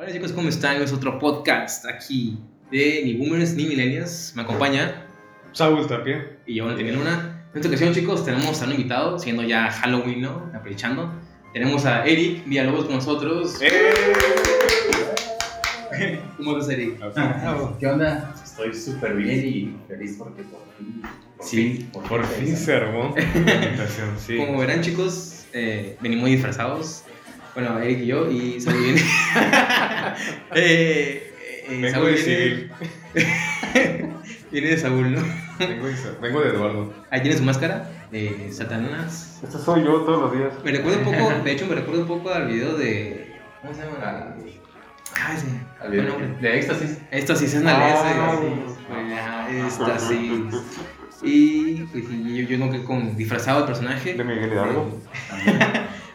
Hola chicos, ¿cómo están? Es otro podcast aquí de ni boomers ni millennials. Me acompaña Saúl Tapia. y yo, Valentín Luna. En esta ocasión, chicos, tenemos a un invitado, siendo ya Halloween, ¿no? Aprovechando. Tenemos a Eric Villalobos con nosotros. ¡Eh! ¿Cómo estás, Eric? ¿Qué onda? Estoy súper bien y feliz porque por fin. Por Sí, fin, Por fin se armó la invitación, sí. Como verán, chicos, eh, venimos disfrazados. Bueno, Eric y yo, y Saúl viene. eh, eh, Vengo Saúl de viene, civil. viene de Saúl, ¿no? Vengo de, vengo de Eduardo. Ahí tiene su máscara de Satanás. Este soy yo todos los días. Me recuerda un poco, de hecho, me recuerda un poco al video de. ¿Cómo se llama? Ah, sí. Al video Buen nombre. de éxtasis. Éxtasis es Ah, Ajá, Éxtasis. Y pues, sí, yo, yo no que con disfrazado el personaje. De Miguel Hidalgo.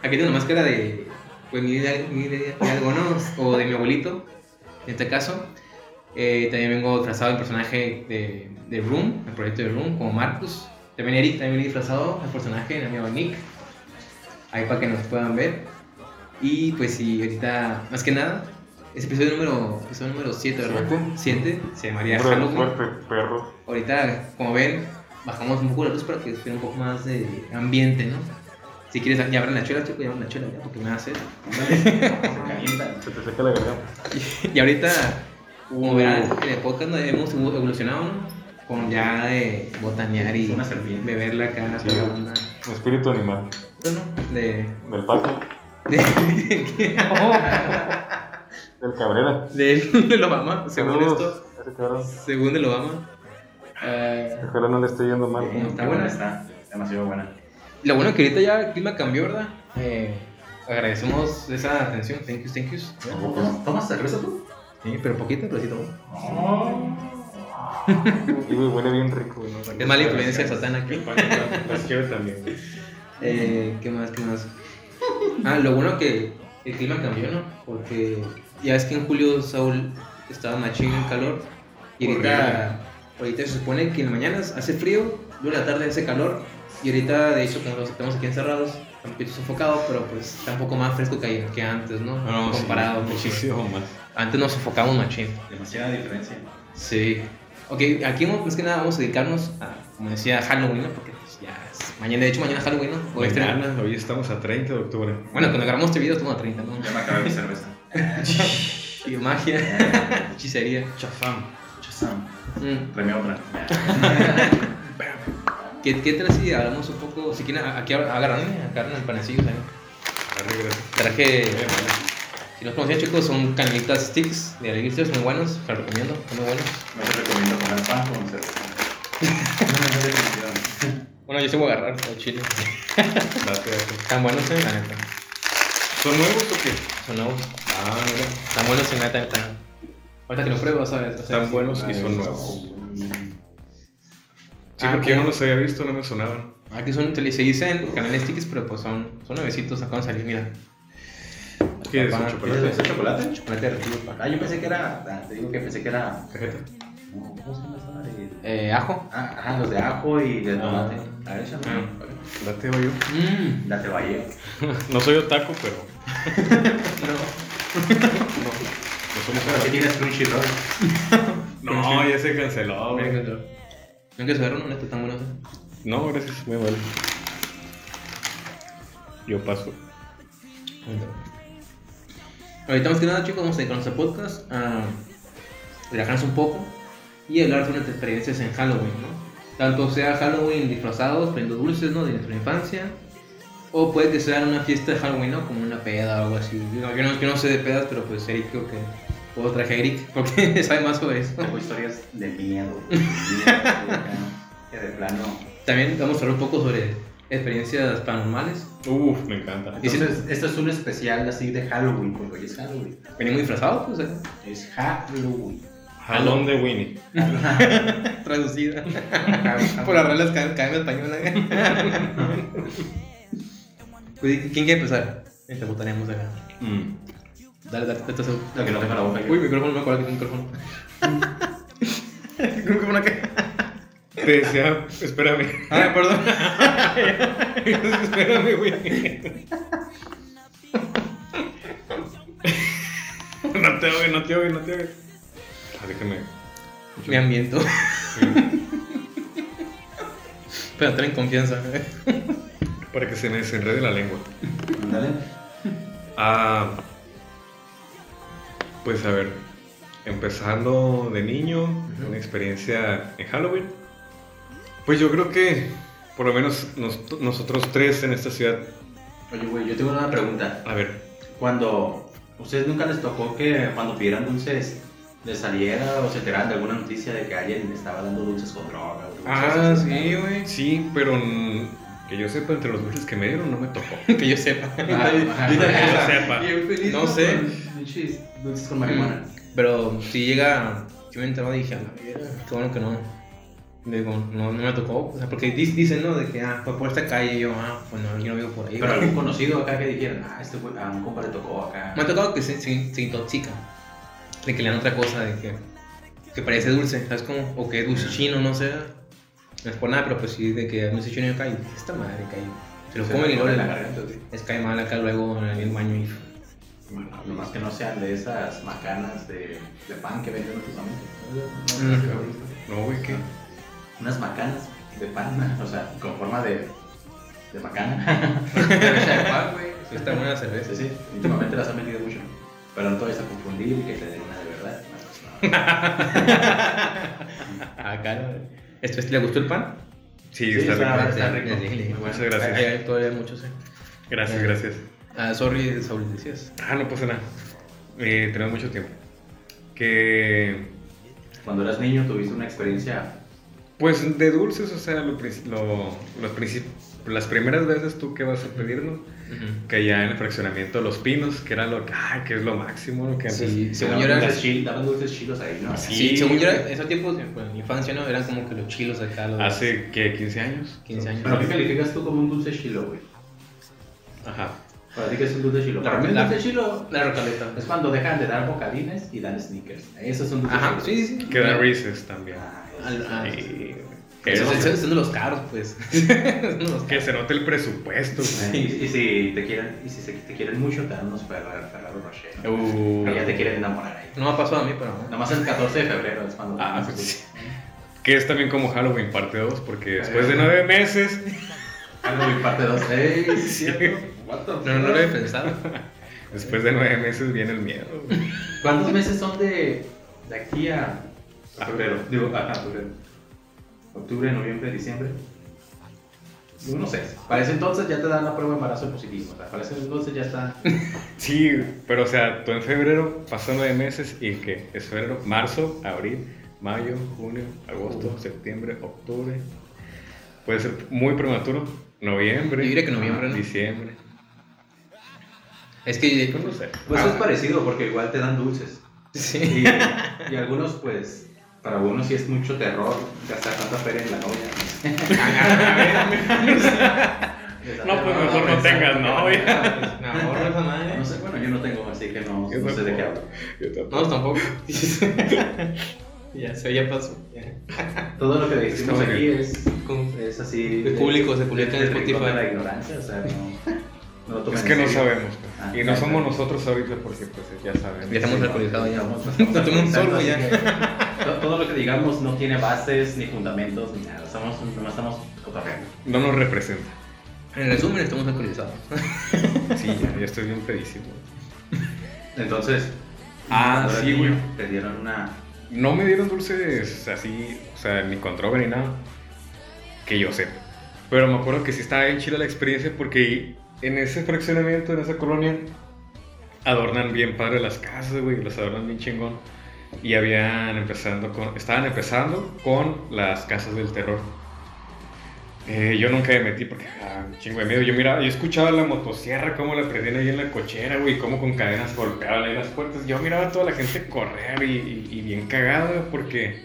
Aquí tengo una máscara de. Pues Miguel Hidalgo, Miguel Hidalgo, ¿no? O de mi abuelito, en este caso. Eh, también vengo disfrazado del personaje de, de Room, el proyecto de Room, como Marcus. También Eric también viene disfrazado del personaje de mi amigo Nick. Ahí para que nos puedan ver. Y pues sí, ahorita, más que nada, es episodio número, episodio número 7, ¿verdad? Siete. 7, se llamaría. Ahorita, como ven, bajamos un poco la luz para que vea un poco más de ambiente, ¿no? Si quieres, ya abren la chela, chico, ya abren la chela, ya, porque me va a hacer. Calienta. Se te seca la garganta. Y ahorita, como verán, en el podcast no hemos evolucionado, ¿no? Con ya de botanear y una serpiente. beber la cara, Sí. Espíritu animal. Bueno, de. Del Paco. de. Del Cabrera. de, del Obama, según Saludos. esto, según el Obama. Eh, Ojalá no le esté yendo mal. Sí. Está buena, está demasiado buena. Lo bueno que ahorita ya el clima cambió, ¿verdad? Eh, agradecemos esa atención, thank you, thank you. ¿Tomas- ¿Tomas cerveza tú? Sí, pero poquito, pero sí tomo. Y güey, huele bien rico. ¿no? Es mala influencia satán aquí. Las quiero también. Eh, ¿Qué más? ¿Qué más? Ah, lo bueno que el clima cambió, ¿no? Porque ya es que en julio Saúl estaba machín en calor y ahorita, ahorita se supone que en la mañana hace frío, luego en la tarde hace calor y ahorita, de hecho, como los estamos aquí encerrados, está un poquito sofocado, pero pues está un poco más fresco que, que antes, ¿no? Comparado. porque muchísimo más. Antes nos sofocamos machín. Demasiada diferencia. Sí. Ok, aquí más que nada vamos a dedicarnos a, como decía, Halloween, ¿no? Porque pues, ya es mañana, de hecho mañana es Halloween, ¿no? Hoy estrenamos- Mañana, hoy estamos a 30 de octubre. Bueno, cuando grabamos este video estamos a 30, ¿no? Ya me acabé mi cerveza. Y magia, hechicería. Chazam. Chazam. Mm. Otra. ¿Qué, ¿Qué tal si hablamos un poco? Si quieren, aquí agarran, agarran el panecillo, ¿sabes? Gracias. Traje, si los conocían chicos, son canelitas sticks de Alegría, son muy buenos, te los recomiendo, son muy buenos. No te recomiendo comer pan con cerveza. Bueno, yo sí voy a agarrar el chile. Están buenos, eh, la neta. ¿Son nuevos o qué? Son nuevos. Ah, mira. Están buenos, en neta, neta. Ahorita que lo pruebo, vas a ver. vas a ver Están buenos y son nuevos. Sí, Ah, porque yo no los había visto, no me sonaban. Aquí son, se dicen canales sticks, pero pues son, son nuevecitos, acaban de salir, mira. ¿Qué es? Papá, ¿Un ¿Qué chocolate? es chocolate? Chocolate derretido, pa. Ah, yo pensé que era. ah, Te digo que pensé que era. ¿Cajeta? no, ¿Cómo se llama esa madre? Eh, ajo. Ah, ajá, los de ajo y de tomate. Ah. A ver, échame. Ah. Date yo. Mmm. Date valle. No soy otaku, pero No. no somos Pero si tienes Crunchyroll. No, ya se canceló. Güey. Nunca se neta, están buenos. eh. No, gracias, muy mal. Yo paso. Ahorita más que nada, chicos, vamos a dedicarnos al podcast a relajarnos un poco y hablar sobre nuestras experiencias en Halloween, ¿no? Tanto sea Halloween disfrazados, prendiendo dulces, ¿no? De nuestra infancia. O puede que sea una fiesta de Halloween, ¿no? Como una peda o algo así. Yo, yo no, yo no sé de pedas, pero pues Eric creo que puedo traje a Eric porque sabe más sobre eso. Tengo historias de miedo. de miedo, Que de plano. También vamos a hablar un poco sobre experiencias paranormales. Uf, me encanta. Y si- Entonces, esto es un especial así de Halloween, porque hoy es Halloween. Venimos disfrazados, pues, ¿eh? Es Halloween. Jalón de Winnie. traducida. Por las reglas ca- Academia Española. Pues, ¿Quién quiere empezar? Te botaneamos acá. Mm. Dale, dale, dale. dale. Lo que no tengo la boca. Uy, micrófono, no me acuerdo que tiene micrófono. micrófono acá. Te decía, espérame. Ah, perdón. espérame, güey. no te oigo, no te oigo, no te oigo. Ah, déjame. Me ambiento. Pero ten confianza. Para que se me desenrede la lengua. Ándale. Ah, pues a ver, empezando de niño, una experiencia en Halloween. Pues yo creo que por lo menos nos- nosotros tres en esta ciudad, Oye, güey, yo tengo una pregunta. a ver, Cuando ustedes nunca les tocó que cuando pidieran dulces les saliera o se enteraran de alguna noticia de que alguien estaba dando dulces con droga. o dulces Ah, sí, güey. sí, pero que yo sepa, entre los dulces que me dieron no me tocó. Que yo sepa. Ah, Que yo sepa. Bien feliz, No sé. Pinches Dulces con marihuana. Pero si llega, yo me enteraba y dije, a la verga, qué bueno que no. Digo, no, no me tocó. O sea, porque di- dicen, ¿no? De que, ah, fue por esta calle. Y yo, ah, pues no, yo no vivo por ahí. Pero algún conocido acá que dijeran, ah, este güey, a un compa le tocó acá. Me ha tocado que se, se, se intoxica. De que le dan otra cosa, de que, que parece dulce, ¿sabes cómo? O que es dulce chino, no sé. No es por nada, pero pues sí, de que dulce chino cae. Esta madre cae. Se lo comen y luego le- les cae mal acá luego en el baño y. Bueno, nomás que no sean de esas macanas de, de pan que venden últimamente. No, güey, ¿qué? Unas macanas de pan, o sea, con forma de, de macana. de pan, güey. Sí, está buena cerveza. Sí, sí, últimamente las han vendido mucho. Pero no te vayas a confundir y que te den una de verdad. No, pues no. Acá. ¿Esto ¿Le gustó el pan? Sí, Sí, está está- rico. está rico. Muchas gracias. Hay, hay todavía muchos, eh. Gracias, gracias. Ah, sorry, Saúl, decías. Ah, no pasa nada. Eh, tenemos mucho tiempo. Que Cuando eras niño tuviste una experiencia. Pues de dulces, o sea, lo, lo- los princip- las primeras veces tú que vas a pedirnos, que allá en el fraccionamiento Los Pinos, que era lo que, ay, que es lo máximo, ¿no? que antes Sí, según daban yo era. dulces chil- daban dulces chilos ahí, ¿no? Sí. Sí, según yo era, esos tiempos, bueno, en mi infancia, ¿no? Eran como que los chilos acá, los hace que 15 años. 15 años. Pero ¿qué calificas tú como un dulce chilo, güey? Ajá. Para ti, ¿qué es un dulce chilo? La- Para mí, la- dulce chilo La rocaleta. es cuando dejan de dar bocadines y dan sneakers. Eso es un dulce Ajá, chilo. sí, sí. sí. Que da Reese's también. Ah, Al- eso al- es- Y- Esos que, esos son de los caros, pues. Los que caros. se note el presupuesto. güey. Y, y si te quieren, y si se- te quieren mucho, te dan unos Ferrero, Ferrero Rocher. ¿no? Uh, Que ya te quieren enamorar ahí. No me ha pasado a mí, pero. Nomás el 14 de febrero es cuando. Ah, dan sí. sus- que es también como Halloween parte 2, porque después de 9 meses, Halloween parte 2. ¡Ey! sí, cierto! No, no lo había pensado. después de 9 meses viene el miedo. ¿Cuántos meses son de, de aquí a, a A febrero? Digo, ajá, febrero. Octubre, noviembre, diciembre. Unos seis. Para ese entonces ya te dan la prueba de embarazo positivo. O sea, para ese entonces ya está. Sí, pero o sea, tú en febrero pasan 9 meses y que es febrero, marzo, abril, mayo, junio, agosto, septiembre, octubre. Puede ser muy prematuro. Noviembre. Yo diría que noviembre, ¿no? Diciembre. Es que. Pues no sé. Pues Ah. es parecido porque igual te dan dulces. Sí. Y, y algunos, pues, para algunos sí es mucho terror gastar tanta feria en la novia. No, pues mejor no tengas novia. Me ahorro esa madre. No sé, bueno, yo no tengo, así que no, Yo no sé de qué hablo. Yo tampoco. No, tampoco. ya, se ya pasó. Todo lo que decimos aquí es, es así. De público, se publica en Spotify. de la ignorancia, o sea, no. No lo tomen Es que no sabemos. pues. Ah, y no claro. somos nosotros ahorita porque pues ya saben. Ya estamos alcoholizados ya. Nos un sorbo Todo lo que digamos no tiene bases, ni fundamentos, ni nada. Estamos, nomás estamos cotorreando. No nos representa. En resumen, estamos alcoholizados. Sí, ya, ya estoy bien pedísimo. Entonces, Ah, sí, niño, güey. Te dieron una. No me dieron dulces así, o sea, ni con droga ni nada. Que yo sepa. Pero me acuerdo que sí estaba bien chida la experiencia porque en ese fraccionamiento, en esa colonia, adornan bien padre las casas, güey, las adornan bien chingón. Y habían empezando con, estaban empezando con las casas del terror. Eh, yo nunca me metí porque ah, un chingo de miedo. Yo miraba, yo escuchaba la motosierra, cómo la prendían ahí en la cochera, güey, cómo con cadenas golpeaban ahí las puertas. Yo miraba a toda la gente correr y, y- y bien cagada porque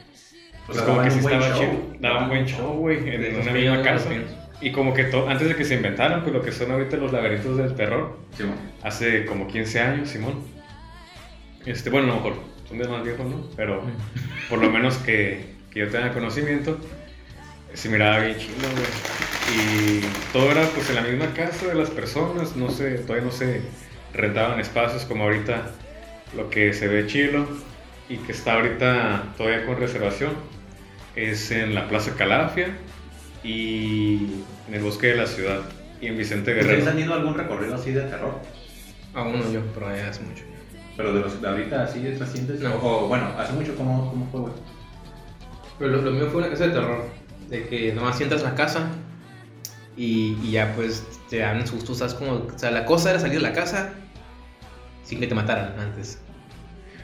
pues sea, como que sí un estaba show. chido. Daban buen show, güey, en, una misma casa. Y como que antes de que se inventaran, pues lo que son ahorita los laberintos del terror, Sí, hace como 15 años, Simón. Este, bueno, a lo mejor son de más viejos, ¿no? Pero por lo menos que, que yo tenga conocimiento, se miraba bien chido, güey. Y todo era pues en la misma casa de las personas, no sé, todavía no se rentaban espacios como ahorita lo que se ve chilo y que está ahorita todavía con reservación es en la Plaza Calafia y en el bosque de la ciudad y en Vicente ¿Ustedes Guerrero. han ido a algún recorrido así de terror? Aún no yo, pero ya hace mucho. Pero de los de ahorita, así de recientes. No. O bueno, hace mucho, ¿cómo, cómo fue, güey? Pero lo, lo mío fue una casa de terror. De que nomás entras a la casa y, y ya pues te dan susto. ¿sabes? Como, o sea, la cosa era salir de la casa sin que te mataran antes.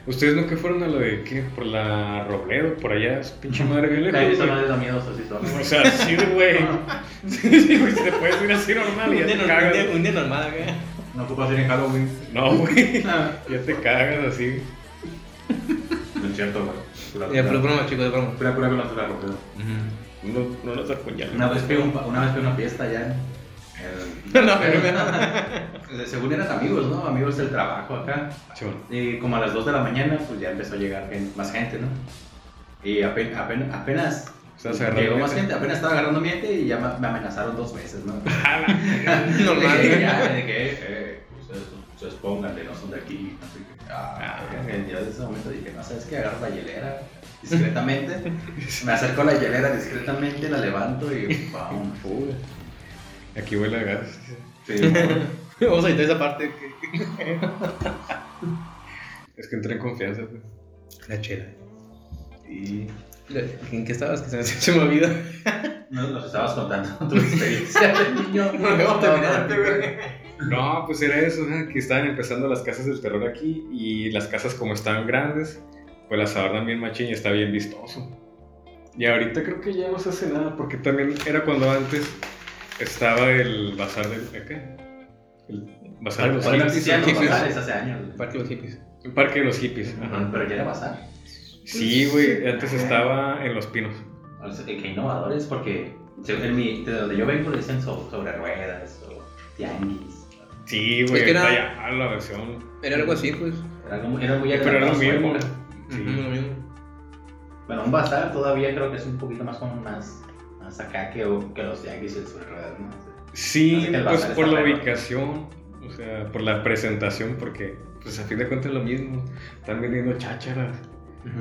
¿Ustedes nunca fueron a lo de qué? Por la Robledo, por allá, es pinche madre bien lejos. Ay, Esa güey? madre da miedo, así son. O sea, sí, güey. Sí, güey, te puedes ir así normal y ya te cagas. un día normal acá. No ocupas ir en Halloween. No, güey. Ya te cagas así. No es cierto, güey. Ya, pero broma, chicos, de broma. Pura pura con la rompida. No, no nos apuñalan. Una vez fui a una fiesta allá no, Según eran amigos, ¿no? Amigos del trabajo acá. Y como a las 2 de la mañana, pues ya empezó a llegar más gente, ¿no? Y apenas, llegó más gente. apenas estaba agarrando ambiente y ya me me amenazaron dos veces, ¿no? Normal. De que, ya, de que, eh, ustedes, ustedes pónganle, no son de aquí. Así que, ah, Ah, yo desde ese momento dije, no, ¿sabes qué? Agarro la hielera discretamente. me acerco a la hielera discretamente, la levanto y ¡pum! Uy, Aquí huele a gas. Sí, Vamos a editar esa parte. que- Es que entré en confianza. pues. La chela. y ¿En qué estabas? Que se me, se me olvidó. nos, nos estabas contando tu experiencia de niño. No, no, terminaste, güey. No, pues era eso, ¿eh? que estaban empezando las casas del terror aquí y las casas como están grandes, pues las adornan bien machín y está bien vistoso. Y ahorita creo que ya no se hace nada, porque también era cuando antes estaba el bazar del... ¿eh, ¿Qué? El bazar de los hippies. hace años. Parque de los hippies. El parque de los hippies. Ajá. Pero ya era bazar. Sí, güey, antes estaba en Los Pinos. Qué innovadores, porque en mi, de donde yo vengo le dicen so- sobre ruedas o tianguis. Sí, güey, Es que era- la versión... Era algo así, pues. Era, algo- era muy Pero era lo mismo. Sí. Ujú, lo mismo. Bueno, un bazar todavía creo que es un poquito más como más, más acá que, que los tianguis y el sobre ruedas, ¿no? Sí, pues por la ubicación, o sea, por la presentación, porque pues a fin de cuentas es lo mismo. Están vendiendo chácharas,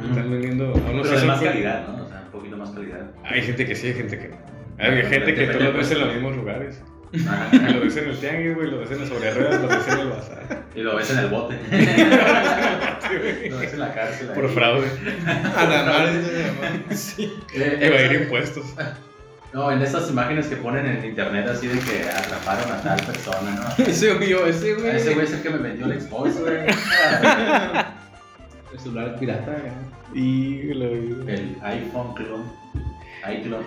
están vendiendo... aún no Pero de más calidad, ¿no? O sea, un poquito más calidad. Hay gente que sí, hay gente que no. Hay gente que tú lo ves pues. en los mismos lugares. Ajá. Lo ves en el tianguis, güey, lo ves en las sobre ruedas, lo ves en el bazar. Y lo ves en el bote. lo ves en la cárcel. ahí. Por fraude. A la madre. Sí. Eh, Evadir impuestos. No, en esas imágenes que ponen en internet así de que atraparon a tal persona, ¿no? Ese güey, ese güey. A ese güey es el que me vendió el Xbox, güey. El celular pirata, güey. Y lo- El iPhone clone. iClone.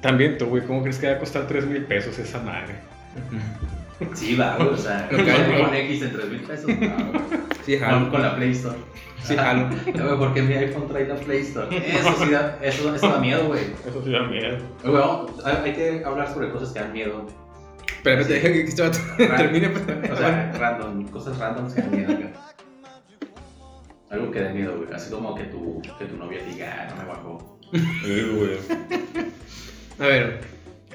También tú, güey, ¿cómo crees que va a costar 3 mil pesos esa madre? Sí, va, güey. O sea, Lo con que hay, un ¿no? iPhone X en 3 mil pesos. va, güey. Sí, Con, jalo. con la Play Store. Sí, jalo. Eh, güey, ¿Por qué mi iPhone trae la Play Store? Eso sí da, eso, eso da miedo, güey. Eso sí da miedo. Eh, güey, vamos, hay hay que hablar sobre cosas que dan miedo. Pero espérate, deja que este vato termine. pues. O sea, random, cosas random que dan miedo acá. Algo que da miedo, güey. Así como que tu, que tu novia diga, ah, no me bajó. Sí, güey. A ver,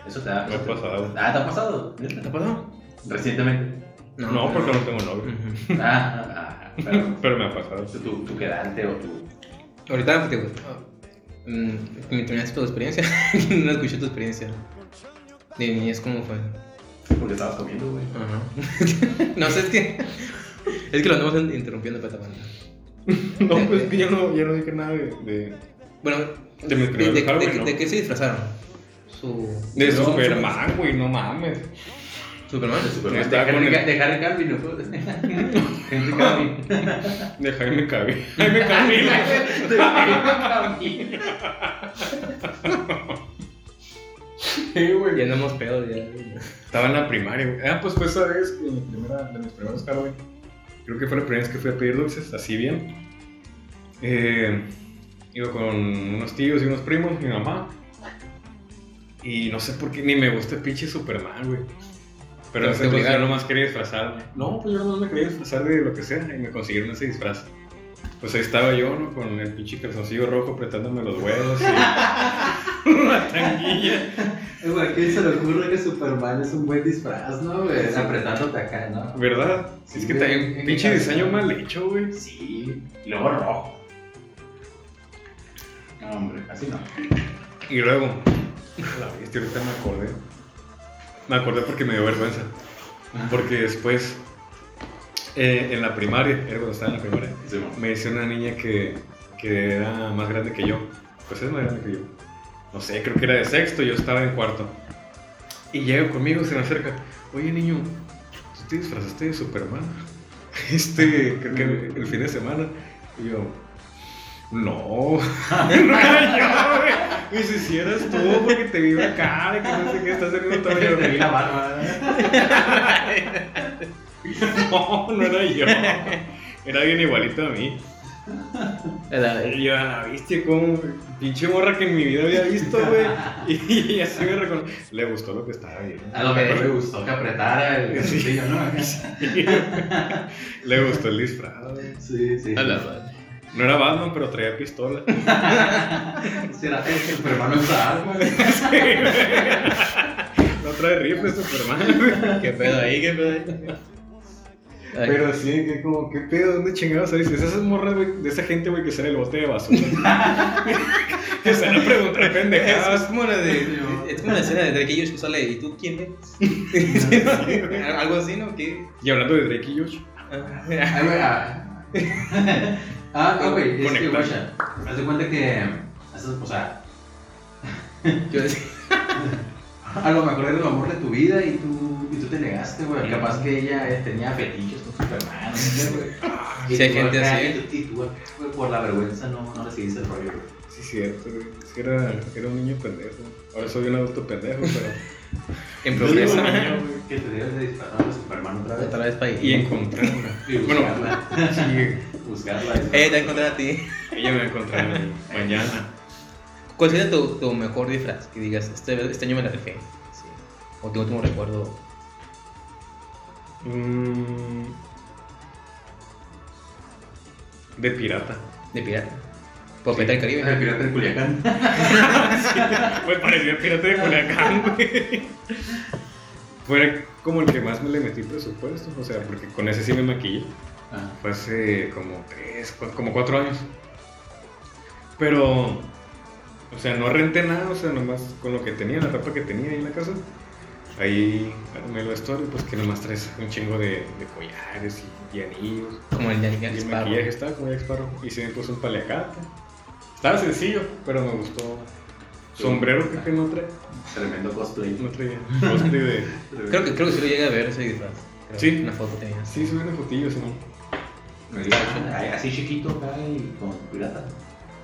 Eso te. Me ha te- pasado. Ah, ¿te ha pasado? ¿te ha pasado? Recientemente. No, porque no tengo novio. Ah, ah, pero Pero me ha pasado. tu, tu quedante o tu. Ahorita, te digo, mm, me terminaste tu experiencia. no escuché tu experiencia. De niñez, ¿cómo fue? Porque estabas comiendo, güey. Ajá. no sé, es que. Es que lo andamos in- interrumpiendo para banda. No, pues que yo no, yo no dije nada de, de, Bueno, de ¿de, de, de- ¿no? de qué se disfrazaron? Su. De su- Superman, güey, no mames. Superman. De Superman. Estaba De el- de Harry Calvin, ¿no? Henry Calvin. De Jaime Cavill. Jaime Cavill. De Harry Calvin. Sí, güey. Ya andamos pedos, ya. Estaba en la primaria, güey. Ah, pues fue esa vez que mi primera, de mis primeros Halloween. Creo que fue la primera vez que fui a pedir dulces, así bien. Eh, iba con unos tíos y unos primos, mi mamá. Y no sé por qué, ni me gusta el pinche Superman, güey. Pero entonces yo nomás quería disfrazarme. No, pues yo nomás me quería disfrazar de lo que sea y me consiguieron ese disfraz. Pues ahí estaba yo, ¿no? Con el pinche calzoncillo rojo apretándome los huevos y Una tanguilla. Güey, ¿a quién se le ocurre que Superman es un buen disfraz, no, güey? Apretándote acá, ¿no? ¿Verdad? Sí, es que también pinche diseño mal hecho, güey. Sí, y luego rojo. No, hombre, así no. Y luego, la bestia, ahorita me acordé. Me acordé porque me dio vergüenza. Porque después, eh, en la primaria, era cuando estaba en la primaria, Sí, me decía una niña que, que era más grande que yo. Pues es más grande que yo. No sé, creo que era de sexto, yo estaba en cuarto. Y llega conmigo, se me acerca. Oye, niño, ¿tú te disfrazaste de Superman? Este, creo que el fin de semana. Y yo, no. no era yo, dice, si eras tú, porque te vi la cara, que no sé qué, estás haciendo todo Te yo. vi la barba. No, no era yo. Era alguien igualito a mí. Era- Y yo, a la bestia, como pinche morra que en mi vida había visto, güey. Y, y así me reconoció. Le gustó lo que estaba viendo. A lo mejor le gustó que apretara el Sí. ¿no? Le gustó el disfraz, güey. Sí, sí. a la madre. No era Batman, pero traía pistola. Era el Superman no usa arma. No trae rifle Superman, güey. ¿Qué pedo ahí? ¿Qué pedo ahí? Ay, Pero sí, que como, ¿qué pedo? ¿Dónde chingados? Es esas morras, güey, de esa gente, güey, que sale el bote de basura. que se van a preguntar Es, es pendejadas. como la de. Es como la escena de Drake y Josh que sale. ¿Y tú quién eres? Algo así, ¿no? ¿Qué? Y hablando de Drake y Josh, Ay, güey, ah. Güey, es que, guacha, haz de cuenta que, o sea, Yo decía. a lo mejor era el amor de tu vida y tú, y tú te negaste, güey. Capaz que ella eh, tenía fetiches con Superman, no sé, güey. Y Sí, hay tú gente acá, así. Y tú, y tú, güey, por la vergüenza no, no le seguiste el rollo, güey. sí, cierto, güey. Es que era, era un niño pendejo. Ahora soy un adulto pendejo, pero. En progreso. Niño, güey, Que te debes de disfrazar de Superman otra vez. Otra vez para Y ir. encontrarla. Y Bueno, buscarla. sí, buscarla. Eh, te encontré a ti. ella me va a encontrar mañana. ¿Cuál sería tu, tu mejor disfraz? Que digas, este, este año me la rifé. Sí. O tu último recuerdo. Mm, de pirata. De pirata. Popeta del Caribe. El pirata del Culiacán. Pues parecía pirata de Culiacán, güey. Fue como el que más me le metí presupuesto. O sea, porque con ese sí me maquillé. Ah, Fue hace como tres, cua- como cuatro años. Pero, o sea, no renté nada, o sea, nomás con lo que tenía, la ropa que tenía ahí en la casa. Ahí armé el vestuario, pues que nomás traes un chingo de, de collares y, y anillos. Como el Jack Y el maquillaje estaba como Jack Sparrow. Y se me puso un paliacate. Estaba sencillo, pero me gustó. Sombrero creo que no trae. tremendo cosplay. No traía. Cosplay de... Creo que, creo que sí lo llegué a ver ese disfraz. Sí. Una foto tenía. Sí, subí una fotillo, ¿no? Así chiquito acá y con pirata.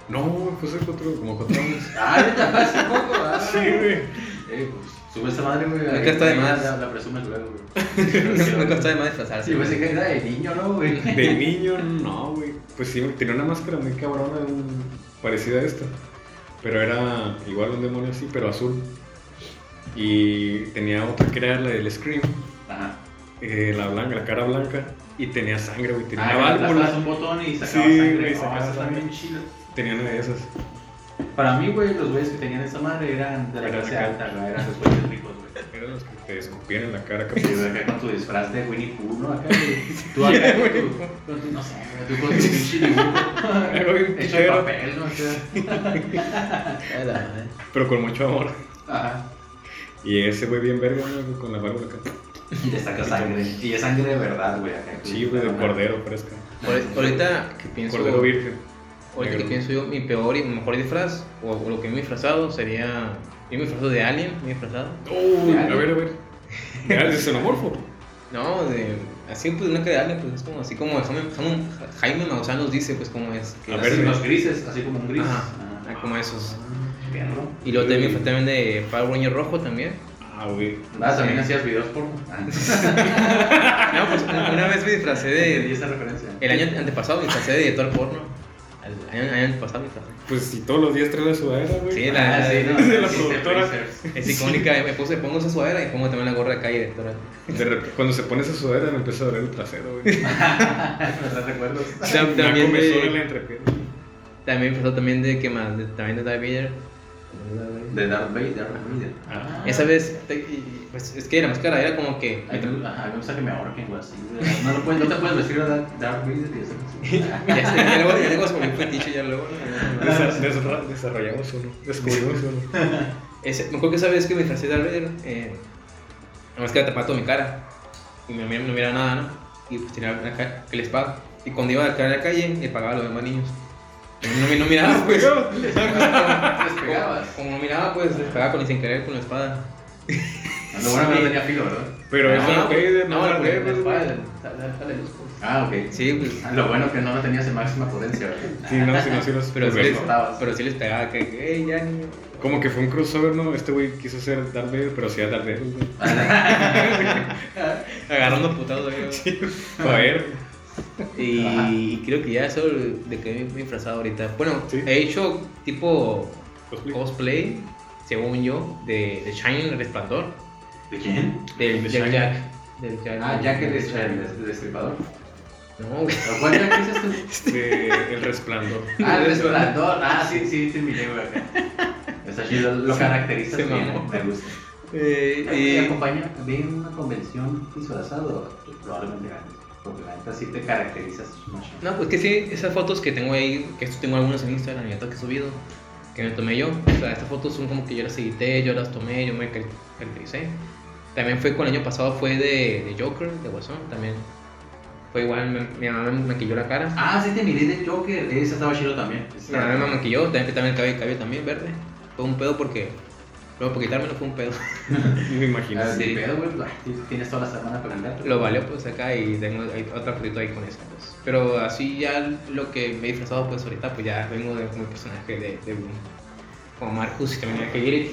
No, pues hace cuatro, como cuatro años. Ah, ya hace poco, ah. Sí, güey. Eh, pues, sube esa madre, güey. Nunca está de más. La, la presumes luego, güey. Me costó de más disfrazarse. Sí, pensé que era de niño, ¿no, güey? De niño, no, güey. Pues sí, tenía una máscara muy cabrona, un- parecida a esta. Pero era igual un demonio así, pero azul. Y tenía otra que era la del Scream, Ajá. eh, la blanca, la cara blanca. Y tenía sangre, güey. Tenía Ah, una válvula. un botón y sacaba Sí, sangre. güey, sacaba están sangre. bien chidas. Tenía una de esas. Para mí, güey, los güeyes que tenían esa madre eran de la Eran clase alta, güey. Eran los güeyes ricos, güey. Eran los que te escupían en la cara, Sí, capaz. güey, acá con tu disfraz de Winnie Pooh, ¿no? Acá, güey. Tú acá tu, con tu, no sé, güey, tú con tu pinche dibujo. Hecho de papel, ¿no? Pero con mucho amor. Ajá. Y ese güey bien verga, ¿no? con la válvula acá. Y saca sangre. Y es sangre de verdad, güey. Sí, güey, de cordero fresca. Ahor- Ahorita que pienso. Cordero virgen. Ahorita que pienso yo, mi peor y mejor disfraz, o, o lo que me he disfrazado, sería. Yo me he disfrazado de Alien, me he disfrazado. Uy, a ver, a ver. ¿Era de xenomorfo? No, de. Así, pues, una cara de Alien, pues es como así como Jaime, Jaime, Jaime Maussan nos dice, pues, cómo es. que A ver, los grises, así como un gris. Ajá, Ah. ah, como esos. Perro. Y luego también también de Power Ranger Rojo también. Ah, güey. Ah, también Sí. hacías videos por. Ah. No, pues una vez me disfracé Y de. esa referencia. El año antepasado me disfracé de director porno. El año, año antepasado me disfracé. Pues si todos los días traes la sudadera, güey. Sí, la- Ah, sí, no, de la sí, productora. Es icónica, me puse, pongo esa sudadera y pongo también la gorra de calle directora. De repente, cuando se pone esa sudadera me empieza a doler el trasero, güey. Me recuerdos. Tam- Una También en la de, entrepierna. también empezó también de, ¿qué más? De- también de David Vader. De Darth Vader. Ah. Esa vez, te- pues es que la máscara era como que. A me- ajá, me gusta que me ahorquen, güey, así. No, lo puedes, no te puedes vestir de Darth Vader y así. ya sé, ya luego ya tengo como un fetiche ya luego. Desarrollamos uno, descubrimos uno. Ese, me acuerdo que esa vez que me disfracé de Darth Vader, eh, la máscara tapaba toda mi cara. Y no, no miraba nada, ¿no? Y pues tenía la ca- el espada. Y cuando iba a la calle, le pagaba a los demás niños. No, no, no miraba, pues. Les pegabas. Como no miraba, pues les pegaba con, sin querer con la espada. Lo bueno que no tenía filo, ¿verdad? Pero No, es Darth Vader, no, no la- espada, güey. dale- dale luz, pues. Ah, ok. Sí, pues. Lo bueno que no lo tenías en máxima potencia, ¿verdad? Sí, no, sí, no, sí los Pero sí, pues, les, pero sí les pegaba que, hey, ya niño. Como que fue un crossover, ¿no? Este güey quiso ser Darth Vader, pero sí era Darth Vader, güey. Agarrando putados ahí. Joder. Y creo que ya eso de que me he disfrazado ahorita. Bueno, Sí. he hecho tipo Cosplay. cosplay, según yo, de, de Shining el Resplandor. ¿De quién? Del De Jack. Jack. Del Jack Ah, Jack el, destripador. No, güey. ¿Pero ¿Cuál Jack dices tú? De El Resplandor. Ah, el resplandor. Ah, sí, sí, sí, miré, güey, acá. Está chido, lo caracteriza bien, me gusta. Eh, y- acompaña en una convención disfrazado, pues, probablemente ganes. Porque la neta sí te caracterizas mucho. No, pues que sí, esas fotos que tengo ahí, que esto tengo algunas en Instagram y otras que he subido, que me tomé yo. O sea, estas fotos son como que yo las edité, yo las tomé, yo me car- caractericé. También fue con el año pasado, fue de, de Joker, de Guasón, también. Fue igual, me- mi mamá me maquilló la cara. Ah, sí te miré de Joker. Esa estaba chido también. Mi mamá me maquilló, también, también el cabello, cabello también verde. Fue un pedo porque, luego por quitármelo fue un pedo. Me imagino. Ah, Sí. pedo, güey. pues, Tienes toda la semana para andar. Lo valió pues acá y tengo hay otra fotito ahí con esa pues. Pero así ya lo que me he disfrazado pues ahorita pues ya vengo de, como personaje de, de Boom. Como Marcus y también el Eric.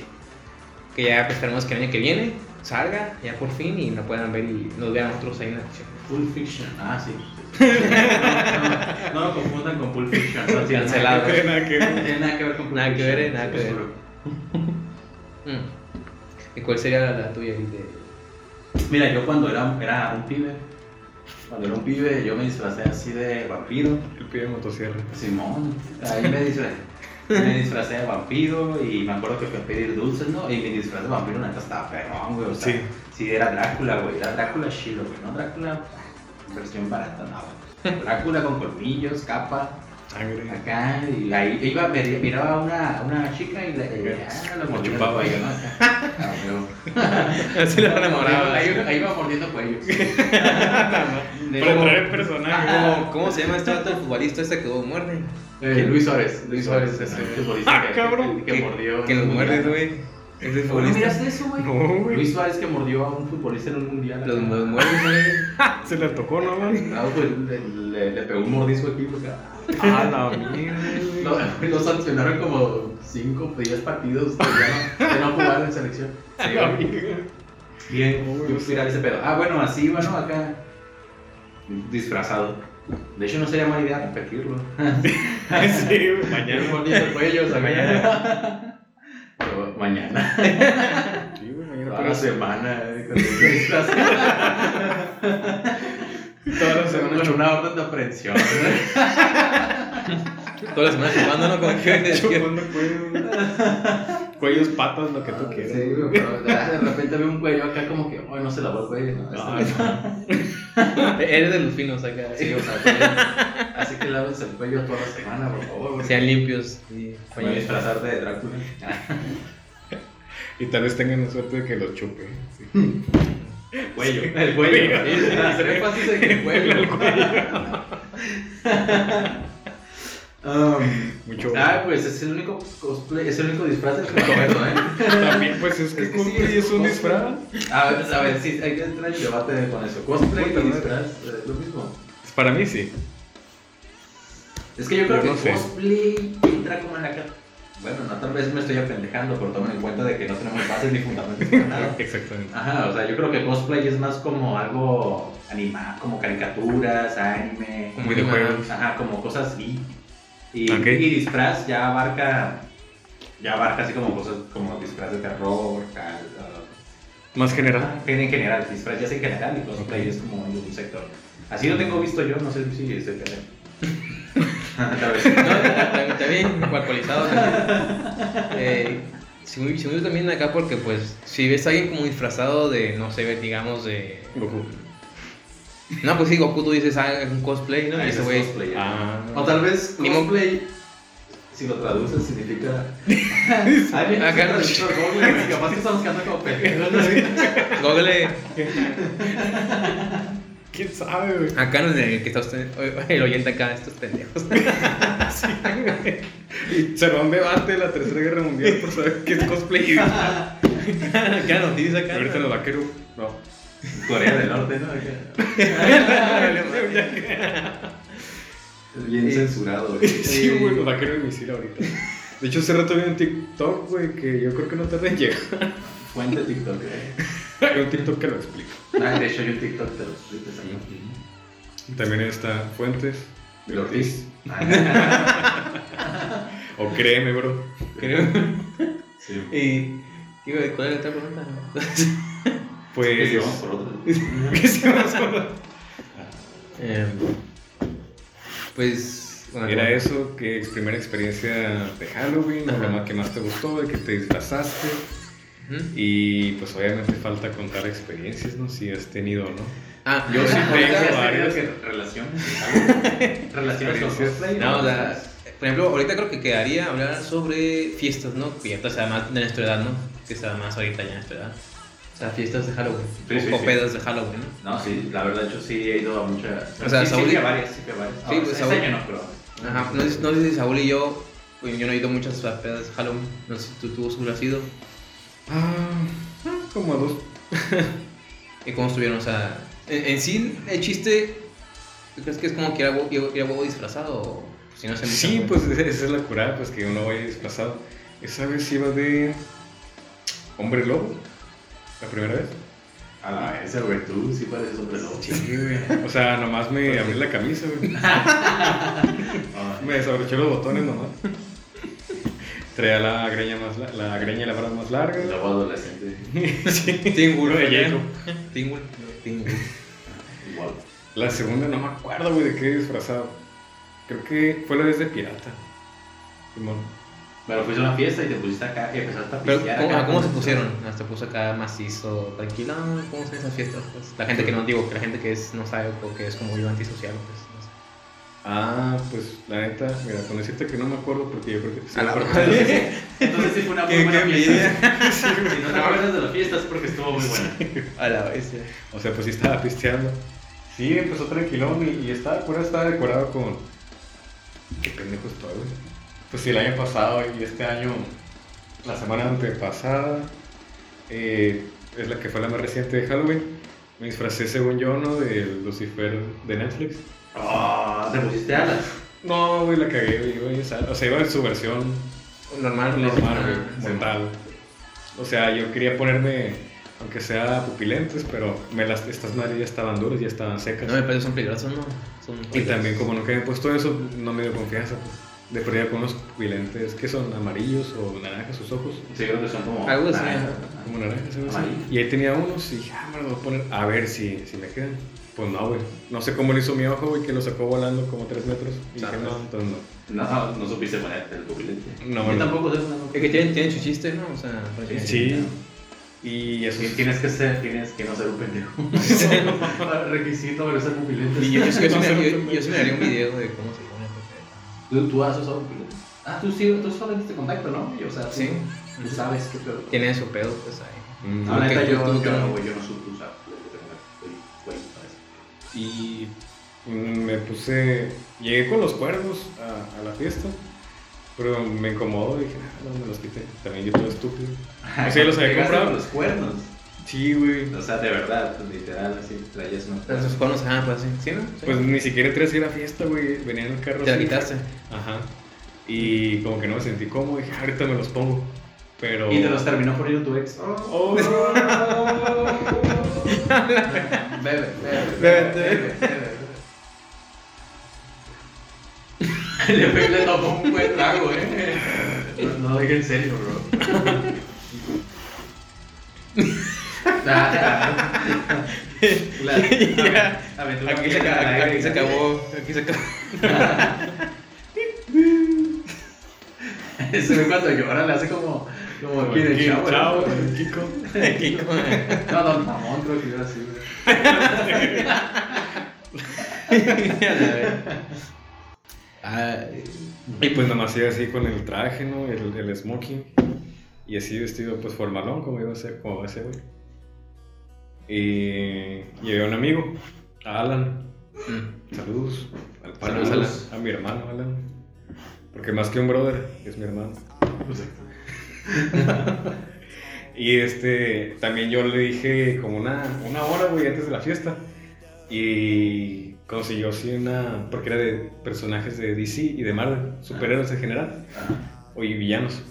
Que ya pues, esperemos que el año que viene salga ya por fin y lo puedan ver y nos vean nosotros ahí en la acción. Pulp Fiction. Ah, sí. no, no, no lo confundan con Pulp Fiction. No tiene Cancelado. nada que ver. Nada que ver. No tiene nada que ver con Pulp Nada que ver, nada que ver. Mm. ¿Y cuál sería la, la tuya de Mira, yo cuando era, era un pibe, cuando era un pibe, yo me disfracé así de vampiro. El pie de motosierra. Simón, ahí me disfracé. Me disfracé de vampiro y me acuerdo que fui a pedir dulces, ¿no? Y mi disfraz de vampiro neta estaba perrón, güey. O sea, Sí. sí. era Drácula, güey. Era Drácula chido, güey. No Drácula versión barata, no, güey. Drácula con colmillos, capa, Sangre. acá. Y ahí iba, mir- miraba a una, una chica y le ah, la Lo mordía el chupaba. cuello. Ah, güey. Así lo enamoraba. Ahí, iba mordiendo cuellos. Para entrar en personaje. ¿Cómo, ¿Cómo se llama este el futbolista este que muerde? Eh, Luis Suárez. Luis Suárez, ese ese. futbolista Ah, que- cabrón. Que, que mordió. Que los un muerdes, ¿No miraste eso, güey? No, güey. Luis Suárez que mordió a un futbolista en un mundial. Los, acá. los muerdes, güey. Se le tocó, ¿no, güey? Ah, pues le, le, le pegó un mordisco aquí, pues, acá. Ah, la mierda, Lo, lo sancionaron como 5 o 10 partidos de ya no, no jugar en selección. Sí, La. Bien, yo viral ese pedo. Ah, bueno, así, bueno, acá. Disfrazado. De hecho, no sería mala idea repetirlo. Sí, güey. Mañana el cuello, o sea, mañana. Pero mañana. Sí, güey, mañana. Toda la semana. eh, toda la semana Con una orden de aprehensión. Todas las semanas chupando, ¿no? Como que chupando cuellos. Cuellos, patas, lo que tú quieras. Sí, güey, pero de repente veo un cuello acá como que, ay, no se lavó el cuello. ¿no? Ah, Este- Eres de los finos acá. Sí, o sea, que- así que lávense el cuello toda la semana, por favor. porque Sean limpios. Y Voy a disfrazar de Drácula. Y tal vez tengan la suerte de que los chupe. sí. Cuello. El cuello. Sí, Hacer énfasis en el cuello. Um, Mucho. ah, pues es el único cosplay, es el único disfraz del que me ¿eh? También, pues es que Es que sí, cosplay es es un cosplay. disfraz. A ver, a ver, sí, hay que entrar en debate con eso. Cosplay y disfraz, ¿es lo mismo? Para mí sí. Es que yo creo Yo que sé. cosplay entra como en la... Bueno, no, tal vez me estoy apendejando, pero tomen en cuenta de que no tenemos bases ni fundamentos para nada. Exactamente. Ajá, o sea, yo creo que cosplay es más como algo animado, como caricaturas, anime, Como Videojuegos. ajá, como cosas así. Y, disfraz ya abarca, ya abarca así como cosas como disfraz de terror, cal, uh, Más general. en en general, disfraz ya es en general y cosplay Ok. es como en un sector. Así lo tengo visto yo, no sé si estoy pendejo. Tal vez. No, también, actualizado también. Eh, se me, se me hizo también acá porque, pues, si ves a alguien como disfrazado de, no sé, digamos, de. Goku. No, pues sí, Goku tú dices, ah, es un cosplay, ¿no? Ah, Y ese güey. Ah. O tal vez cosplay, si lo traduces, significa... Ay, mira, Acá no- Google, güey, capaz que estamos quedando como pendejos. ¿no? Google, ¿Quién sabe, güey? acá no es el que está usted, el oyente acá, estos pendejos. Y se va un debate de la Tercera Guerra Mundial por saber qué es cosplay. acá noticias acá. Ahorita los vaqueros. No. Corea del Norte, ¿no? Es bien censurado, güey. Sí, güey, los vaqueros de misil ahorita. De hecho, hace rato vi un TikTok, güey, que yo creo que no tarda en llegar. Fuente TikTok, eh. Hay un TikTok que lo explica. Ah, de hecho, yo en TikTok te lo explico. También está Fuentes Ortiz. Ah, O créeme, bro. Creo. Sí. Y, digo, ¿cuál era la otra pregunta? Pues. Que si vamos por otro. que Em, pues. bueno, Era eso, que es primera experiencia de Halloween, o Ajá. lo más que más te gustó, de que te disfrazaste. Y pues obviamente falta contar experiencias, ¿no? Si has tenido, ¿no? Ah, Yo sí tengo ¿Has tenido varias. que relaciones? ¿Relaciones con Experiencias. cosplay? No, o sea, por ejemplo, ahorita creo que quedaría hablar sobre fiestas, ¿no? Que ya sea más de nuestra edad, ¿no? Que sea más ahorita ya de nuestra edad. O sea, fiestas de Halloween. Sí, sí, o sí. pedas de Halloween, ¿no? No, sí, la verdad, yo sí he ido a muchas. O sea, sí, Saúl- sí, a varias, sí, a varias. Sí, pues, Saúl- año no, pero. Ajá, no sé, no sé si Saúl y yo, pues, yo no he ido a muchas pedas de Halloween. No sé si tú, tú Saúl, has ido. Ah, ah, como a dos. ¿Y cómo estuvieron? O sea, en, en sí, el chiste, ¿tú crees que es como que ir a, ir a huevo disfrazado? O si no se me Sí, pues esa esa es la curada, pues que uno vaya disfrazado. Esa vez iba de hombre lobo, la primera vez. A la vez, güey, tú sí pareces. Sí, güey. O sea, nomás me abrí la camisa, güey. Me desabroché los botones nomás. Traía la greña más la, la greña y la barba más larga. Lobo adolescente. Sí. Tingul, De. Jacob. Tingul. Tingul. Igual. La segunda no me acuerdo, güey, de qué disfrazado. Creo que fue la vez de pirata. Simón. Pero fuiste a una fiesta y te pusiste acá y empezaste a Pero, pistear ¿cómo, acá. ah, ¿cómo se pusieron? Ah, Se puso acá macizo, tranquilo. ¿Cómo son esas fiestas? Pues, la gente que no digo, que la gente que es, no sabe o que es como yo antisocial, pues no sé. Ah, pues la neta, mira, con decirte que no me acuerdo porque yo creo que sí A la madre. Entonces sí fue una muy buena fiesta. Si no te acuerdas de la fiesta es porque estuvo muy buena. A la vez. O sea, pues sí estaba pisteando. Sí, empezó tranquilón y, y estaba, por estaba decorado con. Qué pendejo estoy, güey. Pues sí, el año pasado y este año, la semana antepasada, eh, es la que fue la más reciente de Halloween. Me disfracé, según yo, ¿no? De Lucifer de Netflix. Oh, te pusiste alas. No, güey, la cagué, güey. O sea, iba en su versión Normal, normal, Ah, güey, sí. mortal. O sea, yo quería ponerme, aunque sea pupilentes, pero me las, estas madres ya estaban duras, ya estaban secas. No, me parece son peligrosos, ¿no? Son y también, como nunca he puesto eso, no me dio confianza. Pues. De perdida con unos pupilentes, que son amarillos o naranjas sus ojos. Sí, creo que son como. Algo así, naranja. Como naranjas. Y ahí tenía unos y dije, ah, me los voy a poner a ver si, si me quedan. Pues no, güey. No sé cómo lo hizo mi ojo, güey, que lo sacó volando como 3 metros. Y dije, Sabes. no, entonces no. No, no supiste ponerte el pupilente. No, Yo no. tampoco sé Es que tienen, tienen su chiste, ¿no? O sea, Sí. Y eso Tienes que ser, tienes que no ser un pendejo. Requisito para ser pupilente. Y yo, yo, me- sé, yo- no sé. yo sí me haría un video de cómo se ¿Tú, tú has usado pupilente? Ah, tú sí, tú solo este contacto, ¿no? Y, o sea, tú- Sí. Tú sabes qué pedo. Tienen su pedo, pues ahí. Mm, No, la neta, tú- yo, tú- yo, tú- no, yo no supe usar. Yo tengo güey, güey, para eso. Y mm, me puse. Llegué con los cuernos a, a la fiesta. Pero me incomodó y dije, ah, no me los quité. También yo todo estúpido. O sea, los había comprado. con los cuernos. Sí, güey. O sea, de verdad, pues, literal, así traías una. Pero sus cuernos, ah, pues sí. ¿Sí, no? Sí. Pues ni siquiera entré así a la fiesta, güey. Venía en el carro. Te la así. quitaste. Ajá. Y como que no me sentí cómodo. Dije, "Ah, ahorita me los pongo. Pero. Y te los terminó poniendo tu ex. Oh. Bebe, bebe, Bebe, bebe, bebe. Le, le tomó un buen trago, eh. No, no dije en serio, bro. Aquí se, al acabó, aquí se acabó. Aquí se acabó. Cuando llora le hace como. Como aquí Kiko, chavo. chavo, ¿no? Kiko. No, Don Ramón creo que iba así. güey. Y pues nada más iba así con el traje, ¿no? El, el smoking. Y así vestido, pues formalón, como iba a ser, como va a ser, güey. Y llevé a un amigo, a Alan. mm. Saludos. Al Saludos, Saludos A mi hermano, Alan. Porque más que un brother, es mi hermano. Y este, también yo le dije como una, una hora, güey, antes de la fiesta. Y consiguió así una, porque era de personajes de DC y de Marvel, superhéroes en general, Ah, o y villanos.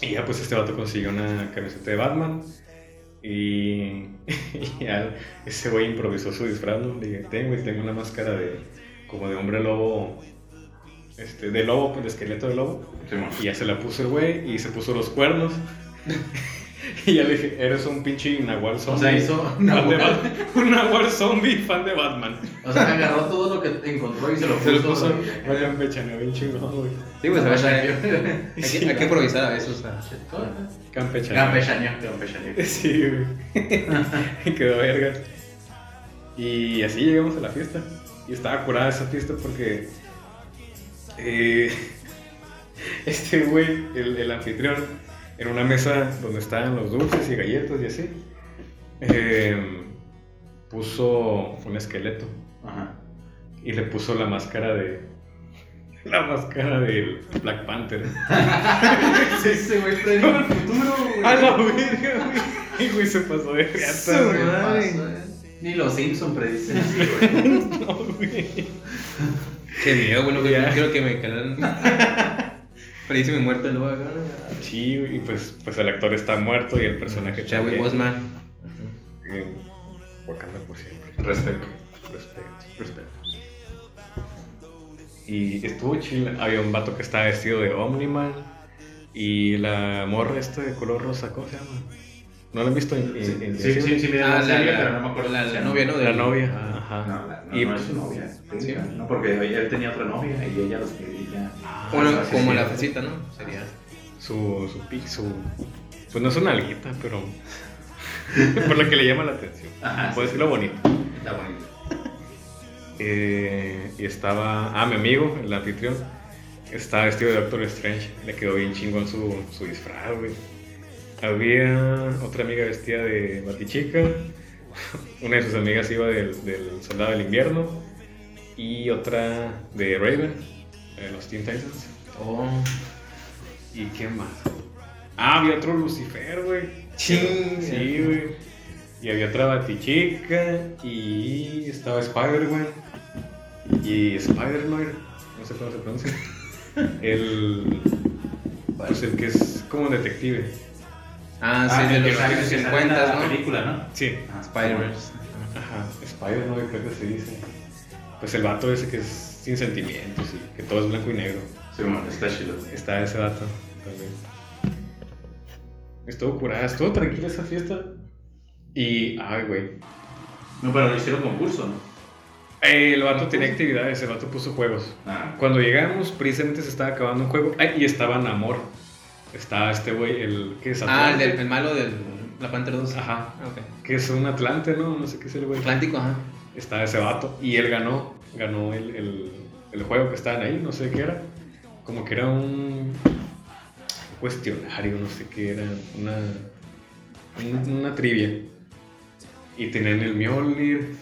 Y ya pues este vato consiguió una camiseta de Batman. Y, y ese güey improvisó su disfraz, ¿no? Le dije, tengo, tengo una máscara de, como de hombre lobo, este, de lobo, pues de esqueleto de lobo. Y ya se la puso el güey y se puso los cuernos. y ya le dije, eres un pinche nahual O zombie. sea, hizo. Bat- un nahual zombie fan de Batman. O sea, agarró todo lo que encontró y se lo puso. Se lo puso, güey. vaya bien chingón, güey. Sí, pues a ver, hay, que, hay que improvisar a veces. o sea. Campechaneó. Campechaneó. Campechaneó. Sí, güey. Quedó verga. Y así llegamos a la fiesta. Y estaba curada esa fiesta porque. eh, este güey, el, el anfitrión, en una mesa donde estaban los dulces y galletas y así, eh, puso un esqueleto Ajá. y le puso la máscara de. La máscara del Black Panther. Sí, ese güey el futuro, güey. A la verga, güey. Y güey se pasó de Su güey. Ni los Simpson predicen así, güey. No, güey. Qué miedo, güey, no quiero, Ya. no quiero que me calan. Predice mi muerte luego acá. Sí, y pues, pues el actor está muerto y el personaje Chadwick también. Boseman. Wakanda por siempre. Respeto. Respeto, respeto. Y estuvo chill. Había un vato que estaba vestido de Omniman. Y la morra esta de color rosa, ¿cómo se llama? ¿No la han visto en, en- en- Sí, sí, sí, mira Ah, la la, serie, la- pero no me acuerdo. la- novia, ¿no? La novia. Ah. Ajá. No, la- no, Y- no es su novia. Sí. No, porque él tenía otra novia y ella los ella. Bueno, Ah, sí, como sí. la fresita, ¿no? Sería. Su, su pic, su... Pues no es una alguita, pero... por lo que le llama la atención. Ajá, Puede sí. decirlo bonito. Está bonito. Eh, y estaba. Ah, mi amigo, el anfitrión. Estaba vestido de Doctor Strange. Le quedó bien chingón su, su disfraz, güey. Había otra amiga vestida de Batichica. Una de sus amigas iba del, del Soldado del Invierno. Y otra de Raven, de los Teen Titans. Oh. ¿Y quién más? Ah, había otro Lucifer, güey. Ching. Sí, güey. Y había otra Batichica. Y estaba Spider-Man. Y Spider-Man. No sé cómo se pronuncia. El. Pues el que es como detective. Ah, Ah, sí, de el que los en 50, la ¿no? película, ¿no? Sí. Ah, Spider-Verse. Ajá. Spider-Man, creo que se dice. Pues el vato ese que es sin sentimientos y que todo es blanco y negro. Sí, bueno, está chido. Está ese vato también. Estuvo curada, estuvo tranquila esa fiesta. Y, ay, güey. No, pero lo hicieron concurso, ¿no? Eh, el vato tenía actividades, el vato puso juegos. Ah, Cuando llegamos, precisamente se estaba acabando un juego. Ay, y estaba Namor. Estaba este güey, el que es Ah, el, Atlante. del, el malo del La Panther 2. Ajá. Ah, ok. Que es un Atlante, ¿no? No sé qué es el güey. Atlántico, ajá. Estaba ese vato. Y él ganó. Ganó el, el, el juego que estaban ahí, no sé qué era. Como que era un cuestionario, no sé qué era. Una, un- una trivia. Y tenían el Mjolnir.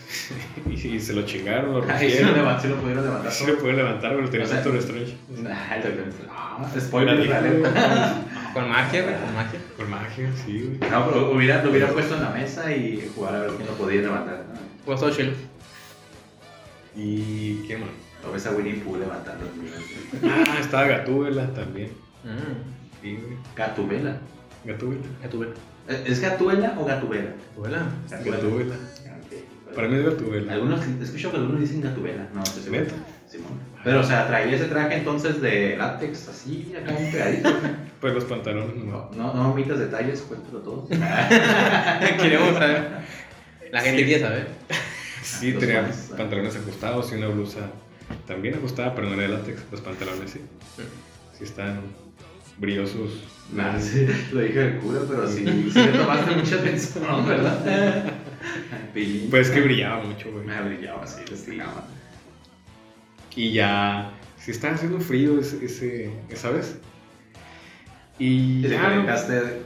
y, y se lo chingaron, lo Ahí sí lo, rompieron. levant- sí lo pudieron levantar. Sí lo pueden levantar, pero lo tenía O sea, Doctor Strange. Nah, el Doctor- no, spoiler. Con magia, güey, con magia. Por magia, sí, güey. No, pero hubiera, lo hubiera puesto en la mesa y jugar a ver quién lo podía levantar. ¿no? Pues todo chido. ¿Y qué más? Lo ves a Winnie Pooh levantando. Ah, estaba Gatúbela también. Mm. Sí, güey. Gatúbela. ¿Es Gatuela o Gatubela? Gatubela. Gatúbela. Ok. Para mí es Gatúbela. Algunos, escucho que algunos dicen Gatubela. No, estoy seguro. Simón. Pero, o sea, traía ese traje entonces de látex así, acá bien pegadito. Pues los pantalones no. No, no, omitas detalles, cuéntalo todo. Queremos saber. La gente Sí. quiere saber. Sí, Los tenía fans, ah. pantalones ajustados y una blusa también ajustada, pero no era de látex. Los pantalones sí. Sí están sí, lo dije el cura, pero sí, sí le tomaste mucha atención, ¿verdad? Pues es que brillaba mucho, güey. Me brillaba así, destacaba. Y ya, si estaba haciendo frío ese, ese- esa vez. Y te ya, calentaste,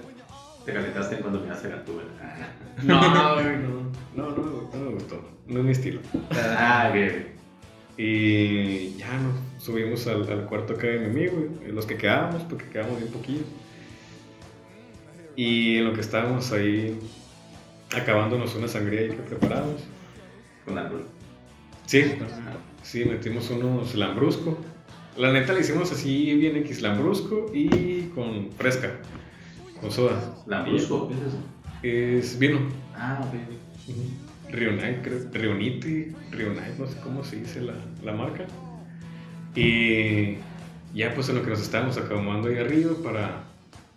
te calentaste cuando miraste la tuba. No, no. No, no, me gustó, no me gustó. No es mi estilo. Ah, ok. Y ya nos subimos al, al cuarto acá de mi amigo, los que quedábamos, porque quedamos bien poquillos. Y en lo que estábamos ahí acabándonos una sangría ahí que preparamos. Con alcohol. Sí, sí, metimos unos lambrusco. La neta le hicimos así bien X lambrusco y con fresca, con soda. Lambrusco, ¿qué es eso? Es vino. Ah, ok. Rionite, creo. Rionite, Rionite, no sé cómo se dice la, la marca. Y ya pues en lo que nos estábamos acomodando ahí arriba para,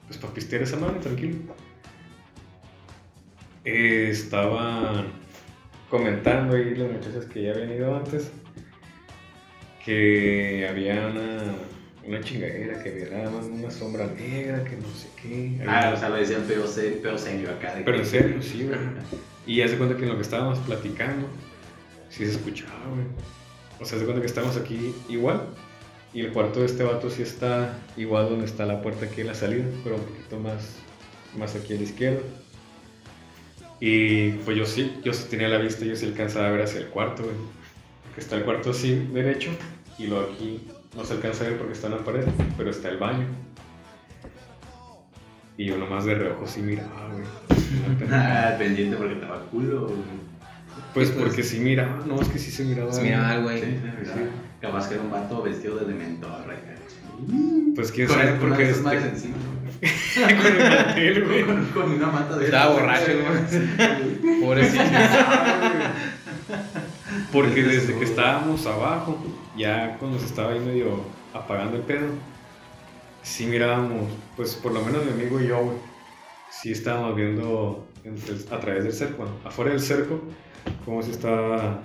pues, para pistear esa madre, tranquilo. Eh, estaban comentando ahí las muchachas que ya habían ido antes que había una, una chingadera, que había una sombra negra, que no sé qué. Ah, o sea, lo decían peo serio acá. de pero que- en serio, sí, güey. Y ya se cuenta que en lo que estábamos platicando, sí se escuchaba, güey. O sea, se cuenta que estamos aquí igual. Y el cuarto de este vato sí está igual donde está la puerta aquí en la salida, pero un poquito más, más aquí a la izquierda. Y pues yo sí, yo sí tenía la vista, yo sí alcanzaba a ver hacia el cuarto, güey. Porque está el cuarto así derecho y luego aquí no se alcanza a ver porque está en la pared, pero está el baño. Y yo nomás de reojo sí miraba, güey. Ah, pendiente porque estaba culo. güey. Pues porque sí miraba, no, es que sí se miraba. Se miraba Sí, sí, mira. Capaz que era un vato vestido de dementor. acá. Pues quién sabe con por una qué de esas este- madres encima. con el cartel, güey. Con, con una mata de Estaba borracho, güey. Pobrecito. Porque desde que estábamos abajo, ya cuando se estaba ahí medio apagando el pedo, sí mirábamos, pues por lo menos mi amigo y yo, güey, sí estábamos viendo entre a través del cerco, afuera del cerco, como si estaba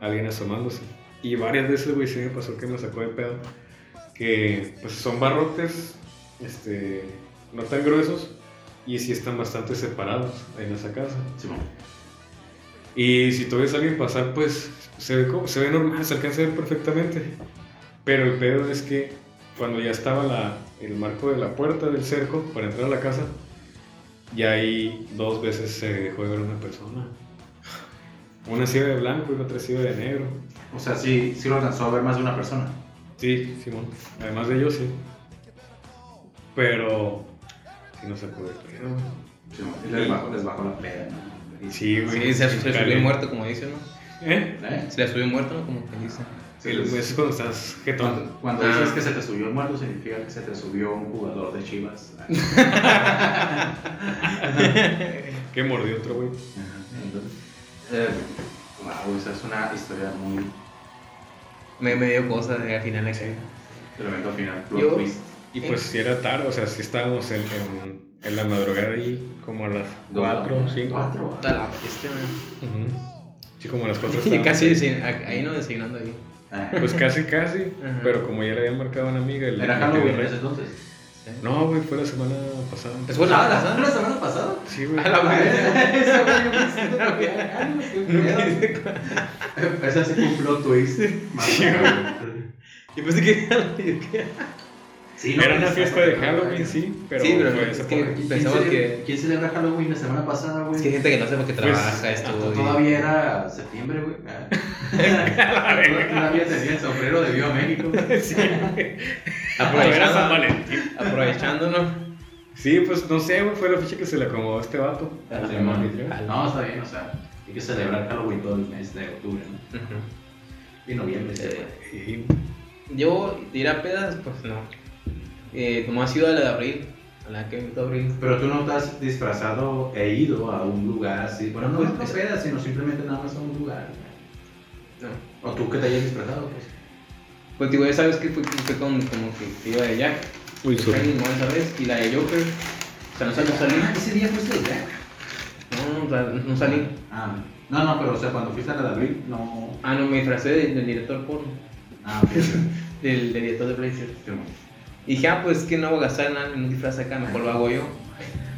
alguien asomándose. Y varias veces, güey, sí me pasó que me sacó de pedo, que pues son barrotes, este, no tan gruesos, y sí están bastante separados en esa casa. Y si tú ves a alguien pasar, pues se ve, como- se ve normal, se alcanza a ver perfectamente. Pero el pedo es que cuando ya estaba la, el marco de la puerta del cerco para entrar a la casa, ya ahí dos veces se dejó de ver una persona. Una iba de blanco y la otra iba de negro. O sea, sí, sí lo alcanzó a ver más de una persona. Sí, Simón. Además de ellos, sí. Pero sí no se puede pedo. güey. Simón. Y les bajó, les bajó la plena. ¿no? Sí, güey. Sí, se, se subió muerto, como dicen, ¿no? ¿Eh? ¿Eh? Se le subió muerto, ¿no? Como que dicen. Sí, es cuando estás jetón. Cuando, cuando Ah. dices que se te subió el muerto, significa que se te subió un jugador de Chivas. Que mordió otro, güey. Eh, wow, esa es una historia muy Me, me dio cosas al final ese. del evento final. plot Yo- twist. Y pues si era tarde, o sea, si estábamos en, en, en la madrugada ahí como a las Dos, 4 o 5. Cuatro. Puta la bestia, man. Sí, como a las 4 Y casi ahí no desayunando ahí. Ah, Pues casi, casi. Ajá. pero como ya le habían marcado a una amiga. el- Era Halloween en de- ese entonces. No, güey, fue la semana pasada. ¿Es buena Ah, pasada? ¿La semana pasada? Sí, güey. A la. Esa güey, era pedo. Ese sí fue un plot twist. Sí, Yo pensé que. Sí, Era no, una pues, fiesta de Halloween, sí, pero, Sí, pero es esa que- ¿Quién Pensamos celebra- que- ¿Quién celebra Halloween la semana pasada, güey? Es que hay gente que no sabe que trabaja, Pues, estudia. Todavía era septiembre, güey. Ah. Todavía tenía el sombrero de Viva México. Sí. Era San Valentín. Aprovechando, ¿no? Sí, pues no sé, güey, fue la fecha que se le acomodó a este vato. Al sí, anfitrión. No, está bien, o sea, hay que celebrar Halloween todo el mes de octubre, ¿no? Y noviembre, Eh. Sí. Yo, ir a pedas, pues no. Eh, como ha sido la de abril, a la que abril. Pero tú no te has disfrazado e ido a un lugar así. Bueno, no, no pedas, sino simplemente nada más a un lugar. O tú que te hayas disfrazado, pues. Pues digo, ya sabes que fue, fue con, como que, iba de Jack. Uy, ¿sabes? Y la de Joker. O sea, no, sal- no salí. Ah, ese día fuiste de Jack. No, no, no salí. Ah, no, no, pero o sea, cuando fuiste a la de abril, no. Ah, no, me disfracé del, del director porno. Ah, ok. Del, del director de Blazer. Sí, bueno. Y dije, ah, pues que no voy a gastar nada en un disfraz acá, mejor lo hago yo.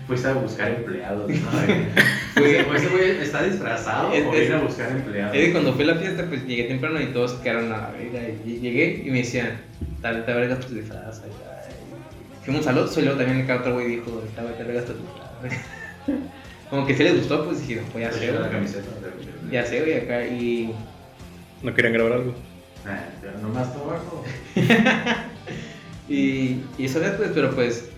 Fuiste a buscar empleados, ¿no? Fue- Pues ese güey está disfrazado Es- por es- ir a buscar empleados. Es que cuando fue la fiesta, pues llegué temprano y todos quedaron a la verga. Y llegué y me decían, tal, te vergas tu disfraz. acá". Y Fuimos al otro y luego también acá otro güey dijo, tal, te vergas tu disfraz. Como que sí les gustó, pues dije, ya sé, era la güey. camiseta. Ya sé, güey, acá. Y, ¿No querían grabar algo? Ah, pero nomás trabajo. y, y eso es, pues, pero pues,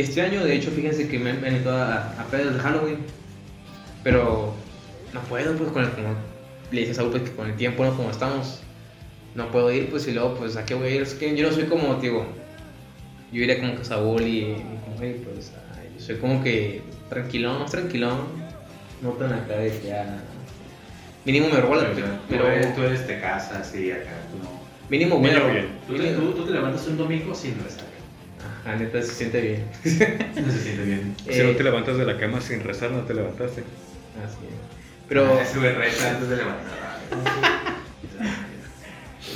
este año, de hecho, fíjense que me han invitado a, a pedas de Halloween. Pero no puedo, pues, con el, como le dices a Saúl, pues, que con el tiempo, ¿no? Como estamos, no puedo ir, pues, y luego, pues, ¿a qué voy a ir? Es que yo no soy como, digo, yo iría como que Saúl y, como él, pues, ay, soy como que tranquilón, más tranquilón, no tan acá de que ya... Mínimo me robo la... O sea, me tú, eres, de casa, sí, acá tú no. mínimo bien. Tú tú, tú te levantas un domingo sin rezar. Ajá, neta, se siente bien. No se siente bien. Si Eh, no te levantas de la cama sin rezar, no te levantaste. Así es. Pero Ah, reza antes de levantar.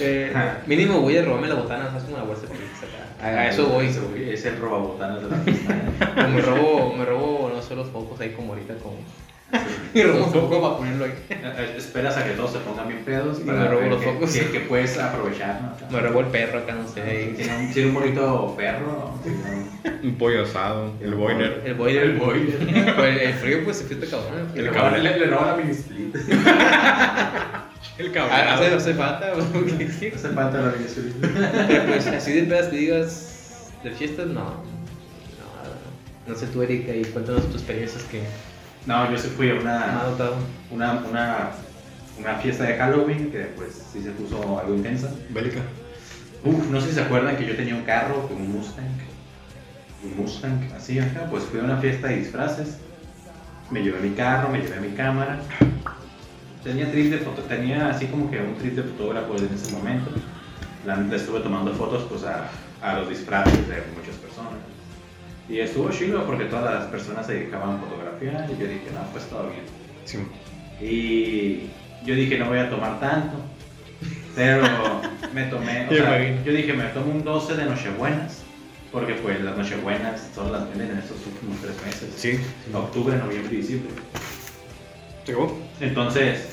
eh, mínimo voy a robarme la botana, ¿sabes? Como la bolsa de pizza acá. A, a eso voy. Ese güey Es el robabotanas de la fiesta. O me robo, me robo, no sé, los focos ahí como ahorita como... Me robo un foco para ponerlo ahí. Eh, Esperas a que todos se pongan bien pedos Y para me robo los que, focos. Que, que puedes aprovechar, ¿no? Me robo el perro acá, no sé. Tiene un, tiene un bonito perro. Un pollo asado, el boiler. El boiler. El boiler. El, el frío pues se fiesta cabrón. El Le, cabrón. le, le roba la mini split. El Ah, hace, hace falta. Hace falta la mini split. Pero pues así de pedas que digas de fiestas, no. No, no sé tú, Erika, y cuéntanos tus experiencias que No, yo sí fui a una, notado. una, una, una fiesta de Halloween que pues sí se puso algo intensa. Bélica. Uf, no sé si se acuerdan que yo tenía un carro con un Mustang. Un Mustang, así acá. Pues fui a una fiesta de disfraces. Me llevé mi carro, me llevé mi cámara. Tenía trip de foto, tenía así como que un trip de fotógrafo en ese momento. La neta estuve tomando fotos pues a, a los disfraces de muchas personas. Y estuvo chido porque todas las personas se dedicaban a fotografiar y yo dije, no, pues todo bien. Sí. Y yo dije, no voy a tomar tanto. Pero me tomé, o Yo sea, imagino. yo dije, me tomo un 12 de Nochebuenas. Porque pues las Nochebuenas solo las venden en estos últimos tres meses. Sí. Octubre, noviembre y diciembre. ¿Llegó? Entonces,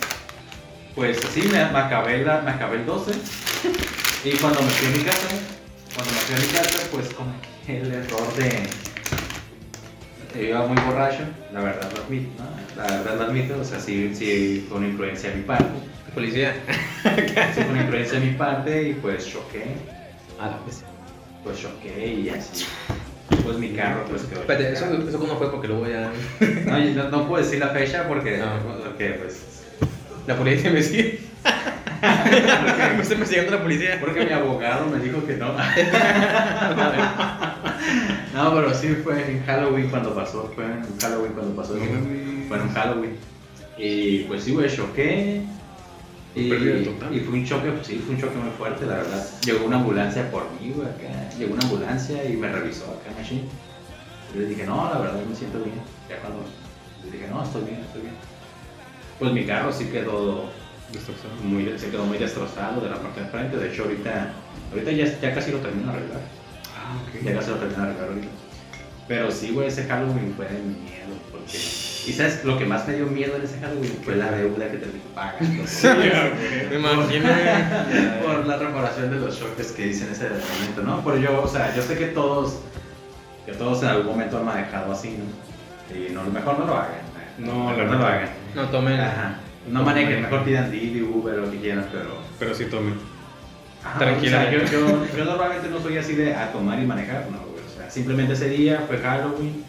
pues así me, me acabé la, me acabé el 12. Y cuando me fui a mi casa, cuando me fui a mi casa, pues cometí el error de. Iba muy borracho, la verdad lo admito, ¿no? La verdad lo admito, o sea, sí, sí con influencia de mi parte. Policía. Sí, con influencia de mi parte y pues choqué, A la vez. pues choqué y así. Pues mi carro pues quedó. Espérate, ¿eso. ¿eso cómo fue? Porque luego ya. No, no, no puedo decir la fecha porque, No. porque pues La policía me sigue. me está investigando la policía. Porque mi abogado me dijo que no. no, pero sí fue en Halloween cuando pasó. Fue en Halloween cuando pasó. Fue en Halloween. Y pues sí, güey, choqué. Y, y fue un choque, pues, sí, fue un choque muy fuerte, la verdad. Llegó una ambulancia por mí, güey, acá. Llegó una ambulancia y me revisó acá, machine. Y le dije, no, la verdad me siento bien. Ya cuando le dije, no, estoy bien, estoy bien. Pues mi carro sí quedó Destrozado. muy, se quedó muy destrozado de la parte de frente. De hecho, ahorita, ahorita ya, ya casi lo termino de arreglar. Ya casi lo termino de arreglar ahorita. Pero sí, güey, ese Halloween fue de miedo. Porque... Y sabes, lo que más me dio miedo en ese Halloween fue la deuda que te pagando. Me imagino. por la reparación de los choques que hice en ese momento, ¿no? Pero yo, o sea, yo sé que todos, que todos en algún momento han manejado así, ¿no? Y no, mejor no lo hagan. No, no lo hagan. No tomen. Ajá. No manejen, mejor pidan Didi, Uber, lo que quieran, pero... Pero sí tomen. Ajá, Tranquila. o sea, yo, yo, yo normalmente no soy así de a tomar y manejar, no, güey. O sea, simplemente ese día fue Halloween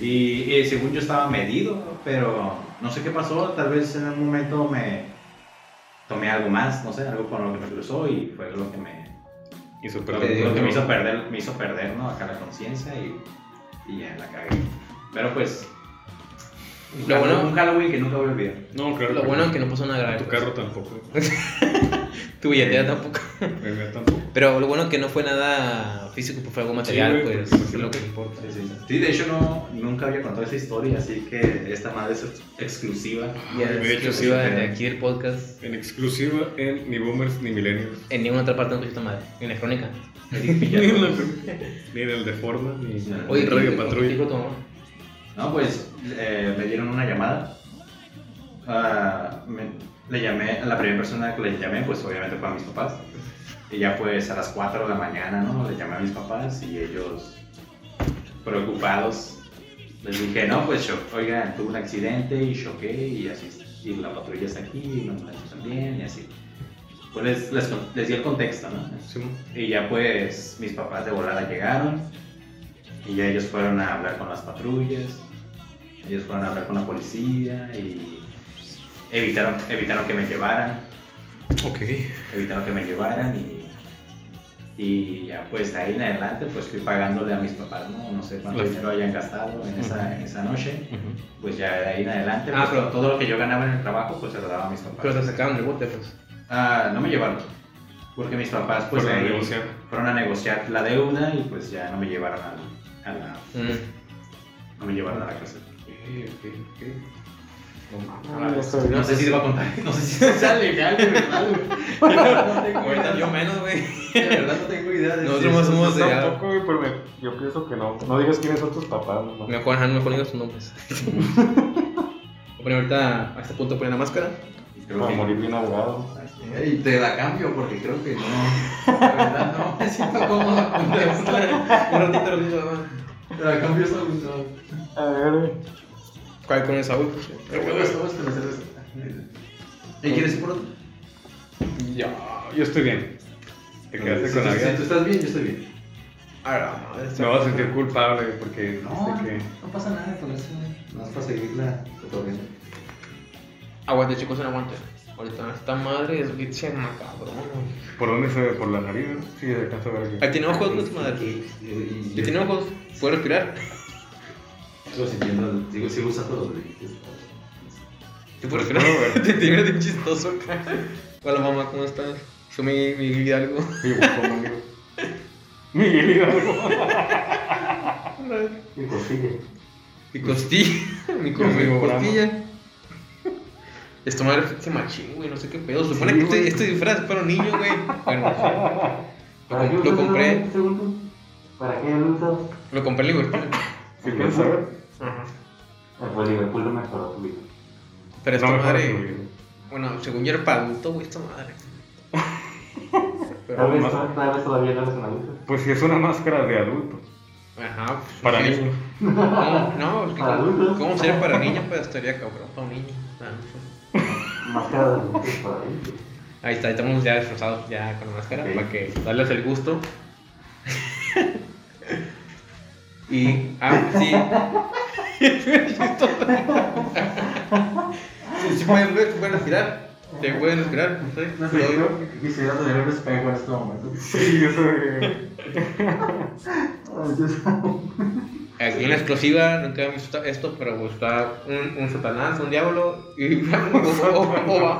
y, y según yo estaba medido, pero no sé qué pasó. Tal vez en un momento me tomé algo más, no sé, algo con lo que me cruzó y fue lo que me, Y su lo que, lo que me hizo perder, me hizo perder, ¿no? Acá la conciencia y, y ya la cagué. Pero pues, un, Lo Halloween- bueno- un Halloween que nunca voy a olvidar. No, claro. Lo bueno es que no pasó nada grave. Tu pues. carro tampoco. Tu billetera tampoco. Mío tampoco. Pero lo bueno que no fue nada físico, pues fue algo material, pues es lo que importa. Sí, sí. Sí, de hecho no, nunca había contado esa historia, así que esta madre es ex- exclusiva. Y es exclusiva de aquí del podcast. En exclusiva en ni boomers ni millennials. En ninguna otra parte no escuché esta madre. Ni en la crónica. ni, en la- ni en el de forma, ni en Oye, Radio ¿qué- qué Patrulla. dijo tu mamá? No, pues eh, me dieron una llamada. Ah, me- le llamé, a la primera persona que le llamé, pues obviamente fue a mis papás. Y ya pues a las 4 de la mañana, ¿no? Le llamé a mis papás y ellos preocupados. Les dije, no, pues yo, oigan, tuve un accidente y choqué y así, y la patrulla está aquí, y los maestros también y así. Pues les, les, les di el contexto, ¿no? Sí. Y ya pues mis papás de volada llegaron y ya ellos fueron a hablar con las patrullas, ellos fueron a hablar con la policía y evitaron, evitaron que me llevaran, Ok. evitaron que me llevaran y, y ya pues de ahí en adelante pues fui pagándole a mis papás, ¿no? No sé cuánto Las- dinero hayan gastado en esa, en esa noche, pues ya de ahí en adelante Ah, pues, pero- todo lo que yo ganaba en el trabajo pues se lo daba a mis papás. Pero te sacaron del bote, pues. Ah, no me llevaron. Porque mis papás pues Fueron a negociar. fueron a negociar la deuda y pues ya no me llevaron a, a la Mm. no me llevaron a la cárcel. Ok, ok, ok. Ah, No sé si te va a contar, no sé si sea legal de verdad, güey. No tengo Ahorita yo menos, güey. De verdad no tengo idea de Nosotros si eso- somos de- Tampoco, güey, pero me- yo pienso que no. No digas quiénes son tus papás, nomás. Mejor, ajá, mejor digas tus nombres. Poner ahorita a este punto poner la máscara. Creo Para que- morir bien abogado. Y te la cambio porque creo que no. La verdad no me siento cómodo con esto. un ratito, un ratito, nada Te la cambio no. A ver, ¿Cuál con el sabor? Pero bueno, estamos con la cerveza. ¿Y quieres ir por otro? Ya, yo estoy bien. Te quedaste Si con tú- la Si tú estás bien, yo estoy bien. A la madre, Me vas a sentir culpable porque No, que. no pasa nada con eso. No es para seguir la cotorreando. Aguante, chicos, en aguante. Ahorita esta madre es biche macabrón. ¿Por dónde se ve? ¿Por la nariz? ¿no? Sí, alcanzo a ver aquí. Ahí tiene ojos, no es madre. Y- ¿Ya tiene ojos? ¿Puede respirar? Sigo sintiendo, sigo, sigo usando los brillitos. ¿Sí puede Puedo respirar? ver. Te chistoso acá. Hola mamá, ¿cómo estás? Soy mi, mi Hidalgo. Miguel Hidalgo. Mi costilla. Mi costilla. Mi, costilla. Esta madre se machín, güey, no sé qué pedo. Supone Sí, que este, este disfraz es para un niño, güey. Bueno, ¿Para qué lo usas compré. segundo? ¿Para qué lo usas? lo compré en Liverpool. ¿Sí quieres Ajá. Eh, Pues Liverpool lo mejoró tu vida. Pero esta No madre. güey. Bueno, según yo era para adulto, güey, esta madre. Tal vez, más- tal vez todavía no eres un adulto. Pues si es una máscara de adulto. Ajá. pues, Para sí. niños. No, no, es adultos. ¿cómo sería para niños? Pues estaría cabrón, para un niño. No. Máscara de adultos para adultos. Ahí está, ahí estamos ya disfrazados ya con la máscara para que darles el gusto. y, ah, sí. sí pueden ver, pueden respirar. Sí pueden respirar, no sé. No sé, yo que quisiera tener un espejo en este momento. Sí, yo soy. Aquí en la explosiva, nunca he visto esto, pero está un, un satanás, un diablo, y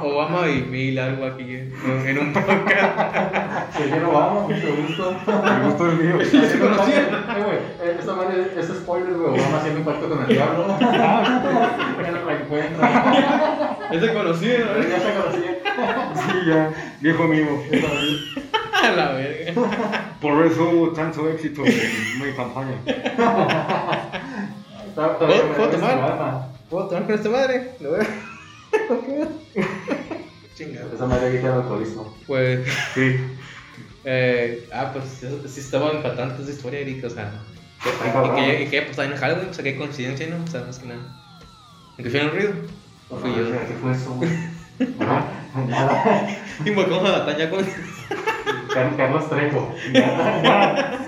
Obama y Mil algo aquí en, un podcast. No vamos, mucho gusto. El gusto es mío. ¿Sí se conocían? Eh, güey, eh, esta madre es spoiler, güey. Obama haciendo un pacto con el diablo. ya no la encuentra. Es de conocido, ¿no? Ya se conocía. Sí, ya. Viejo amigo. A la verga. Por eso hubo tanto éxito en mi campaña. ¿Puedo- puedo tomar? ¿Puedo tomar con esta madre? ¿Lo veo? Chingado. Esa madre el alcoholismo. Pues, Sí. eh, ah, pues sí estaba impactante esa historia, Eric, o sea. Y que, y que pues también en Halloween, o sea, qué coincidencia, ¿no? O sea, más que nada. Aunque fue en el ruido. ¿O fui yo? ¿Qué fue eso, güey? Nada. Invocamos a la Tanya con. Car- Carlos Trejo. Nada.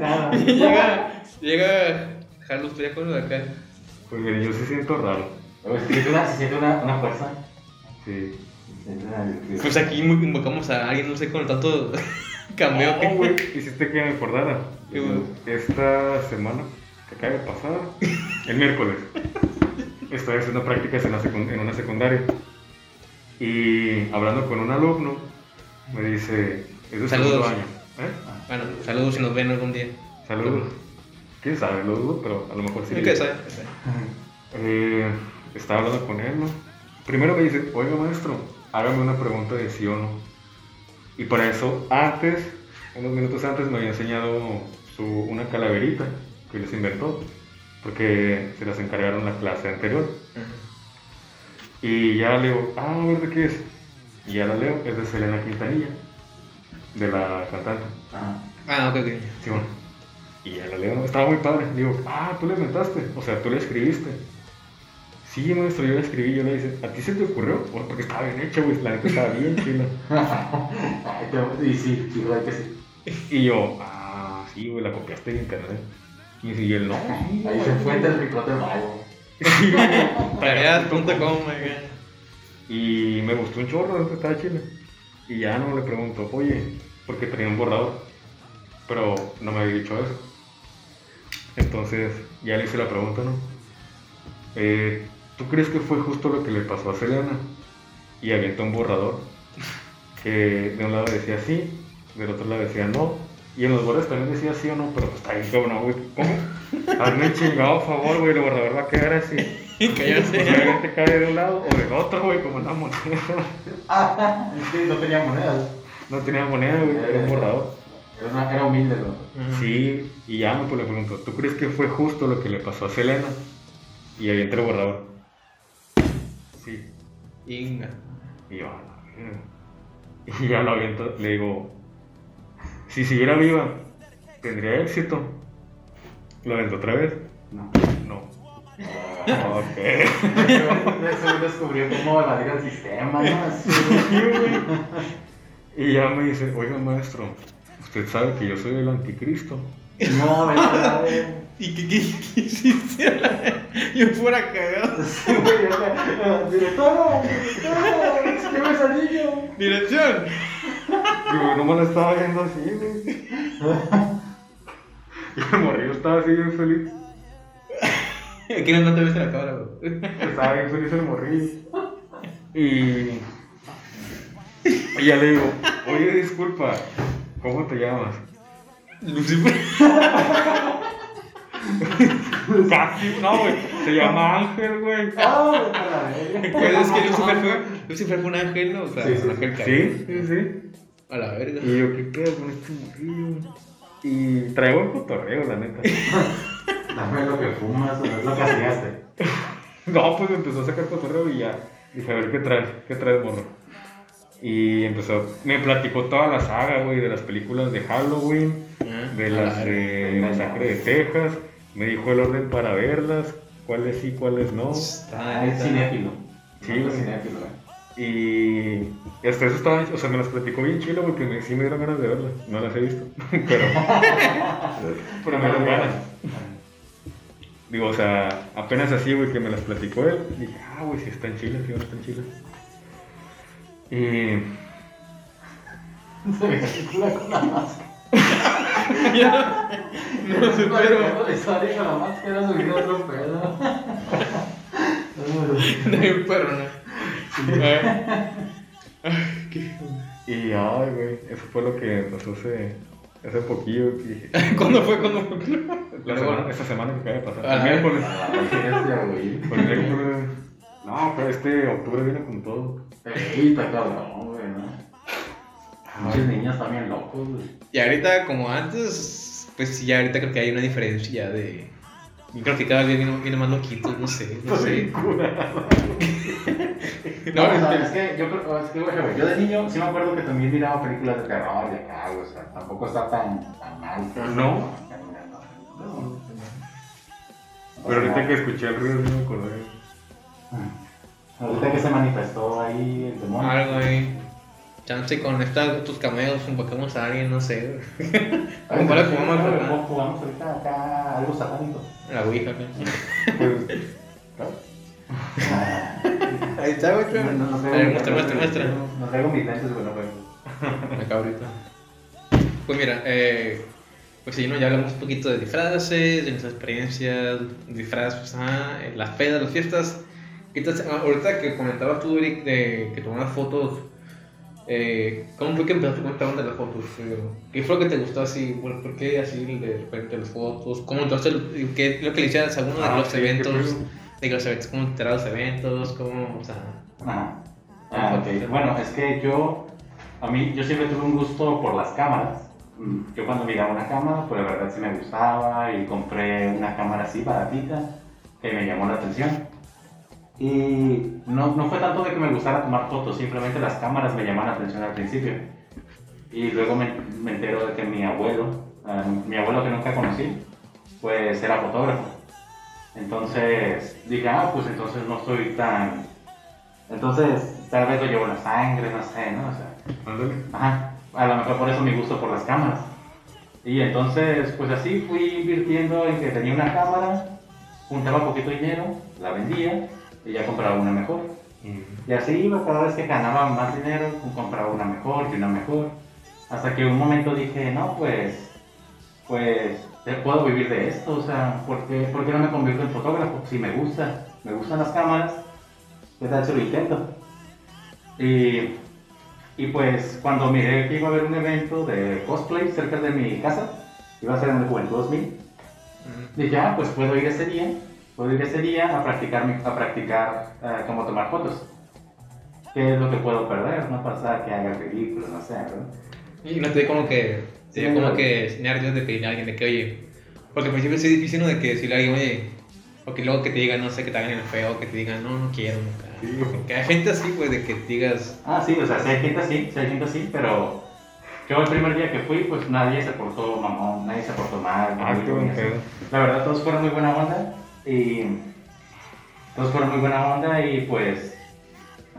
Nada. Y llega. Llega. Carlos Trejo de acá. Pues miren, yo sí siento raro. Se siente una, se siente una, una fuerza. Sí. Se siente una- Pues aquí invocamos a alguien, no sé, con tanto cameo No, que. güey, hiciste que me acordara. Esta semana que acaba de pasar, el miércoles, estoy haciendo prácticas en, la en una secundaria. Y hablando con un alumno, me dice, es Saludos. segundo año. ¿Eh? Bueno, saludos si nos ven algún día. Saludos. ¿Quién sabe? Lo dudo, pero a lo mejor sí. ¿Qué sabe? Eh, estaba hablando con él, ¿no? Primero me dice, oiga maestro, hágame una pregunta de sí o no. Y para eso, antes, unos minutos antes, me había enseñado su, una calaverita que les inventó, porque se las encargaron la clase anterior. Y ya le digo, ah, a ver de qué es. Y ya la leo, es de Selena Quintanilla, de la cantante. Ah, Ah, ok, ok. Sí, bueno. Y ya la leo, estaba muy padre. Digo, ah, tú la inventaste, o sea, tú la escribiste. Sí, maestro, yo la escribí, yo le dije, ¿a ti se te ocurrió? Bueno, porque estaba bien hecha, güey, la neta estaba bien chila. Y sí, sí, verdad que sí. Y yo, ah, sí, güey, la copiaste de internet. Y dice, y él, no. Ahí güey". se fue el picote güey. Tareas.com. Y me gustó un chorro, estaba chila. Y ya no le pregunto, oye, porque tenía un borrador. Pero no me había dicho eso. Entonces, ya le hice la pregunta, ¿no? Eh, ¿Tú crees que fue justo lo que le pasó a Selena? Y avienta un borrador que de un lado decía sí, del otro lado decía no. Y en los borradores también decía sí o no, pero pues está bien cabrón, güey. ¿Cómo? Hazme un chingado favor, güey, el borrador va a quedar así. Cállate. Posiblemente cae de un lado o del otro, güey, como una moneda. Ah, que no tenía monedas. No tenía moneda, güey, era un borrador. Era, una- era humilde, ¿no? Sí, y ya me pues, le pregunto, ¿tú crees que fue justo lo que le pasó a Selena? Y ahí entra el borrador. Sí. Inga. Y yo, "A la verga". Y ya lo aviento, le digo, si siguiera viva, ¿tendría éxito? Lo aventó otra vez. No. No. Ok. Eso descubrió cómo evadir el sistema, ¿no? Así. Sí, güey. Y ya me dice, oiga maestro, usted sabe que yo soy el anticristo. No, verga. ¿Y qué, qué, qué hiciste? Yo fuera cagado. Sí, güey, Director, director, escribe ese. Dirección. Digo, no me lo estaba viendo así, güey. Y el morrillo estaba así bien feliz. Aquí no, te ves la cámara, güey. Estaba bien feliz el morrillo. Y. Y ya le digo, oye, disculpa, ¿cómo te llamas? Lucifer. Casi, no, güey, se llama Ángel, güey. Ah, vete a la verga. Es que Lucifer fue, Lucifer fue un ángel, ¿no? O sea, Sí, sí, un ángel Sí, caído. sí, sí. A la verga. Y yo, ¿qué pedo con este morrillo? Y traigo el cotorreo, la neta. Dame lo que fumas, o es lo que hacíaste. No, pues empezó a sacar cotorreo y ya. Dije, a ver qué traes, qué traes, morro. Y empezó, me platicó toda la saga, güey, de las películas de Halloween, Ah, de las de Masacre de Texas. Me dijo el orden para verlas, cuáles sí, cuáles no. Ah, es cinéfilo. Sí, es güey. cinéfilo, güey. Y hasta eso estaba, o sea, me las platicó bien chilo porque me, sí me dieron ganas de verlas. No las he visto, pero, pero me dieron ganas. Digo, o sea, apenas así, güey, que me las platicó él, dije, ah, güey, si están chilas, si no están chilas. Y Se me calcula con la máscara. No sé, pero. La historia con la máscara subiendo otro pedo. De un perro, ¿no? Ay, qué- Y, ay, güey, eso fue lo que pasó hace, hace poquillo. que ¿Cuándo fue? ¿Cuándo fue? la semana, esta semana que acaba de pasar. Ah, El miércoles. A la bestia, güey. Fue el miércoles. No, pero este octubre viene con todo. Ey, está cabrón, güey, ¿no? Muchos niños también locos, güey. Y ahorita, como antes, pues sí, ya ahorita creo que hay una diferencia de. Yo creo que cada vez viene, viene más loquito, no sé, no sé. No, No, es que yo creo, es que, güey, yo de niño sí me acuerdo que también miraba películas de terror de acá, o sea, tampoco está tan, tan mal. No. Pero ahorita que escuché el ruido, no me acordé. Ahorita que se manifestó ahí el demonio. Algo ahí. Chance con esta, tus cameos, invocamos a alguien, no sé. Para sí, jugamos ahorita acá algo satánico. La ouija, acá. Ahí está, güey. No, no, no A muestra, muestra, muestra. No traigo mis lentes, güey, no veo. Acá ahorita. Pues mira, eh, pues sí, ¿no? ya hablamos un poquito de disfraces, de nuestras experiencias, disfraces, pues, eh, las pedas, las fiestas. ¿Qué tal- ah, ahorita que comentabas tú, Eric, de que tomabas fotos Eh, ¿Cómo fue que empezaste con esta onda de las fotos? Eh, ¿Qué fue lo que te gustó así? ¿Por por qué así de repente las fotos? ¿Cómo entonces, qué es lo que le hicieras a alguno de Ah, los sí, eventos? De los eventos, ¿cómo te los eventos? ¿Cómo, o sea, Ajá. Ah, ok. Bueno, es que yo, a mí, yo siempre tuve un gusto por las cámaras. Mm, Yo cuando miraba una cámara, pues la verdad sí me gustaba y compré una cámara así baratita que me llamó la atención. Y no, no fue tanto de que me gustara tomar fotos, simplemente las cámaras me llamaron la atención al principio. Y luego me, me entero de que mi abuelo, ah, mi abuelo que nunca conocí, pues era fotógrafo. Entonces dije, ah, pues entonces no soy tan entonces, tal vez lo llevo en la sangre, no sé, ¿no? O sea, Ándale. ajá, a lo mejor por eso mi gusto por las cámaras. Y entonces, pues así fui invirtiendo en que tenía una cámara, juntaba poquito dinero, la vendía y ya compraba una mejor. Y así iba, cada vez que ganaba más dinero, compraba una mejor y una mejor. Hasta que un momento dije, no, pues, pues, puedo vivir de esto, o sea, ¿por qué, por qué no me convierto en fotógrafo? Si me gusta, me gustan las cámaras, ¿qué tal si lo intento? Y, y pues cuando miré que iba a haber un evento de cosplay cerca de mi casa, iba a ser en el Juventud 2000, dije, ah, pues puedo ir ese día, puedo ir ese día a practicar, a practicar eh, cómo tomar fotos. ¿Qué es lo que puedo perder? No pasa que haga películas, no sé, ¿verdad? Y no como que, dio Sí, como no. que nervios de pedirle a alguien de que, oye, porque al principio es difícil, ¿no? De que decirle a alguien, oye, o que luego que te digan, no sé, que te hagan el feo, que te digan, no, no quiero, nunca. Sí, güey. Que hay gente así, pues, de que digas, Ah, sí, o sea, sí hay gente así, sí hay gente así, pero yo el primer día que fui, pues nadie se portó mamón, nadie se portó mal. Ah, buen así. pedo. La verdad, todos fueron muy buena onda y todos fueron muy buena onda y pues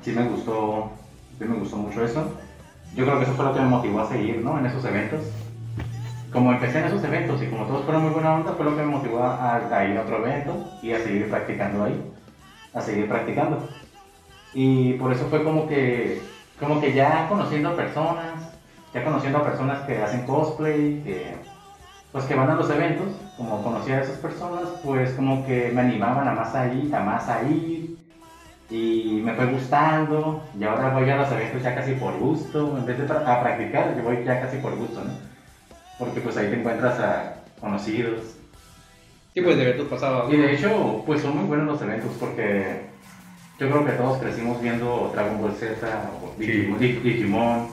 sí me gustó, sí me gustó mucho eso. Yo creo que eso fue lo que me motivó a seguir, ¿no? En esos eventos. Como empecé en esos eventos y como todos fueron muy buena onda, fue lo que me motivó a, ir a otro evento y a seguir practicando ahí, a seguir practicando. Y por eso fue como que, como que ya conociendo a personas, ya conociendo a personas que hacen cosplay, que, pues que van a los eventos, como conocía a esas personas, pues como que me animaban a más a ir, a más a ir, y me fue gustando, y ahora voy a los eventos ya casi por gusto, en vez de a practicar, yo voy ya casi por gusto, ¿no? Porque pues ahí te encuentras a conocidos, sí, pues, de eventos pasados. y de hecho, pues son muy buenos los eventos porque yo creo que todos crecimos viendo Dragon Ball Z, o Digimon, Dig- Digimon,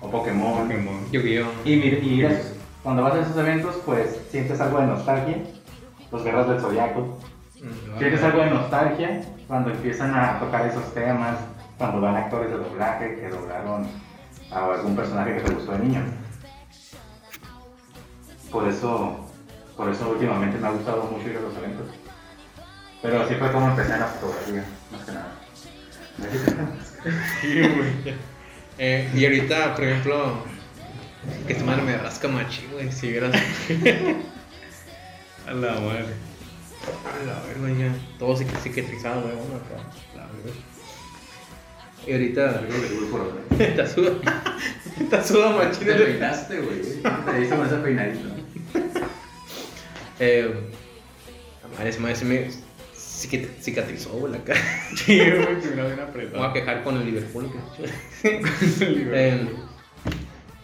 o Pokémon. Pokémon. Yu-Gi-Oh! Y, y esos- cuando vas a esos eventos, pues sientes algo de nostalgia. Los guerras del Zodiaco. Mm, Sientes algo de nostalgia cuando empiezan a tocar esos temas, cuando van actores de doblaje que doblaron a algún personaje que te gustó de niño. Por eso, por eso últimamente me ha gustado mucho ir a los eventos. Pero así fue como empecé en la fotografía, más que nada. Sí, güey. Eh, y ahorita, por ejemplo, que tu madre me rasca machi, güey, si vieras. A la madre. A la verga, ya. Todo cic- cicatrizado, güey, bueno, acá. La verga. Y ahorita. Te suda. Te suda machín Te el- peinaste, güey. Te hice con ese peinadito. Eh. la Madre, madre se me cic- cicatrizó, güey, la cara. Sí, güey, que me la ven Me voy a quejar con el Liverpool. que- Eh,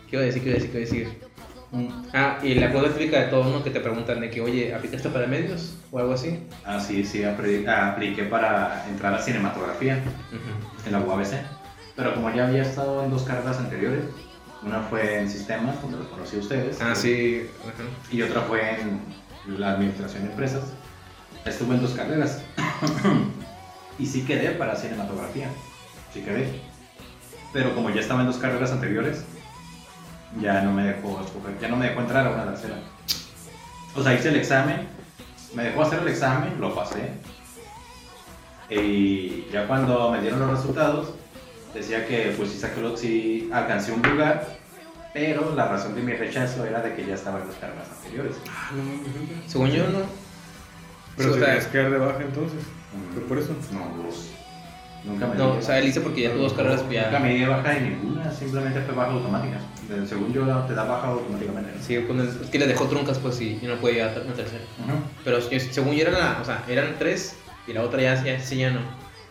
¿Qué iba a decir? ¿Qué iba a decir? ¿Qué iba a decir? Mm, Ah, y la pregunta típica de todos, ¿no? Que te preguntan de que, oye, ¿aplicaste para medios? O algo así. Ah, sí, sí, apliqué para entrar a cinematografía en la UABC. Pero como ya había estado en dos carreras anteriores, una fue en sistemas, donde los conocí a ustedes. Ah, sí. Y otra fue en la administración de empresas. Estuve en dos carreras. y sí quedé para cinematografía. Sí quedé. Pero como ya estaba en dos carreras anteriores, ya no me dejó escoger, ya no me dejó entrar a una tercera. O sea, hice el examen, me dejó hacer el examen, lo pasé. Y ya cuando me dieron los resultados, decía que pues sí, saqué lo- sí alcancé un lugar, pero la razón de mi rechazo era de que ya estaba en las carreras anteriores. Según yo, no. Pero Sí, te o sea, tienes que de baja entonces. ¿Fue por eso? No, dos. Nunca me No, o sea, él hizo porque ya tuvo dos carreras, pues Nunca ya. me di baja de ninguna, simplemente fue baja automática. Según yo, te da baja automáticamente. ¿no? Sí, con el- es que le dejó truncas, pues y yo no podía ir a tercera. Pero según yo era la, o sea, eran tres y la otra ya, ya, sí, ya no.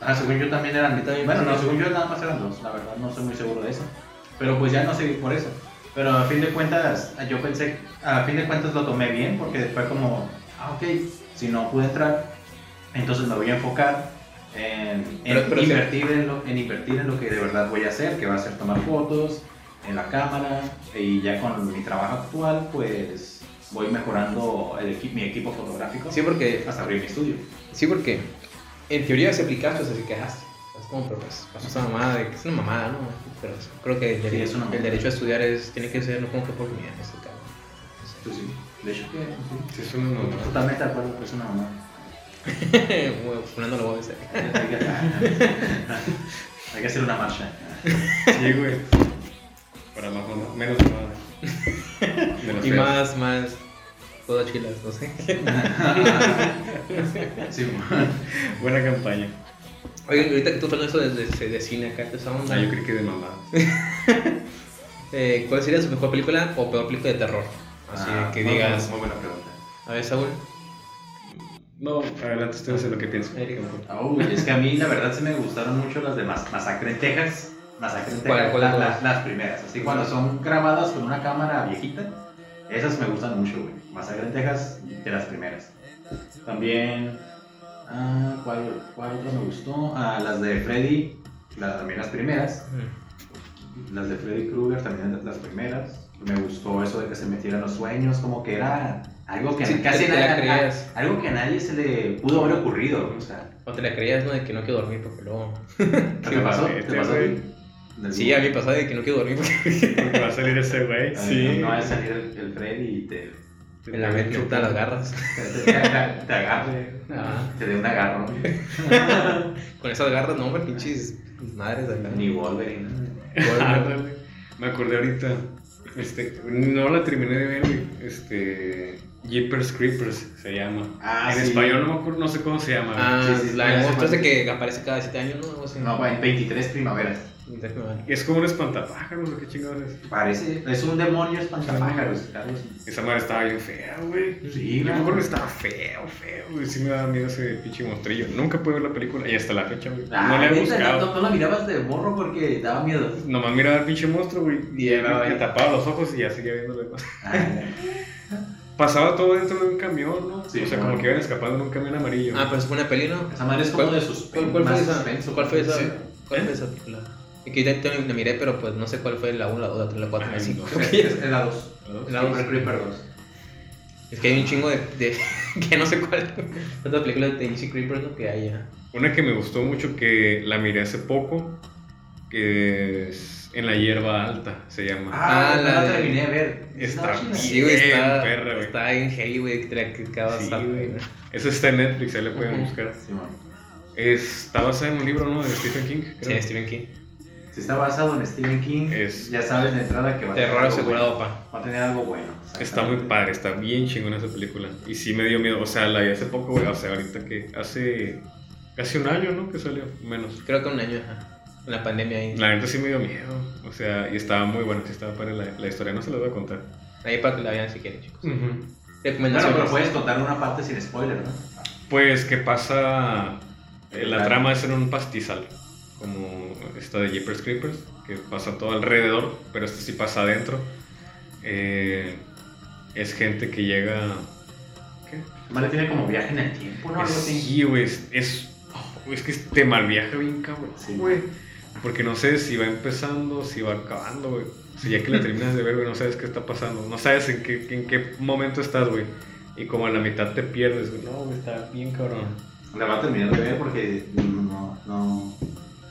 Ah, según yo también eran. También bueno, no, según yo nada más eran dos, la verdad, no estoy muy seguro de eso. Pero pues ya no seguí por eso. Pero a fin de cuentas, yo pensé, a fin de cuentas lo tomé bien porque fue como, ah, ok, si no pude entrar, entonces me voy a enfocar en, en Pero- pero sí. invertir, en, lo, en invertir en lo que de verdad voy a hacer, que va a ser tomar fotos en la cámara y ya con mi trabajo actual, pues voy mejorando el equi- mi equipo fotográfico Sí, porque, hasta abrir mi estudio. sí, porque en teoría se aplicaste, o sea, si quejaste. Es como, pero pues, pasó esa mamada de que es una mamada, ¿no? Pero creo que el, Sí, derecho, es una el mamada. derecho a estudiar es, tiene que ser, no como que por mí, en este caso. Pues sí, de hecho que sí. Sí, es una mamada. Totalmente de acuerdo, es una mamá. Fernando lo voy a decir. Hay que hacer una marcha. Sí, güey. Para más mamada, menos. Menos Y más, más, todas chilas, no sé. Sí, Buena campaña. Oye, ahorita que tú estás hablando eso de, de, de cine acá, esa onda, Ah, yo creí que de mamada. eh, ¿cuál sería su mejor película o peor película de terror? Así Ah, que digas, Muy buena pregunta. a ver, Saúl. No, adelante ustedes en lo que. Erika. Uy, es que a mí la verdad se me gustaron mucho las de Mas- Masacre en Texas. Masacre en ¿Cuál- Texas, cuál de la- todas? la- las primeras. Así cuando son grabadas con una cámara viejita, esas me gustan mucho, güey. Masacre en Texas, de las primeras. También, ah, ¿cuál, ¿cuál otra me gustó? Ah, las de Freddy, las, también las primeras. Las de Freddy Krueger también las, las primeras. Me gustó eso de que se metieran los sueños, como que era algo que Sí, casi te- te la a- creías. algo que a nadie se le pudo haber ocurrido. O sea, O te la creías, ¿no? De que no quiero dormir porque luego... ¿qué te pasó? ¿Te pasó? Sí, a mí pasaba de que no quiero dormir porque Porque va a salir ese güey. Ah, Sí. No, no va a salir el, el Freddy y te, Te en la mente me botan las garras. te, te- agarre, Ah. te dé un agarrón. Con esas garras, no, hombre, pinches madres acá. Ni Wolverine. Ándale. Me acordé ahorita. Este, no la terminé de ver, güey. Este. Jeepers Creepers se llama. Ah, en sí. español no me acuerdo, no sé cómo se llama. Ah, Sí, sí, la sí, de que aparece cada 7 años, ¿no? Algo así. No, en 23 primaveras. Es como un espantapájaros, ¿o qué chingados es? Parece, es un demonio espantapájaros, Carlos. Esa madre estaba bien fea, güey. Sí, Yo me no. acuerdo que estaba feo, feo, güey. Sí me daba miedo ese pinche monstrillo. Nunca pude ver la película y hasta la fecha, güey. Ah, no la he buscado. No, no la mirabas de morro porque daba miedo. Nomás miraba al pinche monstruo, güey. Y me tapaba los ojos y ya seguía viendo lo demás. Ah, Pasaba todo dentro de un camión, ¿no? Sí, o sea, bueno. como que iban escapando en un camión amarillo. Ah, pero es una peli, ¿no? esa madre es como ¿Cuál- de suspenso. ¿Cuál, cuál fue esa? suspenso. ¿Cuál fue esa? Sí. ¿Cuál ¿Eh? fue esa película? Que ya te la miré, pero pues no sé cuál fue la 1, la 2, la 3, la 4, la Ay, 5. no Es, la 2. La dos. Creeper Creeper 2. Es que hay un chingo de. de que no sé cuál. Otras películas de DC Creepers, ¿no? Que hay ya. Una que me gustó mucho que la miré hace poco, que es En la hierba alta, se llama. Ah, Ah, no la la terminé de ver. Está bien. Sí, güey, está. perra, güey. Está en heavy, güey. Que acabas Sí, güey. Eso está en Netflix, ahí le pueden buscar. Está basada en un libro, ¿no? De Stephen King. Sí, creo. Stephen King. Si está basado en Stephen King, Es- ya sabes de entrada que va a tener Terror algo asegurado, bueno. pa. Va a tener algo bueno. Está muy padre, está bien chingona esa película. Y sí me dio miedo. O sea, la vi hace poco, güey. O sea, ahorita que hace casi un año, ¿no? Que salió, menos. Creo que un año, ajá. La pandemia ahí. La neta sí me dio miedo. O sea, y estaba muy buena, sí estaba padre la, la historia. No se la voy a contar. Ahí para que la vean si quieren, chicos. Bueno, Recomendaciones. pero puedes contar una parte sin spoiler, ¿no? Pues que pasa. eh, la Claro. trama es en un pastizal. Como esta de Jeepers Creepers. Que pasa todo alrededor. Pero esto sí pasa adentro. Eh, es gente que llega. ¿Qué? Madre tiene como viaje en el tiempo, ¿no? Sí, güey. Es, es, oh, es que te malviaja bien, cabrón. Sí. Porque no sé si va empezando, si va acabando, güey. O sea, ya que la terminas de ver, güey, no sabes qué está pasando. No sabes en qué, en qué momento estás, güey. Y como a la mitad te pierdes, güey. No, güey, está bien cabrón. La va a terminar de ver porque no, no,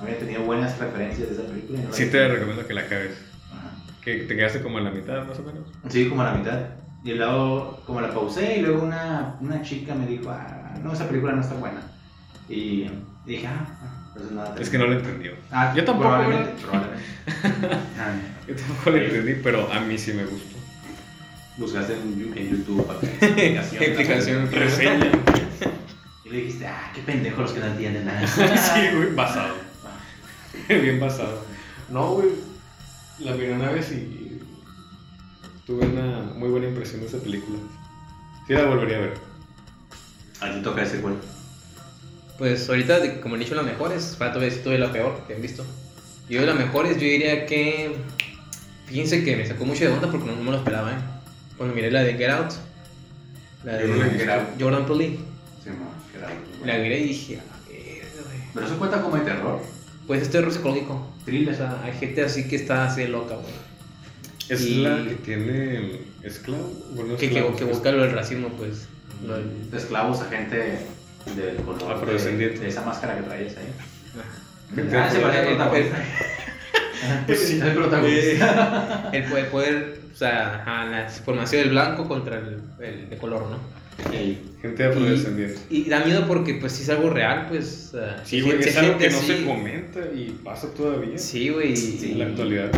había tenido buenas referencias de esa película. no Sí te recomiendo que la acabes. Ajá. Que te quedaste como a la mitad, más o menos. Sí, como a la mitad. Y luego, como la pausé, y luego una, una chica me dijo, ah, no, esa película no está buena. Y dije, ah. Es que no la entendió. Ah, Yo tampoco, Probablemente, probablemente. Ah, Yo tampoco la entendí, pero a mí sí me gustó. buscaste en, en YouTube para explicación. Explicación. Reseña. Y le dijiste, ah, qué pendejo los que no entienden nada. sí, güey, basado. Bien basado. No, güey. La miré una vez y tuve una muy buena impresión de esa película. Sí la volvería a ver. A ti toca ese cuál. Pues ahorita, como han dicho las mejores, falta ver si tuve la peor que han visto. Yo de las mejores, yo diría que. Fíjense que me sacó mucho de onda porque no, no me lo esperaba, ¿eh? Cuando miré la de Get Out, la de no Get Out. Jordan Peele, Sí, que era algo la miré y dije, a ver, güey. Pero eso cuenta como de terror. Pues este terror psicológico. Thriller. O sea, hay gente así que está así de loca, güey. Es Y- la que tiene esclavo. Bueno, Que, esclavos, que es- busca lo del racismo, pues. Lo del- De esclavos a gente del color Afrodescendiente. de, de esa máscara que traías ahí. Ah, se parece el- protagonista. Pues sí. el protagonista. el poder, poder, o sea, ajá, la formación del blanco contra el, el de color, ¿no? Ey, Gente afrodescendiente. Y da miedo porque, pues, si es algo real, pues. Sí, güey, gente- es algo gente que no se comenta y pasa todavía. Sí, güey. y- En la actualidad.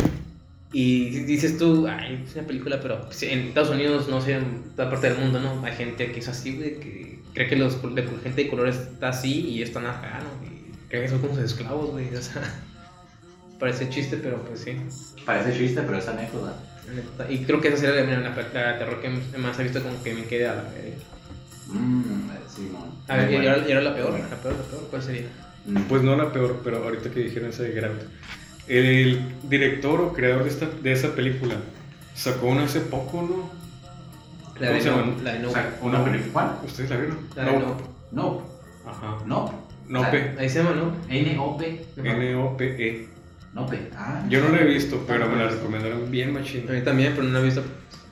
Y dices tú, ay, es una película, pero pues, en Estados Unidos, no sé, en toda parte del mundo, ¿no? Hay gente que es así, güey, que cree que los, de, gente de color está así y están acá, ¿no? Y creen que son como esclavos, güey, o sea. Parece chiste, pero pues sí. Parece chiste, pero es anécdota. Y creo que esa sería la, la, la terror que más he visto como que me quede a la verga. Mmm, Simón. A ver, Muy y bueno. ahora, y ahora la peor, la peor, la peor, ¿cuál sería? Mm, Pues no la peor, pero ahorita que dijeron esa de Out. El director o creador de, esta, de esa película sacó una hace poco, ¿no? La ¿Cómo de no, la de no. o sea, una película. ¿Cuál? ¿Ustedes la vieron? La de no. No. Ajá. No. Nope. Ahí se llama, ¿no? N-O-P. N-O-P-E. Nope. Ah, E. Yo no la he visto, pero me la recomendaron bien machín. A mí también, pero no la he visto.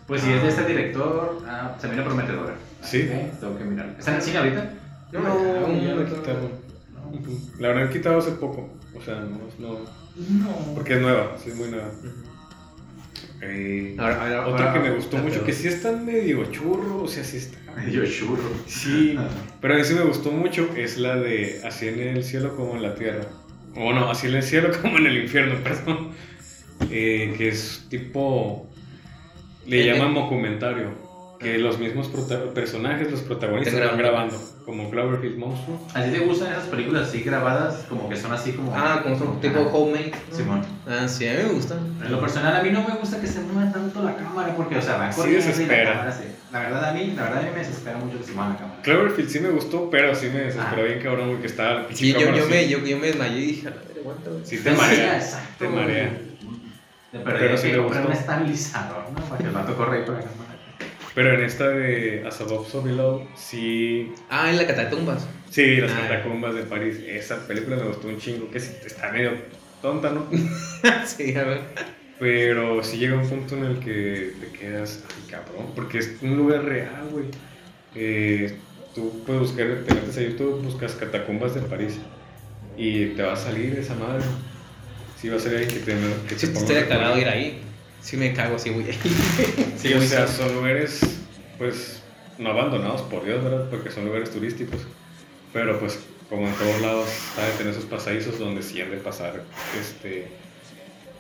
Pues si es de este director, ah, se mira prometedora. Sí. Tengo que mirar. ¿Está en el cine ahorita? No, No, la quitaron. La han quitado hace poco. O sea, no, no. No. Porque es nueva, sí es muy nueva. Eh, Ahora- ahora- otra ahora- que me gustó mucho, peor. que sí está medio churro, o sea, sí está. Yo churro. Sí, pero a mí sí me gustó mucho, es la de Así en el cielo como en la tierra. O no, Así en el cielo como en el infierno, perdón. Eh, que es tipo. Le llaman documentario. Que los mismos prota- personajes, los protagonistas, Están van grabando. Como Cloverfield Monstruo. ¿A ti te gustan esas películas así grabadas? Como que son así como. Ah, como son tipo homemade. ¿no? Simón. Ah, sí, a mí me gustan. En lo personal, a mí no me gusta que se mueva tanto la cámara porque, o sea, va Sí corriendo y desespera. la cámara se- La verdad, a mí, la verdad, a mí me desespera mucho que se mueva la cámara. Cloverfield sí me gustó, pero sí me desesperó Ah. bien cabrón porque estaba Sí, yo, yo, me, yo, yo me desmayé y dije, a la verga, aguanta. Sí te marea. exacto. te marea. Pero, sí sí me gustó. un estabilizador, ¿no? Para que el vato corra ahí con la cámara. Pero en esta de As Above So Below, sí. Ah, en la catatumbas. Sí, las Ah. catacumbas de París. Esa película me gustó un chingo, que sí, está medio tonta, ¿no? sí, a ver. Pero sí llega un punto en el que te quedas, ay cabrón, porque es un lugar real, güey. Eh, tú puedes buscar, te metes a YouTube, buscas catacumbas de París y te va a salir esa madre. Sí, va a ser alguien que te, que Sí, te estaría un cagado ir ahí. Sí, me cago así, güey. Sí, o sea, son lugares, pues, no abandonados por Dios, ¿verdad? Porque son lugares turísticos. Pero, pues, como en todos lados, saben tener esos pasadizos donde de pasar, este,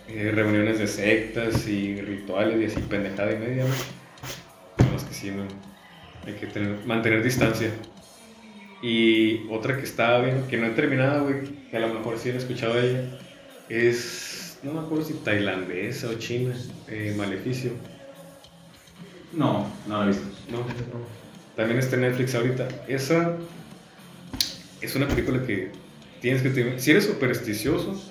eh, reuniones de sectas y rituales y así, pendejada y media, ¿no? Con los que sí, no, hay que tener, mantener distancia. Y otra que estaba viendo, que no he terminado, güey, que a lo mejor sí han escuchado de ella, es, no me acuerdo si tailandesa o china, eh, Maleficio. No, no lo he visto. No, también está en Netflix ahorita. Esa es una película que tienes que tener. Si eres supersticioso,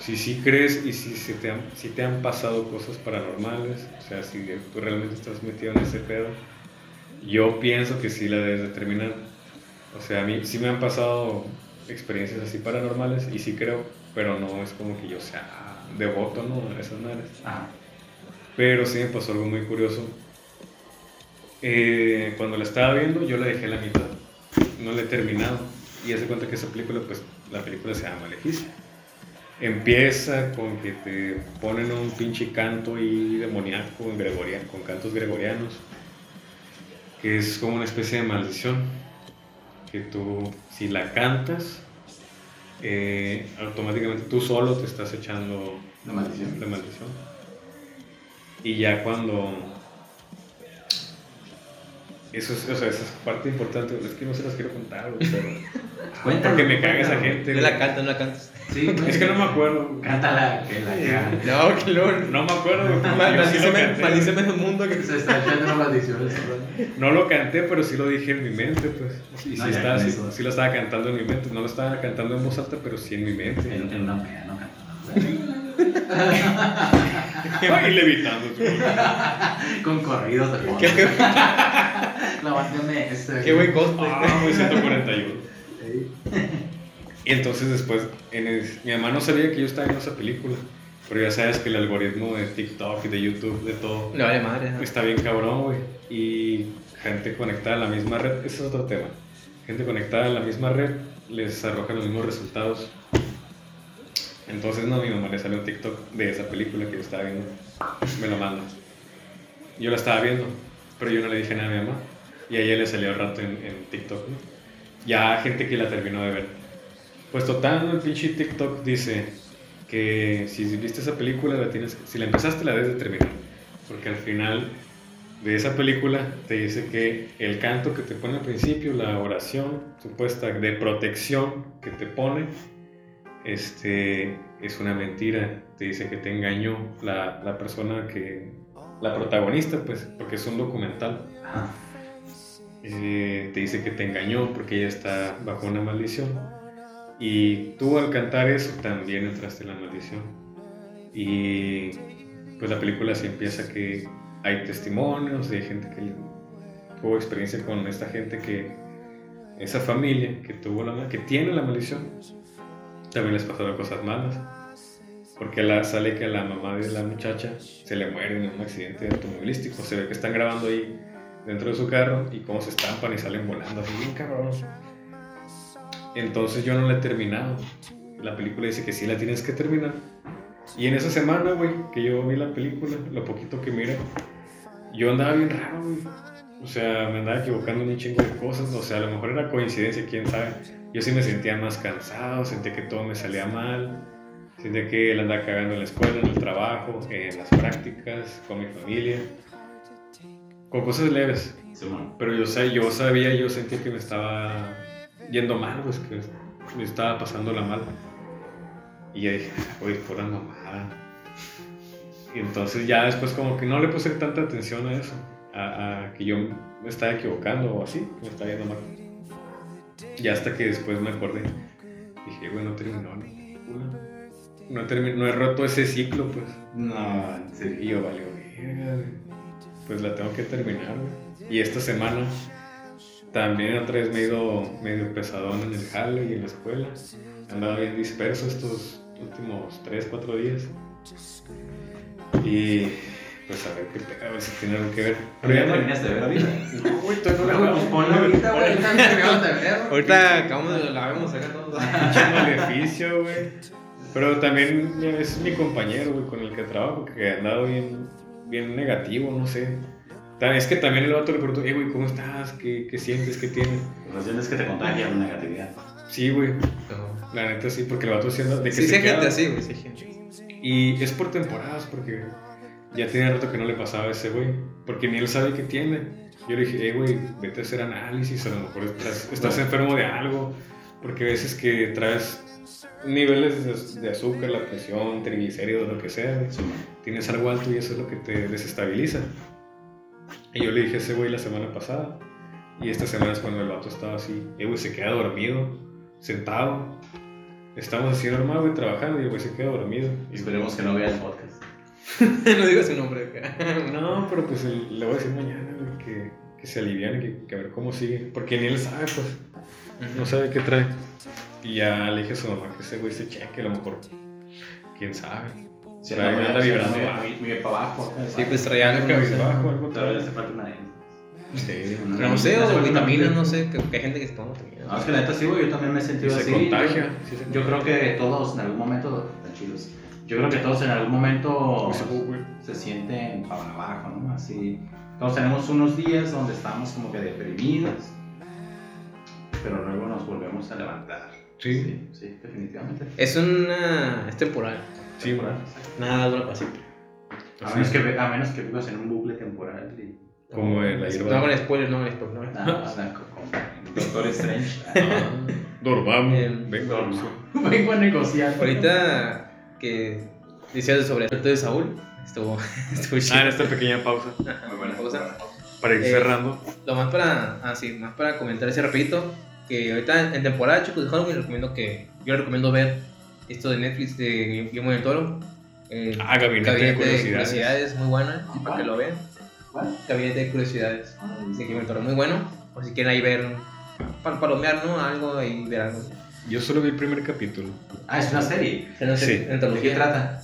si sí crees y si, se te han, si te han pasado cosas paranormales, o sea, si tú realmente estás metido en ese pedo, yo pienso que sí la debes de terminar. O sea, a mí sí me han pasado experiencias así paranormales y sí creo, pero no es como que yo sea devoto, ¿no? A esas madres. Ah, Pero sí me pasó algo muy curioso. Eh, cuando la estaba viendo, yo la dejé a la mitad. No la he terminado. Y hace cuenta que esa película, pues, la película se llama Maleficia. Empieza con que te ponen un pinche canto ahí demoníaco en gregoriano, con cantos gregorianos, que es como una especie de maldición. Que tú, si la cantas, eh, automáticamente tú solo te estás echando de maldición. la maldición. Y ya cuando. Eso es, o sea, esa es parte importante. Es que no se las quiero contar, güey, pero. Cuéntalo, Porque me caga esa gente. No la cantas, no la cantas. Sí, Es que no me acuerdo. Cántala, que la que No, que luego. No me acuerdo, Maldíceme, un mundo que se está echando una maldición. No lo canté, pero sí lo dije en mi mente, pues. Y No, sí, estaba, sí, eso. sí lo estaba cantando en mi mente. No lo estaba cantando en voz alta, pero sí en mi mente. En, en una peda, no canta. Ay, levitando. Con corridos de fondo. Qué, qué, La canción de este. qué buen cosplay. Ah, muy 141. Y entonces después, en el- mi mamá no sabía que yo estaba viendo esa película. Pero ya sabes que el algoritmo de TikTok y de YouTube, de todo, Le vale madre. ¿no? está bien cabrón, güey. Y gente conectada a la misma red, ese es otro tema. Gente conectada a la misma red les arroja los mismos resultados. Entonces, no, a mi mamá le salió un TikTok de esa película que yo estaba viendo. Me lo manda. Yo la estaba viendo, pero yo no le dije nada a mi mamá. Y a ella le salió al rato en, en TikTok, ¿no? Ya gente que la terminó de ver. Pues total, el pinche TikTok dice que si viste esa película, la tienes, si la empezaste, la debes de terminar. Porque al final de esa película te dice que el canto que te pone al principio, la oración supuesta de protección que te pone, este, es una mentira. Te dice que te engañó la, la persona que, la protagonista, pues, porque es un documental. Ajá. Eh, te dice que te engañó porque ella está bajo una maldición. Y tú al cantar eso también entraste en la maldición. Y pues la película se empieza que hay testimonios de gente que tuvo experiencia con esta gente que esa familia que tuvo la que tiene la maldición. También les pasaron cosas malas. Porque la, sale que a la mamá de la muchacha se le muere en un accidente automovilístico. Se ve que están grabando ahí dentro de su carro y cómo se estampan y salen volando así bien cabrón entonces yo no la he terminado la película dice que sí la tienes que terminar y en esa semana, güey, que yo vi la película, lo poquito que miré, yo andaba bien raro, güey. O sea, me andaba equivocando en un chingo de cosas. O sea, a lo mejor era coincidencia, quién sabe. Yo sí me sentía más cansado, sentía que todo me salía mal. Sentía que él andaba cagando en la escuela, en el trabajo, en las prácticas, con mi familia. Con cosas leves. Pero yo, sa- yo sabía, yo sentía que me estaba yendo mal, pues que me estaba pasándola mal. Y ya dije, oye, pura mamada. Y entonces ya después como que no le puse tanta atención a eso, a, a que yo me estaba equivocando o así, que me estaba yendo mal. Y hasta que después me acordé, dije, güey, no terminó. No, termi- no he roto ese ciclo, pues. No, en serio. Y yo, vale, güey. pues la tengo que terminar, güey. Y esta semana también otra vez me he ido medio pesadón en el jale y en la escuela. He andado bien disperso estos últimos 3, 4 días. Y pues a ver qué pedo, a ver si tiene algo que ver. Pero ya terminaste de ver ahorita. No, güey, todavía no la Pues veo. ponla ahorita, güey. Ahorita terminamos de ver. Ahorita acabamos de la vemos acá todos. Pinche maleficio, güey. Pero también es mi compañero, güey, con el que trabajo, que ha andado bien, bien negativo, no sé. Es que también el vato le preguntó, eh, güey, ¿cómo estás? ¿Qué, qué sientes? ¿Qué tienes? Pues tienes que te contagia la negatividad. Sí, güey, No. la neta sí, porque el vato siendo de que Sí, se sí queda- gente así, güey, sí gente. Y es por temporadas, porque ya tiene rato que no le pasaba a ese güey, porque ni él sabe qué tiene. Yo le dije, eh, güey, vete a hacer análisis, a lo mejor estás, estás enfermo de algo, porque a veces que traes niveles de, de azúcar, la presión, triglicéridos, lo que sea, güey, Simón. tienes algo alto y eso es lo que te desestabiliza. Y yo le dije a ese güey la semana pasada, y esta semana es cuando el vato estaba así, eh, güey, se queda dormido, sentado. Estamos así normal, güey, trabajando y el güey se queda dormido. Y Esperemos que no vea el podcast. no digo su nombre acá. No, pero pues el- le voy a decir mañana güey, que, que se aliviane, que, que a ver cómo sigue. Porque ni él sabe, pues. No sabe qué trae. Y ya le dije a su mamá que ese güey se cheque, a lo mejor. Quién sabe. Si Trae- anda anda vibrando muy, para abajo. Sí, pues traía algo. Cabizbajo, algo le hace falta una. Sí. Pero no sé, o vitaminas, no sé, que, que hay gente que se toma también. No, es que la neta sí, güey, yo también me he Y sentido se así. contagia. Yo, sí se yo creo que todos en algún momento, tan chidos, yo creo que todos en algún momento se sienten para abajo, ¿no? Así. Todos tenemos unos días donde estamos como que deprimidos, pero luego nos volvemos a levantar. Sí. Sí, sí, definitivamente. Es una. es temporal. Sí, güey. Nada dura para siempre. A menos, que, a menos que vivas en un bucle temporal y... Como el- la No hierba. hagan spoilers, no hagan spoilers. No, hagan- Nada, o sea, co- como Doctor Strange. Dormamos. Venga, dormo. sí. Vengo a negociar. Ahorita que decías sobre el de Saúl, estuvo, estuvo chido. Ah, en esta pequeña pausa. Muy buena cosa. Para ir Eh, cerrando. Lo más para, ah, sí, más para comentar ese rapidito, que ahorita en, en temporada, chicos, de Halloween, recomiendo que, yo recomiendo ver esto de Netflix de Guillermo del Toro, Eh, Ah, Gabinete de Curiosidades. Curiosidades, muy buena, para que lo vean. ¿Cuál? Gabinete de Curiosidades, de Guillermo del Toro, muy bueno. O si quieren ahí ver, para palomear, ¿no? Algo y ver algo. Yo solo vi el primer capítulo. Ah, es una serie. No sé, Sí. en ¿De qué trata?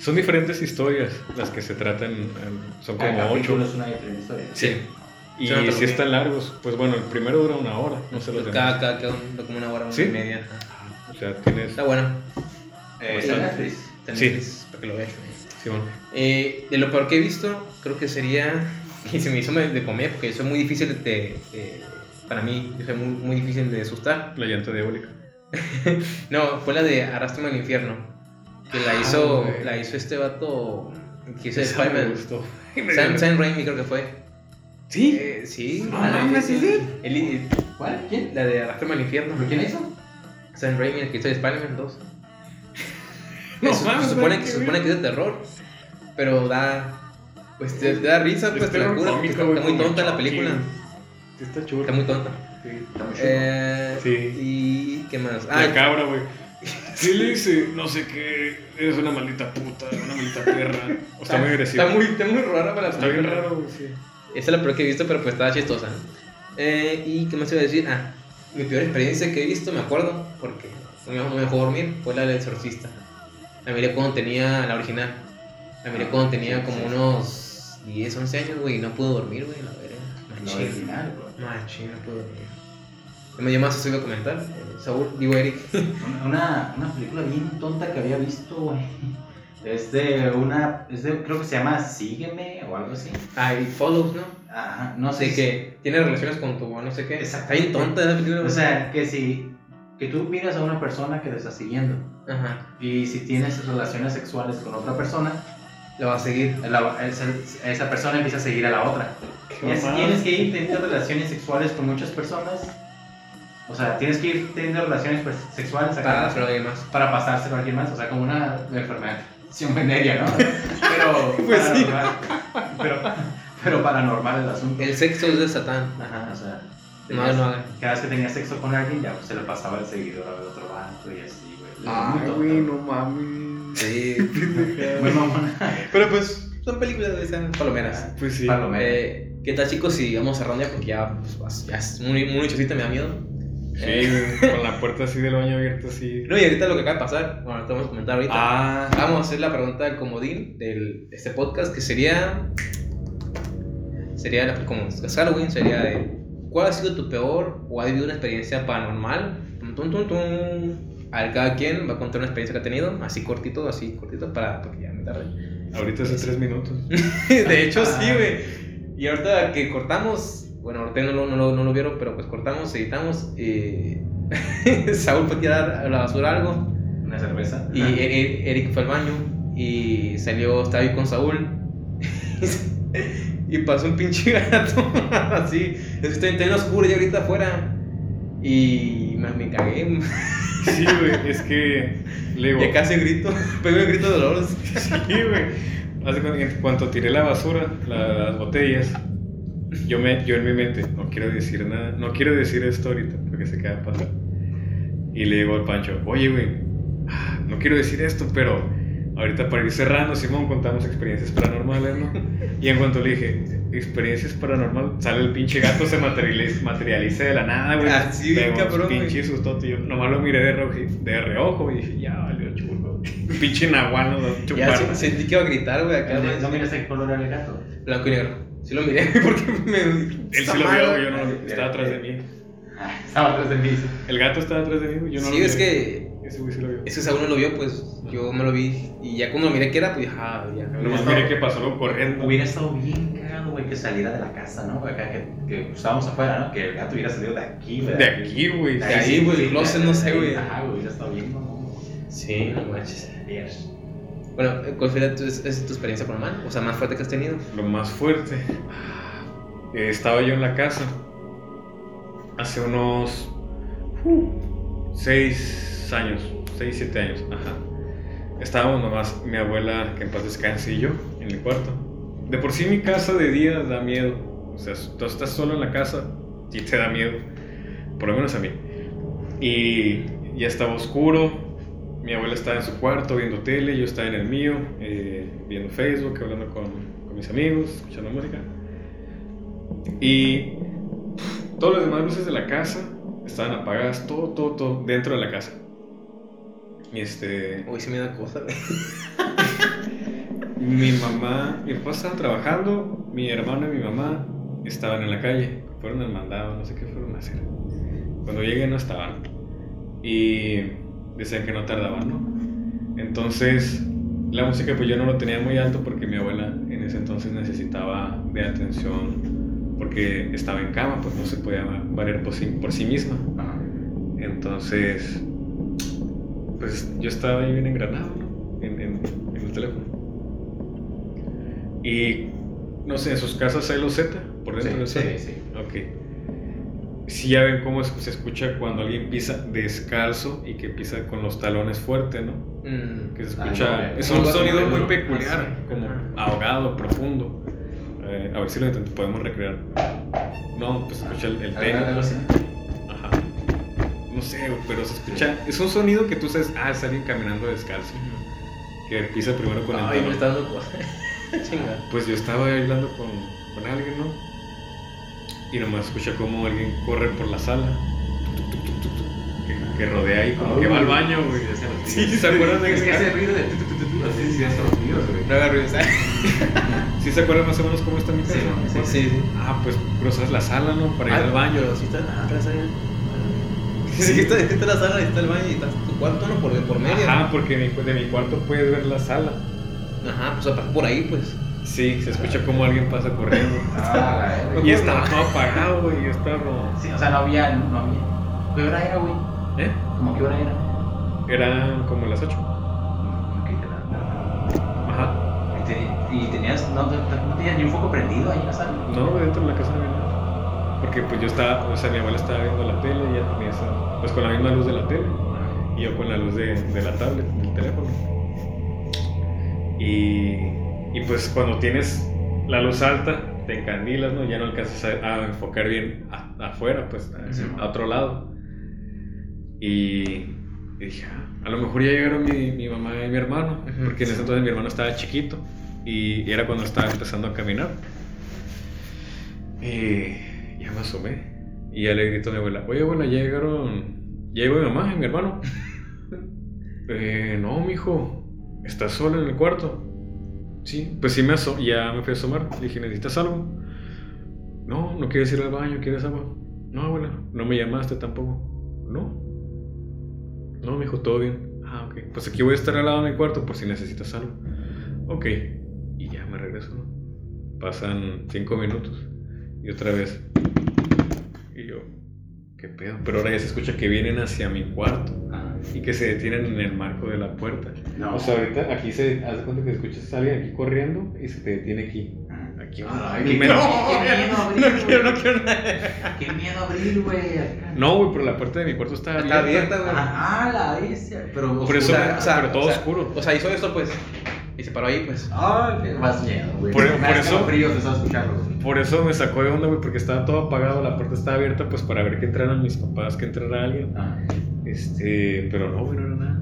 Son diferentes historias las que se tratan. em, Son como Cada ocho. capítulo es una diferente historia. Sí. Y Son si están largos, pues bueno, el primero dura una hora, no sé los. Cada, cada, cada como una hora, una ¿Sí? y media. O sea, tienes. Está bueno. Eh, está Netflix. Sí. Para que lo. Simón. Eh, de lo peor que he visto, creo que sería. Y se me hizo de comer, porque soy muy difícil de. de- para mí, yo soy muy, muy difícil de asustar. La llanta diabólica. No, fue la de Arrastrame al infierno. Que la Ah, hizo, la hizo este vato. Que hizo Spider-Man. gustó. Sam, Sam Raimi creo que fue. ¿Sí? Eh, sí. No ¿Cuál? ¿Quién? la de Arrastrame al infierno. ¿Pero quién hizo? Sam Raimi, el que hizo Spider-Man 2. No se supone, que, se supone que es de terror. Pero da. Pues te, te da risa, Es pues te la cura. cómico, Está, muy tonta la película. Sí, está chulo. Está muy tonta. Sí, está muy chulo. Eh, Sí. ¿Y qué más? La cabra, güey. Sí le dice, no sé qué, eres una maldita puta, una maldita perra. O está muy agresivo. Está muy, está muy rara para la Está bien raro, güey, sí. Esa es la peor que he visto, pero pues estaba chistosa. Eh, ¿Y qué más iba a decir? Ah, mi peor experiencia que he visto, me acuerdo, porque no me, dejó dormir, fue la del exorcista. La miré cuando tenía la original. La miré cuando tenía como unos 10, 11 años, güey, y no pude dormir, güey, la verga. La original. Machín, no pude dormir. ¿Qué me llamas eso iba a comentar? Eh, Saúl, digo Eric. Una, una película bien tonta que había visto, güey. Es de una. Es de, creo que se llama Sígueme o algo así. Ah, y Follows, ¿no? Ajá, no sé Sé que tiene relaciones con tu no sé qué. Está bien tonta esa película. O sea, que si. Que tú miras a una persona que te está siguiendo. Ajá, Y si tienes relaciones sexuales con otra persona, la va a seguir. la- esa, esa persona empieza a seguir a la otra. Y así tienes que ir teniendo relaciones sexuales con muchas personas. O sea, tienes que ir teniendo relaciones pues, sexuales Para para pasárselo a alguien más. O sea, como una enfermedad venérea, ¿no? Pero, Pues sí. paranormal. pero, pero paranormal el asunto. El sexo es de Satán. Ajá, o sea, No, no hagan. cada vez que tenías sexo con alguien, ya pues, se le pasaba el seguidor al otro banco y así, güey. Tonto. güey, no mames. Sí. Muy mamona. Pero pues son películas de esas palomeras. Pues sí. Palomera. Eh, ¿Qué tal chicos si vamos cerrando ya? Porque ya, pues, ya es muy, muy me da miedo. Sí, Eh, con la puerta así del baño abierta así. no, y ahorita lo que acaba de pasar, bueno, te vamos a comentar ahorita. Ah, Vamos a hacer la pregunta del comodín de este podcast que sería. Sería como es Halloween, sería de. ¿Cuál ha sido tu peor o ha vivido una experiencia paranormal? Tum, tum, tum, tum. A ver, cada quien va a contar una experiencia que ha tenido, así cortito, así cortito, para, porque ya me tarde. ahorita hace tres minutos. de hecho, sí, güey. Y ahorita que cortamos, bueno, ahorita no lo, no lo, no lo vieron, pero pues cortamos, editamos. Y Saúl fue a tirar a la basura algo. Una cerveza. Y E- E- Eric fue al baño y salió, estaba ahí con Saúl. y pasó un pinche gato así. Es que estoy en oscuro ya ahorita afuera. Y me, me cagué. Sí, güey, es que. Le. Ya casi grito. Pego un grito de dolor. Sí, güey. Hace cuando, en cuanto tiré la basura, la- las botellas, yo, me, yo en mi mente, no quiero decir nada, no quiero decir esto ahorita, porque se queda pasar. Y le digo al Pancho, oye, güey, ah, no quiero decir esto, pero ahorita para ir cerrando, Simón, contamos experiencias paranormales, ¿no? Y en cuanto le dije, experiencias paranormales, sale el pinche gato, se materializa, materializa de la nada, güey. Así, un cabrón. Pinche sustote, yo nomás lo miré de, reojo, de reojo y dije, ya valió chulo. Pinche Ya chupar. se- sentí que iba a gritar, güey, acá. ¿No miras qué color era el gato? Blanco y negro. Sí lo miré porque me. Él sí lo vio, yo no lo vi. Estaba atrás de mí. Ah, estaba atrás de mí. sí. El gato estaba atrás de mí, yo no sí, lo es vi. que. Ese güey sí lo vio. Es que Saúl no lo vio, pues yo me lo vi. Y ya cuando lo miré que era, pues ah, ya. Nomás miré que pasó corriendo. Hubiera estado bien cagado, güey, que saliera de la casa, ¿no? Acá que, que estábamos afuera, ¿no? Que el gato hubiera salido de aquí, güey. De aquí, güey. De ahí, güey, el closet, no sé, güey. Ajá, güey, hubiera estado bien, ¿no? Sí, no manches. Bueno, ¿cuál fue tu, es, tu experiencia paranormal? O sea, más fuerte que has tenido. Lo más fuerte. eh, estaba yo en la casa. Hace unos. 6 años. 6, 7 años. Ajá. Estábamos nomás mi abuela, que en paz descanse, y yo en el cuarto. De por sí mi casa de día da miedo. O sea, tú estás solo en la casa y te da miedo. Por lo menos a mí. Y ya estaba oscuro. Mi abuela estaba en su cuarto viendo tele, yo estaba en el mío, eh, viendo Facebook, hablando con, con mis amigos, escuchando música. Y todas las demás luces de la casa estaban apagadas, todo, todo, todo dentro de la casa. Y este, Uy, se me da cosa, mi mamá, mi papá estaban trabajando, mi hermano y mi mamá estaban en la calle, fueron al mandado, no sé qué fueron a hacer. Cuando llegué no estaban. Y decían que no tardaban, ¿no? Entonces, la música pues yo no lo tenía muy alto porque mi abuela en ese entonces necesitaba de atención porque estaba en cama, pues no se podía valer por sí, por sí misma. Entonces, pues yo estaba ahí bien engranado, ¿no? En, en- en el teléfono. Y, no sé, en sus casas hay los Z por dentro del Sí, Z. sí, sí. Ok. Si ya ven cómo se escucha cuando alguien pisa descalzo y que pisa con los talones fuerte, ¿no? Mm. Que se Ah, escucha. no, es un sonido muy peculiar, Ah, como ahogado, profundo. Eh, a ver si lo podemos recrear. No, pues se escucha el, el. Ajá. No sé, pero se escucha. Es un sonido que tú sabes, ah, es alguien caminando descalzo. Que pisa primero con el Ay, me está dando cosa. Chinga. Pues yo estaba hablando con, con alguien, ¿no? Y nomás escucha como alguien corre por la sala. Que, que rodea ahí, como que va al baño, güey. Sí, ¿se acuerdan de Es que ese? ese ruido de tu, tu, tu, tu, tu, así sí, esos ruidos, güey. No haga ruido, ¿sabes? ¿Sí se acuerdan más o menos cómo está mi casa? Sí, sí. Ah, pues cruzas la sala, ¿no? Para ir al baño. Pero sí está atrás ahí. Sí, está, está la sala está el baño y está tu cuarto, ¿no? Por, por medio. Ajá, porque de mi, cuarto puedes ver la sala. Ajá, pues por ahí, pues. Sí, se escucha como alguien pasa corriendo. Ah. Y estaba todo apagado, güey. Y estaba como. Sí, o sea, no había, no había. ¿Qué hora era, güey? ¿Eh? ¿Cómo qué hora era? Eran como las 8. Ok, era- Ajá. Y te- Y tenías, no, no tenías ni un foco prendido ahí en la sala. No, dentro de la casa no había nada. Porque pues yo estaba, o sea, mi abuela estaba viendo la tele y ella tenía esa, pues con la misma luz de la tele. Y yo con la luz de, de la tablet, del teléfono. Y, y pues cuando tienes la luz alta, te encandilas, ¿no? Ya no alcanzas a, a enfocar bien a- afuera, pues a, Sí. a otro lado. Y, y dije, ah, a lo mejor ya llegaron mi, mi mamá y mi hermano, porque en ese entonces mi hermano estaba chiquito y era cuando estaba empezando a caminar. Y ya me asomé. Y ya le grito a mi abuela, oye abuela, ya llegaron, ya llegó mi mamá y mi hermano. eh, no, mijo, ¿estás sola en el cuarto? Sí, pues sí me ya me fui a asomar. Dije, ¿necesitas algo? No, no quieres ir al baño, ¿quieres agua? No, abuela, no me llamaste tampoco. No. No, mijo, todo bien. Ah, ok. Pues aquí voy a estar al lado de mi cuarto por si necesitas algo. Ok. Y ya me regreso, ¿no? Pasan cinco minutos. Y otra vez. Y yo, ¿qué pedo? Pero ahora ya se escucha que vienen hacia mi cuarto Ah, y que se detienen en el marco de la puerta. no. O sea, ahorita aquí se hace cuenta que escuchas a alguien aquí corriendo y se te detiene aquí. Ah. Aquí. Ay, Y qué me- miedo abrir, No quiero, güey. no quiero nada. Qué miedo abrir, güey. No, güey, pero la puerta de mi cuarto está abierta. Está abierta, güey. Ah, la bestia. Pero Por eso, O sea, pero todo o sea, oscuro. O sea, hizo esto, pues. Y se paró ahí, pues. Ah, qué más miedo, güey. Por- da eso- frío escucharlo. Por eso me sacó de onda, güey, porque estaba todo apagado, la puerta estaba abierta, pues para ver que entraran mis papás, que entrara alguien. Ah. Este, pero no, güey, no era nada.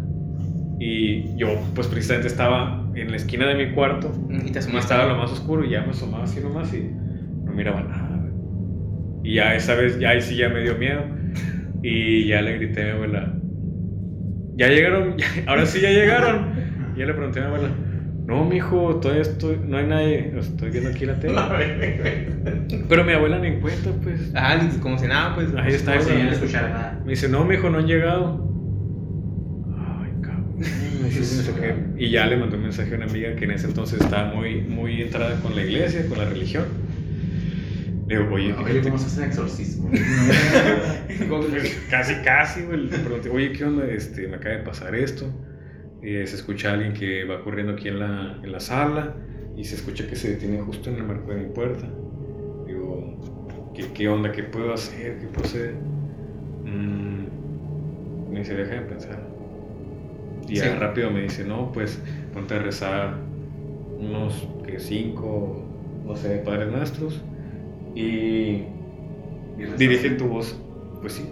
Y yo, pues precisamente estaba en la esquina de mi cuarto, Y te estaba lo más oscuro, y ya me asomaba así nomás y no miraba nada, güey. Y ya esa vez, ya ahí sí ya me dio miedo. Y ya le grité a mi abuela, ya llegaron, Ya- ahora sí ya llegaron. Y ya le pregunté a mi abuela, no, mijo, todavía estoy, no hay nadie, estoy viendo aquí la tele. Pero mi abuela ni en cuenta, pues. Ah, ni como si nada, pues. Ahí está, yo no escuchara nada. Me dice, no, mijo, no han llegado. Ay, cabrón. Me dice. Y ya le mandé un mensaje a una amiga que en ese entonces estaba muy, muy entrada con la iglesia, con la religión. Le digo, oye, Oye. ¿cómo se hace exorcismo? Pues, casi, casi, güey. Le pregunté, oye, ¿qué onda? Este, me acaba de pasar esto. Y se escucha a alguien que va corriendo aquí en la, en la sala. Y se escucha que se detiene justo en el marco de mi puerta. Digo, ¿qué, qué onda? ¿Qué puedo hacer? ¿Qué puedo hacer? Mm, me dice, deja de pensar. Y Sí. rápido me dice, no, pues ponte a rezar unos que cinco, no sé, padres nuestros. Y dirige tu voz. Pues sí.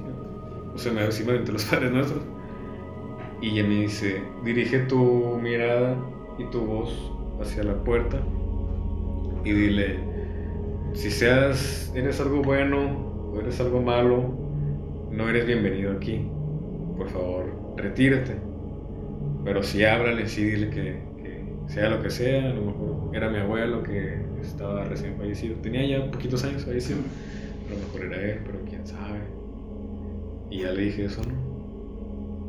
O sea, me, sí me aventé los padres nuestros. Y ella me dice, dirige tu mirada y tu voz hacia la puerta y dile, si seas, eres algo bueno o eres algo malo, no eres bienvenido aquí. Por favor, retírate. Pero si háblale, sí dile que, que sea lo que sea, a lo mejor era mi abuelo que estaba recién fallecido. Tenía ya poquitos años fallecido. A lo mejor era él, pero quién sabe. Y ya le dije eso, ¿no?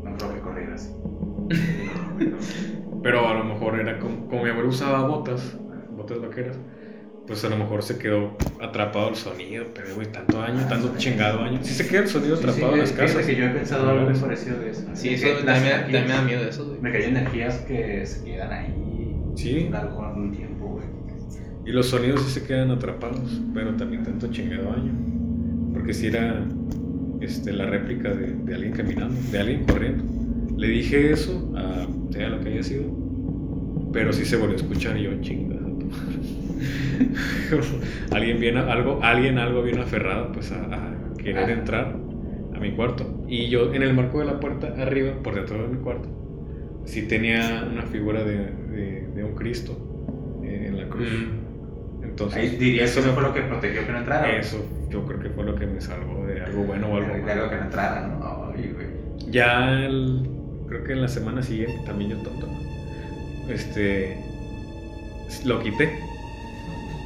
No creo que corriera así. Pero a lo mejor era como, como mi abuelo usaba botas, botas vaqueras, pues a lo mejor se quedó atrapado el sonido, pero güey, tanto año, tanto chingado año. Sí se queda el sonido atrapado en las casas. que yo he pensado algo muy parecido de eso. Sí, De eso que también, me da- miedo de eso, güey. Me caen energías que se quedan ahí. Sí. Algo algún tiempo, güey. Y los sonidos sí se quedan atrapados, pero también tanto chingado año. Porque si era este, la réplica de, de alguien caminando, de alguien corriendo. Le dije eso, a sea lo que haya sido, pero sí se volvió a escuchar y yo, chinga. alguien viene, algo, alguien algo vino aferrado pues a, a querer Ah. entrar a mi cuarto. Y yo en el marco de la puerta, arriba, por dentro de mi cuarto, sí tenía una figura de, de- de un Cristo en la cruz. Entonces, Ahí dirías que eso eso fue lo que protegió que no entrara. eso yo creo que fue lo que me salvó de algo bueno o algo malo. algo que no entrara, ¿no? Ay, güey. Ya el- creo que en la semana siguiente, también yo tonto, este, lo quité.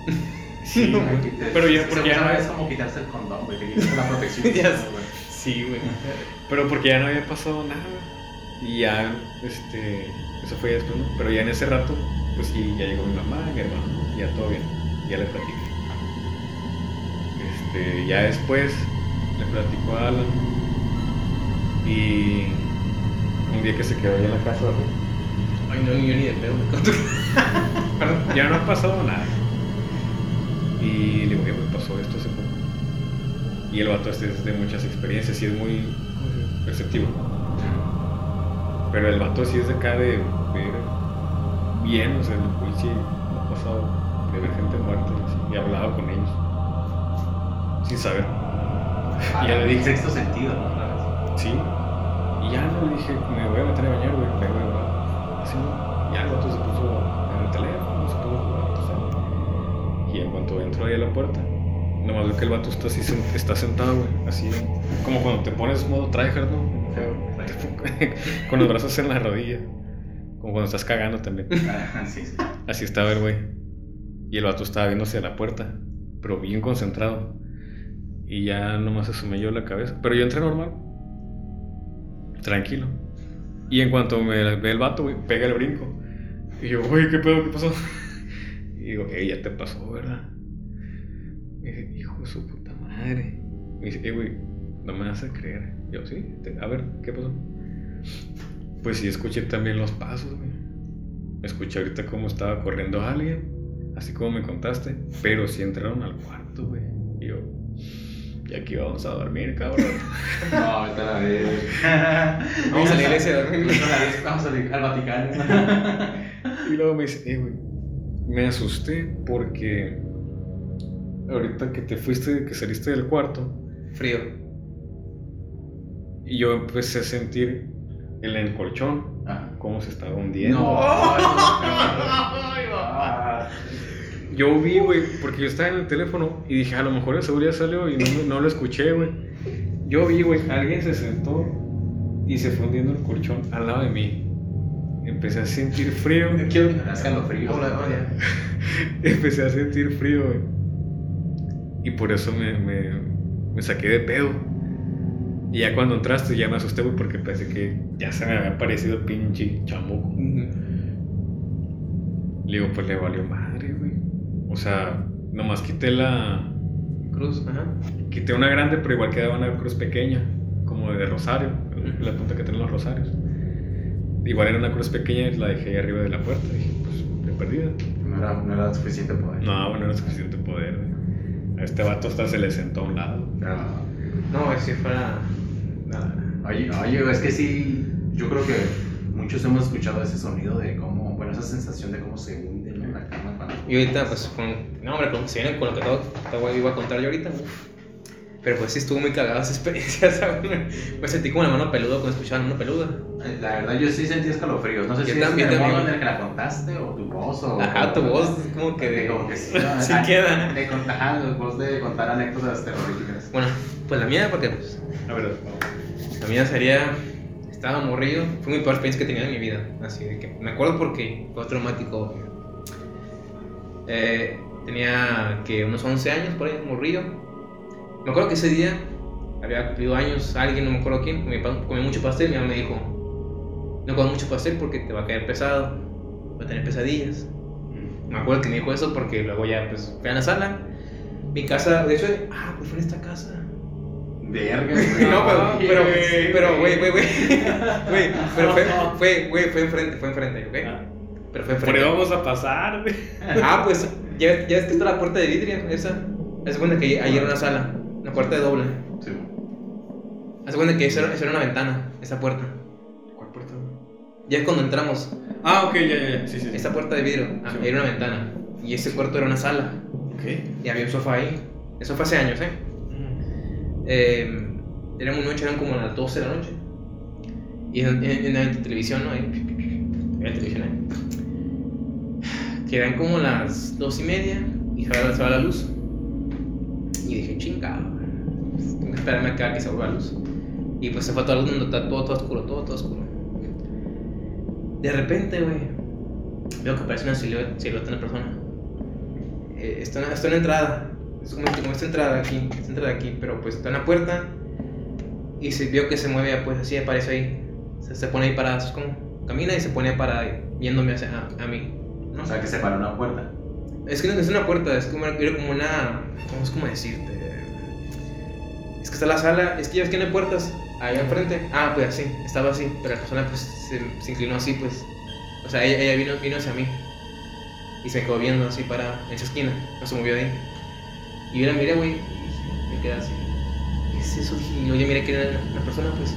Sí, No, güey. pero ya porque ya no es como quitarse el condón, güey. Quitas la protección. Ya güey. Sí, güey. Pero porque ya no había pasado nada. Y ya, este, eso fue ya después, ¿no? Pero ya en ese rato, pues sí, ya llegó mi mamá mi hermano, ya todo bien, ya le platiqué. Este, ya después le platico a Alan. Y un día que se quedó allá en la casa, güey, Ay, no, yo ni de pedo me conto. Perdón, ya no ha pasado nada. Y le digo, "Oye, güey, pasó esto hace poco. Y el vato este es de muchas experiencias y es muy perceptivo. Pero el vato sí es de acá de ver bien, o sea, el policía ha pasado de ver gente muerta y hablado con ellos. Sin saber. Y ya le dije, Sexto sentido, ¿no? Sí. Y ya no le dije, me voy a meter a bañar, güey, pero güey, va. Así. Ya el vato se puso en el teléfono, se puso a jugar, o sea. Y en cuanto entró ahí a la puerta, nomás veo que el vato está así, está sentado, güey, así, como cuando te pones modo tryhard, ¿no? Con los brazos en la rodilla. Como cuando estás cagando también. Sí, sí. Así estaba el güey. Y el vato estaba viéndose a la puerta, pero bien concentrado. Y ya nomás asomé yo la cabeza. Pero yo entré normal. Tranquilo. Y en cuanto me ve el vato, güey, pega el brinco. Y yo, güey, ¿qué pedo? ¿Qué pasó? Y digo, eh, ya te pasó, ¿verdad? Me dice, hijo de su puta madre. Me dice, eh, güey, no me vas a creer. Yo, sí, a ver, ¿qué pasó? Pues sí, escuché también los pasos, güey. Escuché ahorita cómo estaba corriendo alguien, así como me contaste, pero sí entraron al cuarto, güey. Y yo, y aquí vamos a dormir, cabrón. No, vete a la vez. Vamos a la iglesia a dormir. Vamos al al Vaticano. Y luego me dice, eh, güey, me asusté porque ahorita que te fuiste, que saliste del cuarto, Frío. y yo empecé a sentir en el colchón Ah. cómo se estaba hundiendo. No. Ah, Yo vi, güey, porque yo estaba en el teléfono y dije, a lo mejor el seguro ya salió y no, no lo escuché, güey. Yo vi, güey, alguien se sentó y se fue hundiendo el colchón al lado de mí. Empecé a sentir frío. Quiero. Hola. Empecé a sentir frío, güey. Y por eso me, me, me saqué de pedo. Y ya cuando entraste ya me asusté, güey, porque pensé que ya se me había aparecido el pinche chamuco. Le digo, pues le valió madre, güey. O sea, nomás quité la. Cruz, ajá. Quité una grande, pero igual quedaba una cruz pequeña, como de rosario, la punta que tienen los rosarios. Igual era una cruz pequeña y la dejé ahí arriba de la puerta. Dije, pues, de perdida. No era, no era suficiente poder. No, bueno, no era suficiente poder. A este vato hasta se le sentó a un lado. Ah. No, si fuera. Nada. Oye, oye, es que sí, yo creo que muchos hemos escuchado ese sonido de cómo, bueno, esa sensación de cómo se hunde ¿no? la cama cuando... Y ahorita, pues, con. No, hombre, como se viene con lo que todo voy- iba a contar yo ahorita, uf. Pero pues sí estuvo muy cagada esa experiencia, ¿sabes? Me sentí como la mano peluda cuando escuchaba la mano peluda. La verdad, yo sí sentí escalofríos. No sé Yo si también, es el modo en el que la contaste o tu voz o. Ajá, tu voz como que de... Como que sí, ¿no? sí queda. De, con- ajá, tu voz de contar anécdotas terroríficas. Bueno, pues la mía, porque pues, A ver, la mía sería... Estaba morrido. Fue mi peor experiencia que tenido en mi vida. Así de que me acuerdo porque fue traumático. Eh, tenía que unos 11 años por ahí, morrido. Me acuerdo que ese día había cumplido años alguien, no me acuerdo quién, comió mucho pastel, mi mamá me dijo, no comas mucho pastel porque te va a caer pesado, va a tener pesadillas. Me acuerdo que me dijo eso porque luego ya pues fui a la sala. Mi casa, de hecho, ah, pues fue en esta casa. Verga, No, pero, pero, güey. pero, güey, güey, güey. Güey, pero fue, fue, güey, fue enfrente, fue enfrente, ¿ok? Pero fue por ahí enfrente. vamos a pasar, güey. Ah, pues, ya, ya es que está la puerta de vidrio, esa. Haz cuenta que ahí era una sala, una puerta de doble. Sí. Haz cuenta que esa era, esa era una ventana, esa puerta. ¿Cuál puerta? Ya es cuando entramos, Ah, ok, ya, ya, ya. Sí, sí. sí. esa puerta de vidrio, ah, Sí. era una ventana. Y ese cuarto era una sala. Ok. Y había un sofá ahí. Eso fue hace años, ¿eh? Eh, era muy noche, eran como las 12 de la noche. Y en, en, en la televisión, ¿no? Ahí, televisión ahí. Que eran como las 2 y media y se va, la luz. Y dije, chingado. pues, Tengo que esperarme acá que se vuelva la luz. Y pues se fue todo el mundo, todo, todo oscuro, todo, oscuro. De repente, güey, veo que aparece una silueta, silueta de una persona. Eh, está, en- la entrada. Es como, esta entrada aquí, esta entrada aquí, pero pues está en la puerta y se vio que se mueve, pues así aparece ahí. Se, pone ahí parada, camina y se pone para viéndome hacia, a, a mí. ¿No? O sea, que se paró una puerta. Es que no es una puerta, es como, era como una. ¿Cómo es como decirte? Es que está la sala, es que ya ves que no hay puertas ahí enfrente. Ah, pues así, estaba así, pero la persona pues se, se inclinó así, pues. O sea, ella, ella vino, vino hacia mí y se me quedó viendo así para en esa esquina, no se movió de ahí. Y yo la miré, güey, y me quedé así. ¿Qué es eso? Y luego ya miré que era una persona, pues.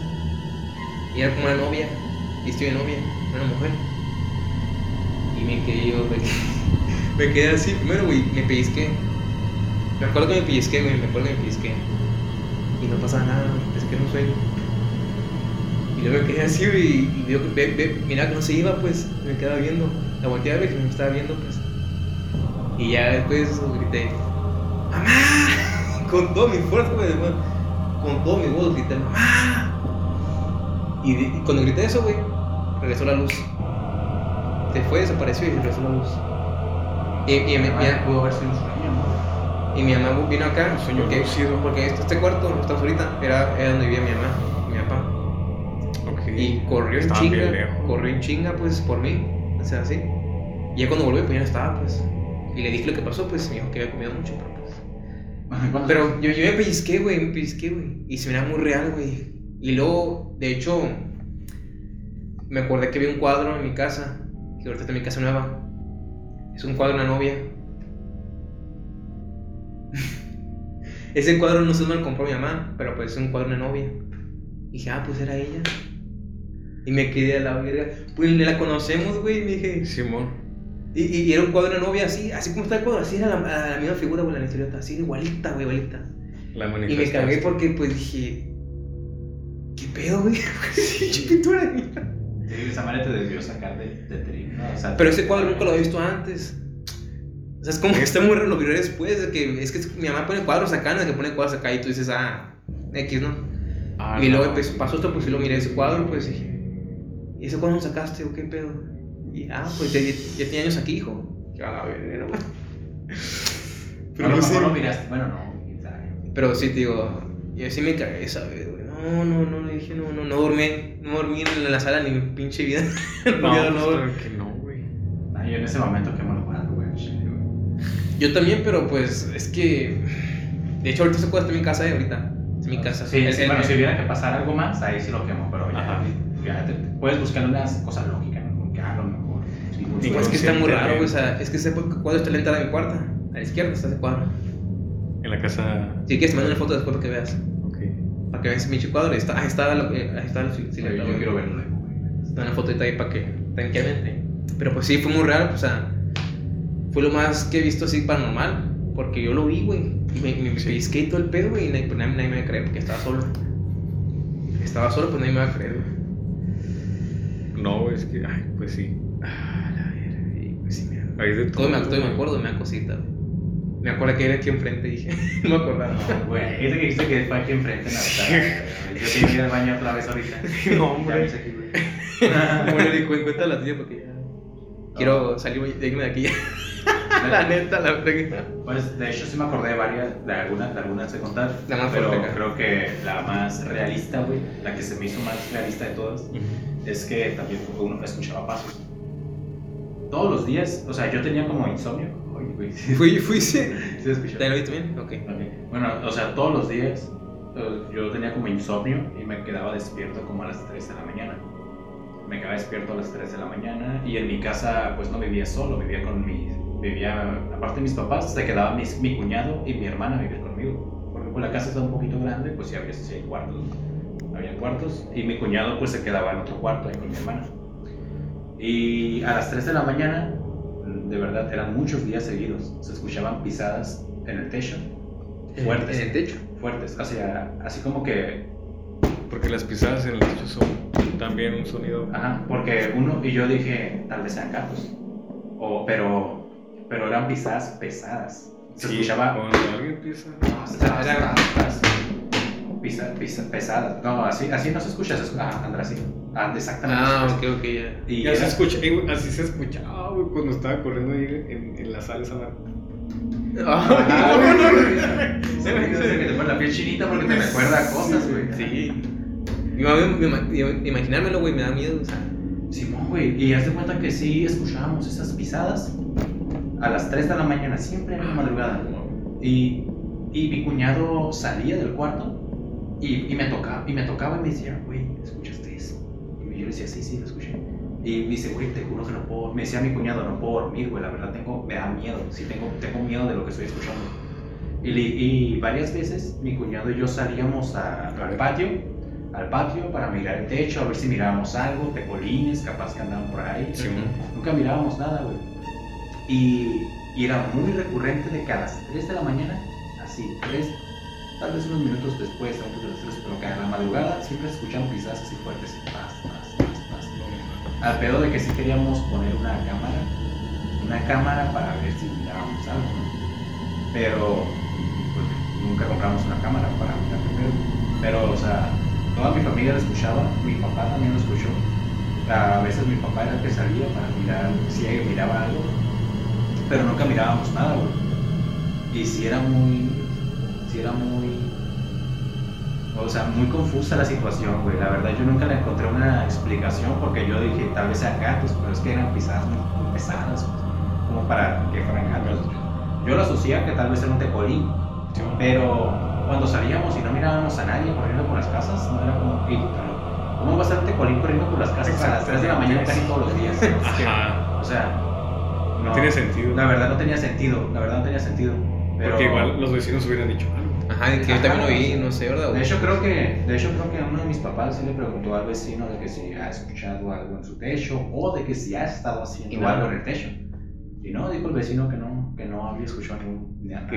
Y era como una novia, y estoy de novia, una mujer. Y me quedé yo, me quedé, así, primero, güey, me pellizqué. Me acuerdo que me pellizqué, güey, me acuerdo que me pellizqué. Y no pasaba nada, güey, pensé que era un sueño. Y luego me quedé así, güey, y veo que, ve, mira que no se iba, pues, me quedaba viendo. La volteé a ver que me estaba viendo, pues. Y ya después grité, ¡Mamá! Con toda mi fuerza, güey, güey, con todo mi voz grité, ¡Mamá! Y, y cuando grité eso, güey, regresó la luz. Se fue, desapareció y regresó la luz. Y, y, mi- pudo haber sido un sueño, ¿no? y mi mamá vino acá Un sueño porque, porque este, este cuarto, donde estamos ahorita, era, era donde vivía mi mamá y mi papá. Ok. Y corrió en chinga, corrió en chinga, pues, por mí. O sea, así. Y ya cuando volvió, pues ya no estaba, pues. Y le dije lo que pasó, pues, me dijo que había comido mucho, pero pues. ¿Cuántos- Pero yo, yo me pellizqué, güey, me pellizqué, güey. Y se me era muy real, güey. Y luego, de hecho, me acordé que vi un cuadro en mi casa, que ahorita está en mi casa nueva. Es un cuadro de una novia. Ese cuadro no sé dónde lo compró mi mamá, pero pues es un cuadro de una novia. Y dije, ah, pues era ella. Y me quedé a la verga. Pues ni la conocemos, güey. Y me dije, Simón. y, y- y era un cuadro de una novia así, así como está el cuadro, así era la, la, la misma figura, güey, la historieta, así igualita, güey, igualita. La Y me cagué porque pues dije, ¿qué pedo, güey? Pinche pintura de mierda. Sí, esa madre te debió sacar de, de trip, ¿no? O sea, Pero ese cuadro nunca lo había visto antes. O sea, es como que está muy raro, lo después, de que es que mi mamá pone cuadros acá, no es que pone cuadros acá y tú dices, ah, X, ¿no? Ah, y luego no. pues, pasó esto, pues y lo miré ese cuadro, pues dije, ¿y ese cuadro lo sacaste o qué pedo? Y ah, pues ya, tiene años aquí, hijo. Que a ¿no? a lo no sé. mejor lo miraste. Bueno, no. Pero sí, digo, yo sí me cagué esa vez, güey. No, no, no, le dije, no, no, no dormí, no dormí en la sala ni mi pinche vida. No, pues, no. claro que no, güey. Ah, yo en ese momento quemo el cuadro, güey. chile, güey. Yo también, pero pues es que. De hecho, ahorita ese cuadro está en mi casa, eh, ahorita. Es mi casa. Sí, El- sí, el- bueno, el- si hubiera que pasar algo más, ahí sí lo quemo, pero ya, Ajá. ya te, puedes buscar unas cosas lógicas, ¿no? Como que ah, a lo mejor. Sí, Y Pues es que está muy raro, güey. O sea, es que ese cuadro está en la entrada de mi cuarto. A la izquierda está ese cuadro. En la casa. Si quieres, te mando una foto después para que veas. Para que veas ese pinche cuadro. Está, ahí está, lo- ahí está la Sí, silueta, yo quiero verlo. Está una fotito ahí para que tranquilamente. Pero pues sí, fue muy raro, o sea, fue lo más que he visto así paranormal, porque yo lo vi, güey. Y me, me, me pellizqué y todo el pedo, güey, y nadie, pues, nadie, nadie me iba a creer porque estaba solo. Estaba solo, pues nadie me iba a creer, güey. No, es que, ay, pues sí. Ah, la verga, pues sí, me Hay de todo. Todo me, todo me acuerdo, me da cosita, güey. Me acuerdo que era aquí enfrente, dije, no me acordaba. No, güey, ese que dijiste que fue aquí enfrente en la ventana. güey. Yo tengo que ir al baño otra vez ahorita. No, Ya hombre. ves aquí, güey. Bueno, cu- cuenta la tuya porque ya. Quiero salir de irme de aquí. la neta, la verga. Pues de hecho sí me acordé de varias, de algunas, de algunas de contar. La más pero fuerte creo que la más realista, güey, la que se me hizo más realista de todas, es que también fue uno escuchaba pasos. Todos los días, o sea, yo tenía como insomnio. Oye, güey, sí, Fui, fui, sí. escuchó. ¿Te lo viste bien? Ok. Ok. Bueno, o sea, todos los días yo tenía como insomnio y me quedaba despierto como a las 3 de la mañana. Me quedaba despierto a las 3 de la mañana y en mi casa pues no vivía solo, vivía con mis... Vivía, aparte de mis papás, se quedaba mis- mi cuñado y mi hermana a vivir conmigo. Porque pues la casa está un poquito grande, pues sí había sí hay cuartos. Había cuartos y mi cuñado pues se quedaba en otro cuarto ahí con mi hermana. Y a las 3 de la mañana, de verdad, eran muchos días seguidos. Se escuchaban pisadas en el techo. Fuertes. En el techo. Fuertes. O sea, así como que. Porque las pisadas en el techo son también un sonido. Ajá, porque uno. Y yo dije, tal vez sean gatos. O, pero. Pero eran pisadas pesadas. Se Sí, escuchaba. Cuando alguien pisa. No, se escuchaba- Era- pisa- pisa- pisa- pesadas. No, así, así no se escucha. Se escucha. Ah, Andrés, sí. Ah, exactamente. Ah, ok, ok, ya. Y era- escucha, eh, así se escuchaba, güey, cuando estaba corriendo ahí en, en la sala esa madre. Ah. Se me te pone la piel chinita porque te recuerda a cosas, güey. Sí. Imaginármelo, güey, me da miedo. O sea, Simón, güey, y haz de cuenta que sí escuchábamos esas pisadas a las 3 de la mañana, siempre en la madrugada. Y, y mi cuñado salía del cuarto y, y me tocaba, y me tocaba y me decía, güey, decía, sí, sí, lo escuché. Y me dice, güey, te juro que no puedo, me decía mi cuñado, no puedo dormir, güey, la verdad tengo, me da miedo, sí, tengo, tengo miedo de lo que estoy escuchando. Y, y varias veces mi cuñado y yo salíamos a- al patio, al patio para mirar el techo, a ver si mirábamos algo, tecolines, capaz que andaban por ahí. Sí, Nunca mirábamos nada, güey. Y, y era muy recurrente de que a las 3 de la mañana, así, 3, tal vez unos minutos después, antes de las 3, pero que a la madrugada siempre se escuchan pisadas así fuertes. Al pedo de que sí queríamos poner una cámara, una cámara para ver si mirábamos algo. Pero pues, nunca compramos una cámara para mirar primero. Pero, o sea, toda mi familia lo escuchaba, mi papá también lo escuchó. A veces mi papá era el que salía para mirar si alguien miraba algo, pero nunca mirábamos nada, güey. Y si era muy, si era muy, o sea, muy confusa la situación, güey. La verdad, yo nunca le encontré una explicación porque yo dije, tal vez sean gatos, pero es que eran pisadas muy, pesadas, pues, como para que fueran gatos. Yo lo asociaba que tal vez era un tecolín, pero cuando salíamos y no mirábamos a nadie corriendo por las casas, no era como, "Ey, pero ¿cómo va a ser un tecolín corriendo por las casas a las 3 de la mañana casi todos los días? Ajá. O sea, No tiene sentido. La verdad no tenía sentido, la verdad no tenía sentido. Pero, Porque igual los vecinos hubieran dicho. Ajá, que yo también lo oí, no sé, ¿verdad? De hecho creo que, de hecho creo que uno de mis papás sí le preguntó al vecino de que si ha escuchado algo en su techo o de que si ha estado haciendo nada. algo en el techo. Y no, dijo el vecino que no, que no había escuchado ningún ni nada.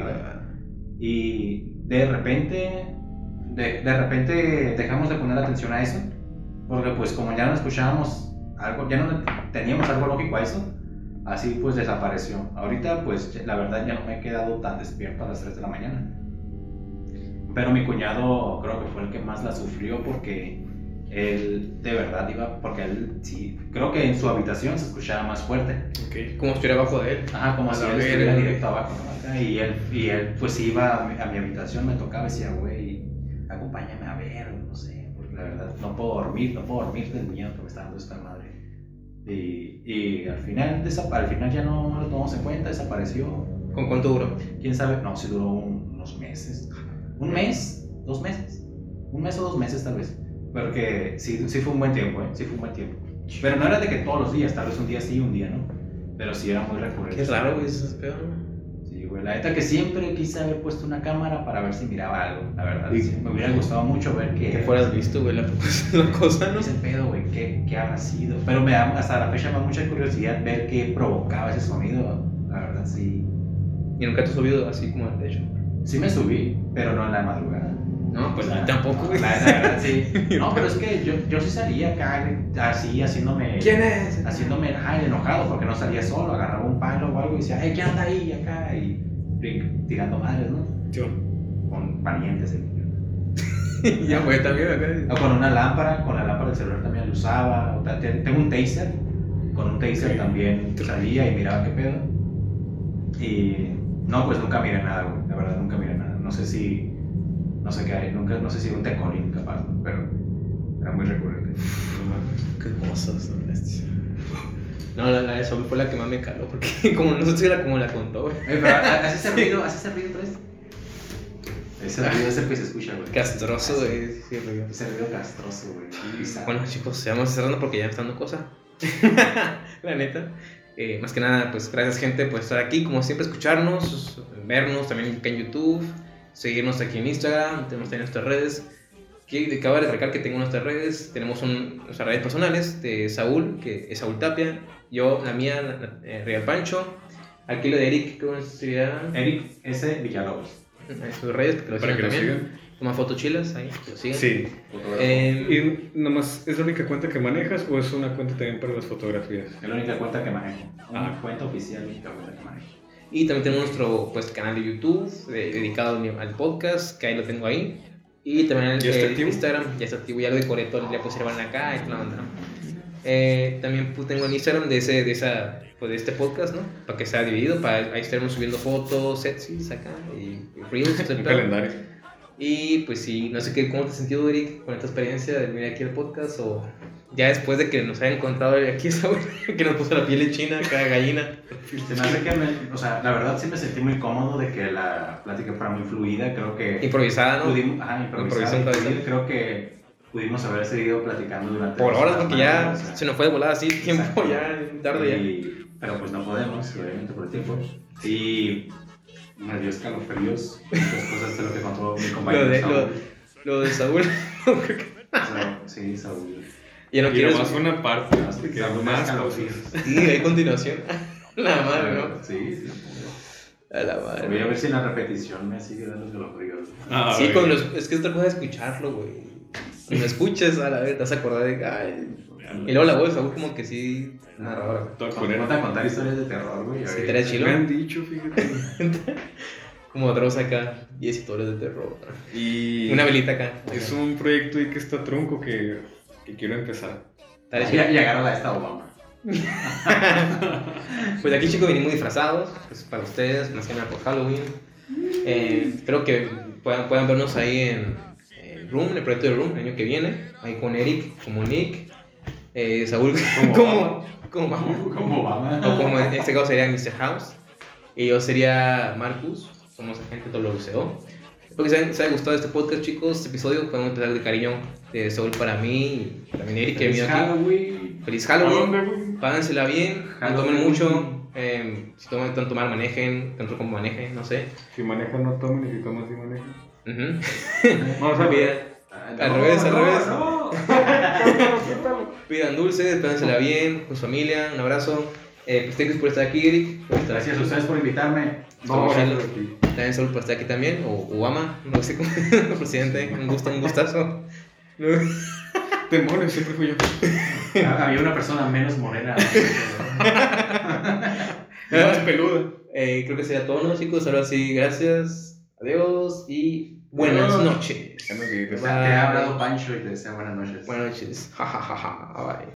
Y de repente, de, de repente dejamos de poner atención a eso, porque pues como ya no escuchábamos algo, ya no teníamos algo lógico a eso, así pues desapareció. Ahorita pues la verdad ya no me he quedado tan despierto a las 3 de la mañana. Pero mi cuñado creo que fue el que más la sufrió porque él de verdad iba, porque él sí, creo que en su habitación se escuchaba más fuerte. Ok. Como estuviera abajo de él. Ajá, como A si él estuviera directo abajo, ¿no? Y él, y él pues iba a mi, a mi habitación, me tocaba y decía, güey, acompáñame a ver, no sé, porque la verdad no puedo dormir, no puedo dormir del miedo que me está dando esta madre. Y, y al final, al final ya no lo tomamos en cuenta, desapareció. ¿Con cuánto duró? ¿Quién sabe? No, si duró un- unos meses. ¿Un mes? ¿Dos meses? Un mes o dos meses tal vez. Porque sí, sí fue un buen tiempo, ¿eh? Sí fue un buen tiempo. Pero no era de que todos los días, tal vez un día sí, un día no. Pero sí era muy recurrente. Qué raro, güey, eso es peor. Sí, güey. La neta que siempre quise haber puesto una cámara para ver si miraba algo, la verdad. Y- Sí, me hubiera gustado mucho ver que... Que fueras visto, güey, la, la cosa, No ¿no? es el pedo, güey, ¿qué, qué habrá sido? Pero me da, hasta la fecha me da mucha curiosidad ver qué provocaba ese sonido. La verdad, sí. Y nunca te has subido así como al techo. Sí me subí, pero no en la madrugada. No, pues tampoco. La, la verdad, sí. No, pero es que yo, yo sí salía acá, así, haciéndome... ¿Quién es? Haciéndome ay, enojado porque no salía solo, agarraba un palo o algo y decía, hey, ¿quién anda ahí acá? Y tirando madres, ¿no? Yo. Con parientes. ¿eh? ya, güey, también acá. O con una lámpara, con la lámpara del celular también lo usaba. o Tengo un taser, con un taser Ok. también salía y miraba qué pedo. Y no, pues nunca miré nada, güey. La verdad, nunca miré nada. No sé si, no sé qué hay, nunca, no sé si un tecolín capaz, pero era muy recurrente. Qué cosas, ¿no? No, la, la de fue la que más me caló, porque como no sé si la, como la contó, güey. Oye, pero haz ese ruido, ese ruido otra vez. Ese ruido es el que se escucha, güey. Castroso, güey. Sí, güey. Ese ruido castroso, güey. Bueno, chicos, se vamos cerrando porque ya me está dando cosa. la neta. Eh, más que nada, pues gracias, gente, por estar aquí. Como siempre, escucharnos, vernos también acá en YouTube, seguirnos aquí en Instagram. Tenemos también nuestras redes. Que acaba de recalcar que tengo nuestras redes. Tenemos un- nuestras redes personales de Saúl, que es Saúl Tapia. Yo, la mía, la- la- eh, Real Pancho. Aquí lo de Eric, ¿cómo sería? Eric S. Villalobos. En sus redes, porque lo Para que lo sigan. Toma fotos chilas ahí, que lo sigan. Sí. Eh, ¿Y nomás es la única cuenta que manejas o es una cuenta también para las fotografías? Es la única cuenta que manejo. Una Ah. cuenta oficial, la única cuenta que manejo. Y también tenemos nuestro pues, canal de YouTube eh, dedicado al, podcast, que ahí lo tengo ahí. Y también el, ¿Ya está el activo? Instagram, ya está activo, ya lo decoré todo, ya puse van acá, y la onda, ¿no? Eh, también pues, tengo el Instagram de, ese, de, esa, pues, de este podcast, ¿no? Para que sea dividido, para ahí estaremos subiendo fotos, sexys acá, y, reels, pedo. calendario. Y pues sí, no sé qué, cómo te has sentido, Eric, con esta experiencia de venir aquí al podcast, o ya después de que nos haya encontrado aquí esa que nos puso la piel de china, cada gallina. Se me hace que, me- o sea, la verdad sí me sentí muy cómodo de que la plática fuera muy fluida. Creo que Improvisada, ¿no? pudimos, ajá, fluida. improvisación. Creo que pudimos haber seguido platicando durante Por horas, porque ya o sea, se nos fue de volada así, tiempo Exacto. ya, tarde ya. y- pero pues no podemos, obviamente por el tiempo. Y me dio escalofríos muchas cosas de lo que contó mi compañero. Lo de, Saúl. lo, lo de Saúl. Sí, Saúl. ya no Y quieres. nomás una parte, Más Saúl me más escalofríos. Sí, hay continuación. La madre, ¿no? Sí, sí. A la Voy a madre. ver si en la repetición me sigue dando escalofríos. Ah, Sí, con los, es que es otra cosa escucharlo, güey. Cuando escuches, a la vez te vas a acordar de. Ay. Y luego la voz Saúl, como que sí. Narradora. Ponte a contar historias de terror, güey. Sí, te chilo. Me han dicho, fíjate. Como Dross acá, 10 historias de terror. Y Una velita acá. es un proyecto ahí que está tronco que, que quiero empezar. Está Y, agarra la esta Obama. Pues aquí chicos venimos disfrazados, pues para ustedes, más que nada por Halloween. Eh, espero que puedan, puedan vernos ahí en Room, el proyecto de Room, el año que viene. Ahí con Eric, como Nick, eh, Saúl Como como, como, Como Obama. o como en este caso sería Mr. House. Y yo sería Marcus, somos agente WCO. Espero que les haya, haya gustado este podcast, chicos. Este episodio podemos empezar de cariño de Saúl para mí y también Eric que vino aquí. Halloween. Feliz ¿A Halloween. Pásensela bien, no tomen mucho. eh, si toman tanto mal, manejen, tanto como manejen, no sé. Si manejan, no tomen y si toman, sí manejan. No, sea, Pida- Ah, Al no, revés, al no, revés. no. Pidan dulces, pásensela bien, con su familia, un abrazo. Eh, pues gracias por estar aquí, Eric. Por estar Gracias a ustedes por invitarme. no, no, chidos. También Saúl por estar aquí también, o Obama, no sé cómo, presidente, un gusto, un gustazo. Demonios, siempre fui yo. Había una persona menos morena. Más peluda. Eh, creo que sería todo, ¿no, chicos? Ahora sí, gracias, adiós y buenas noches. Te ha hablado Pancho y te desea buenas noches. Buenas noches. Ja, ja, ja, ja. Bye.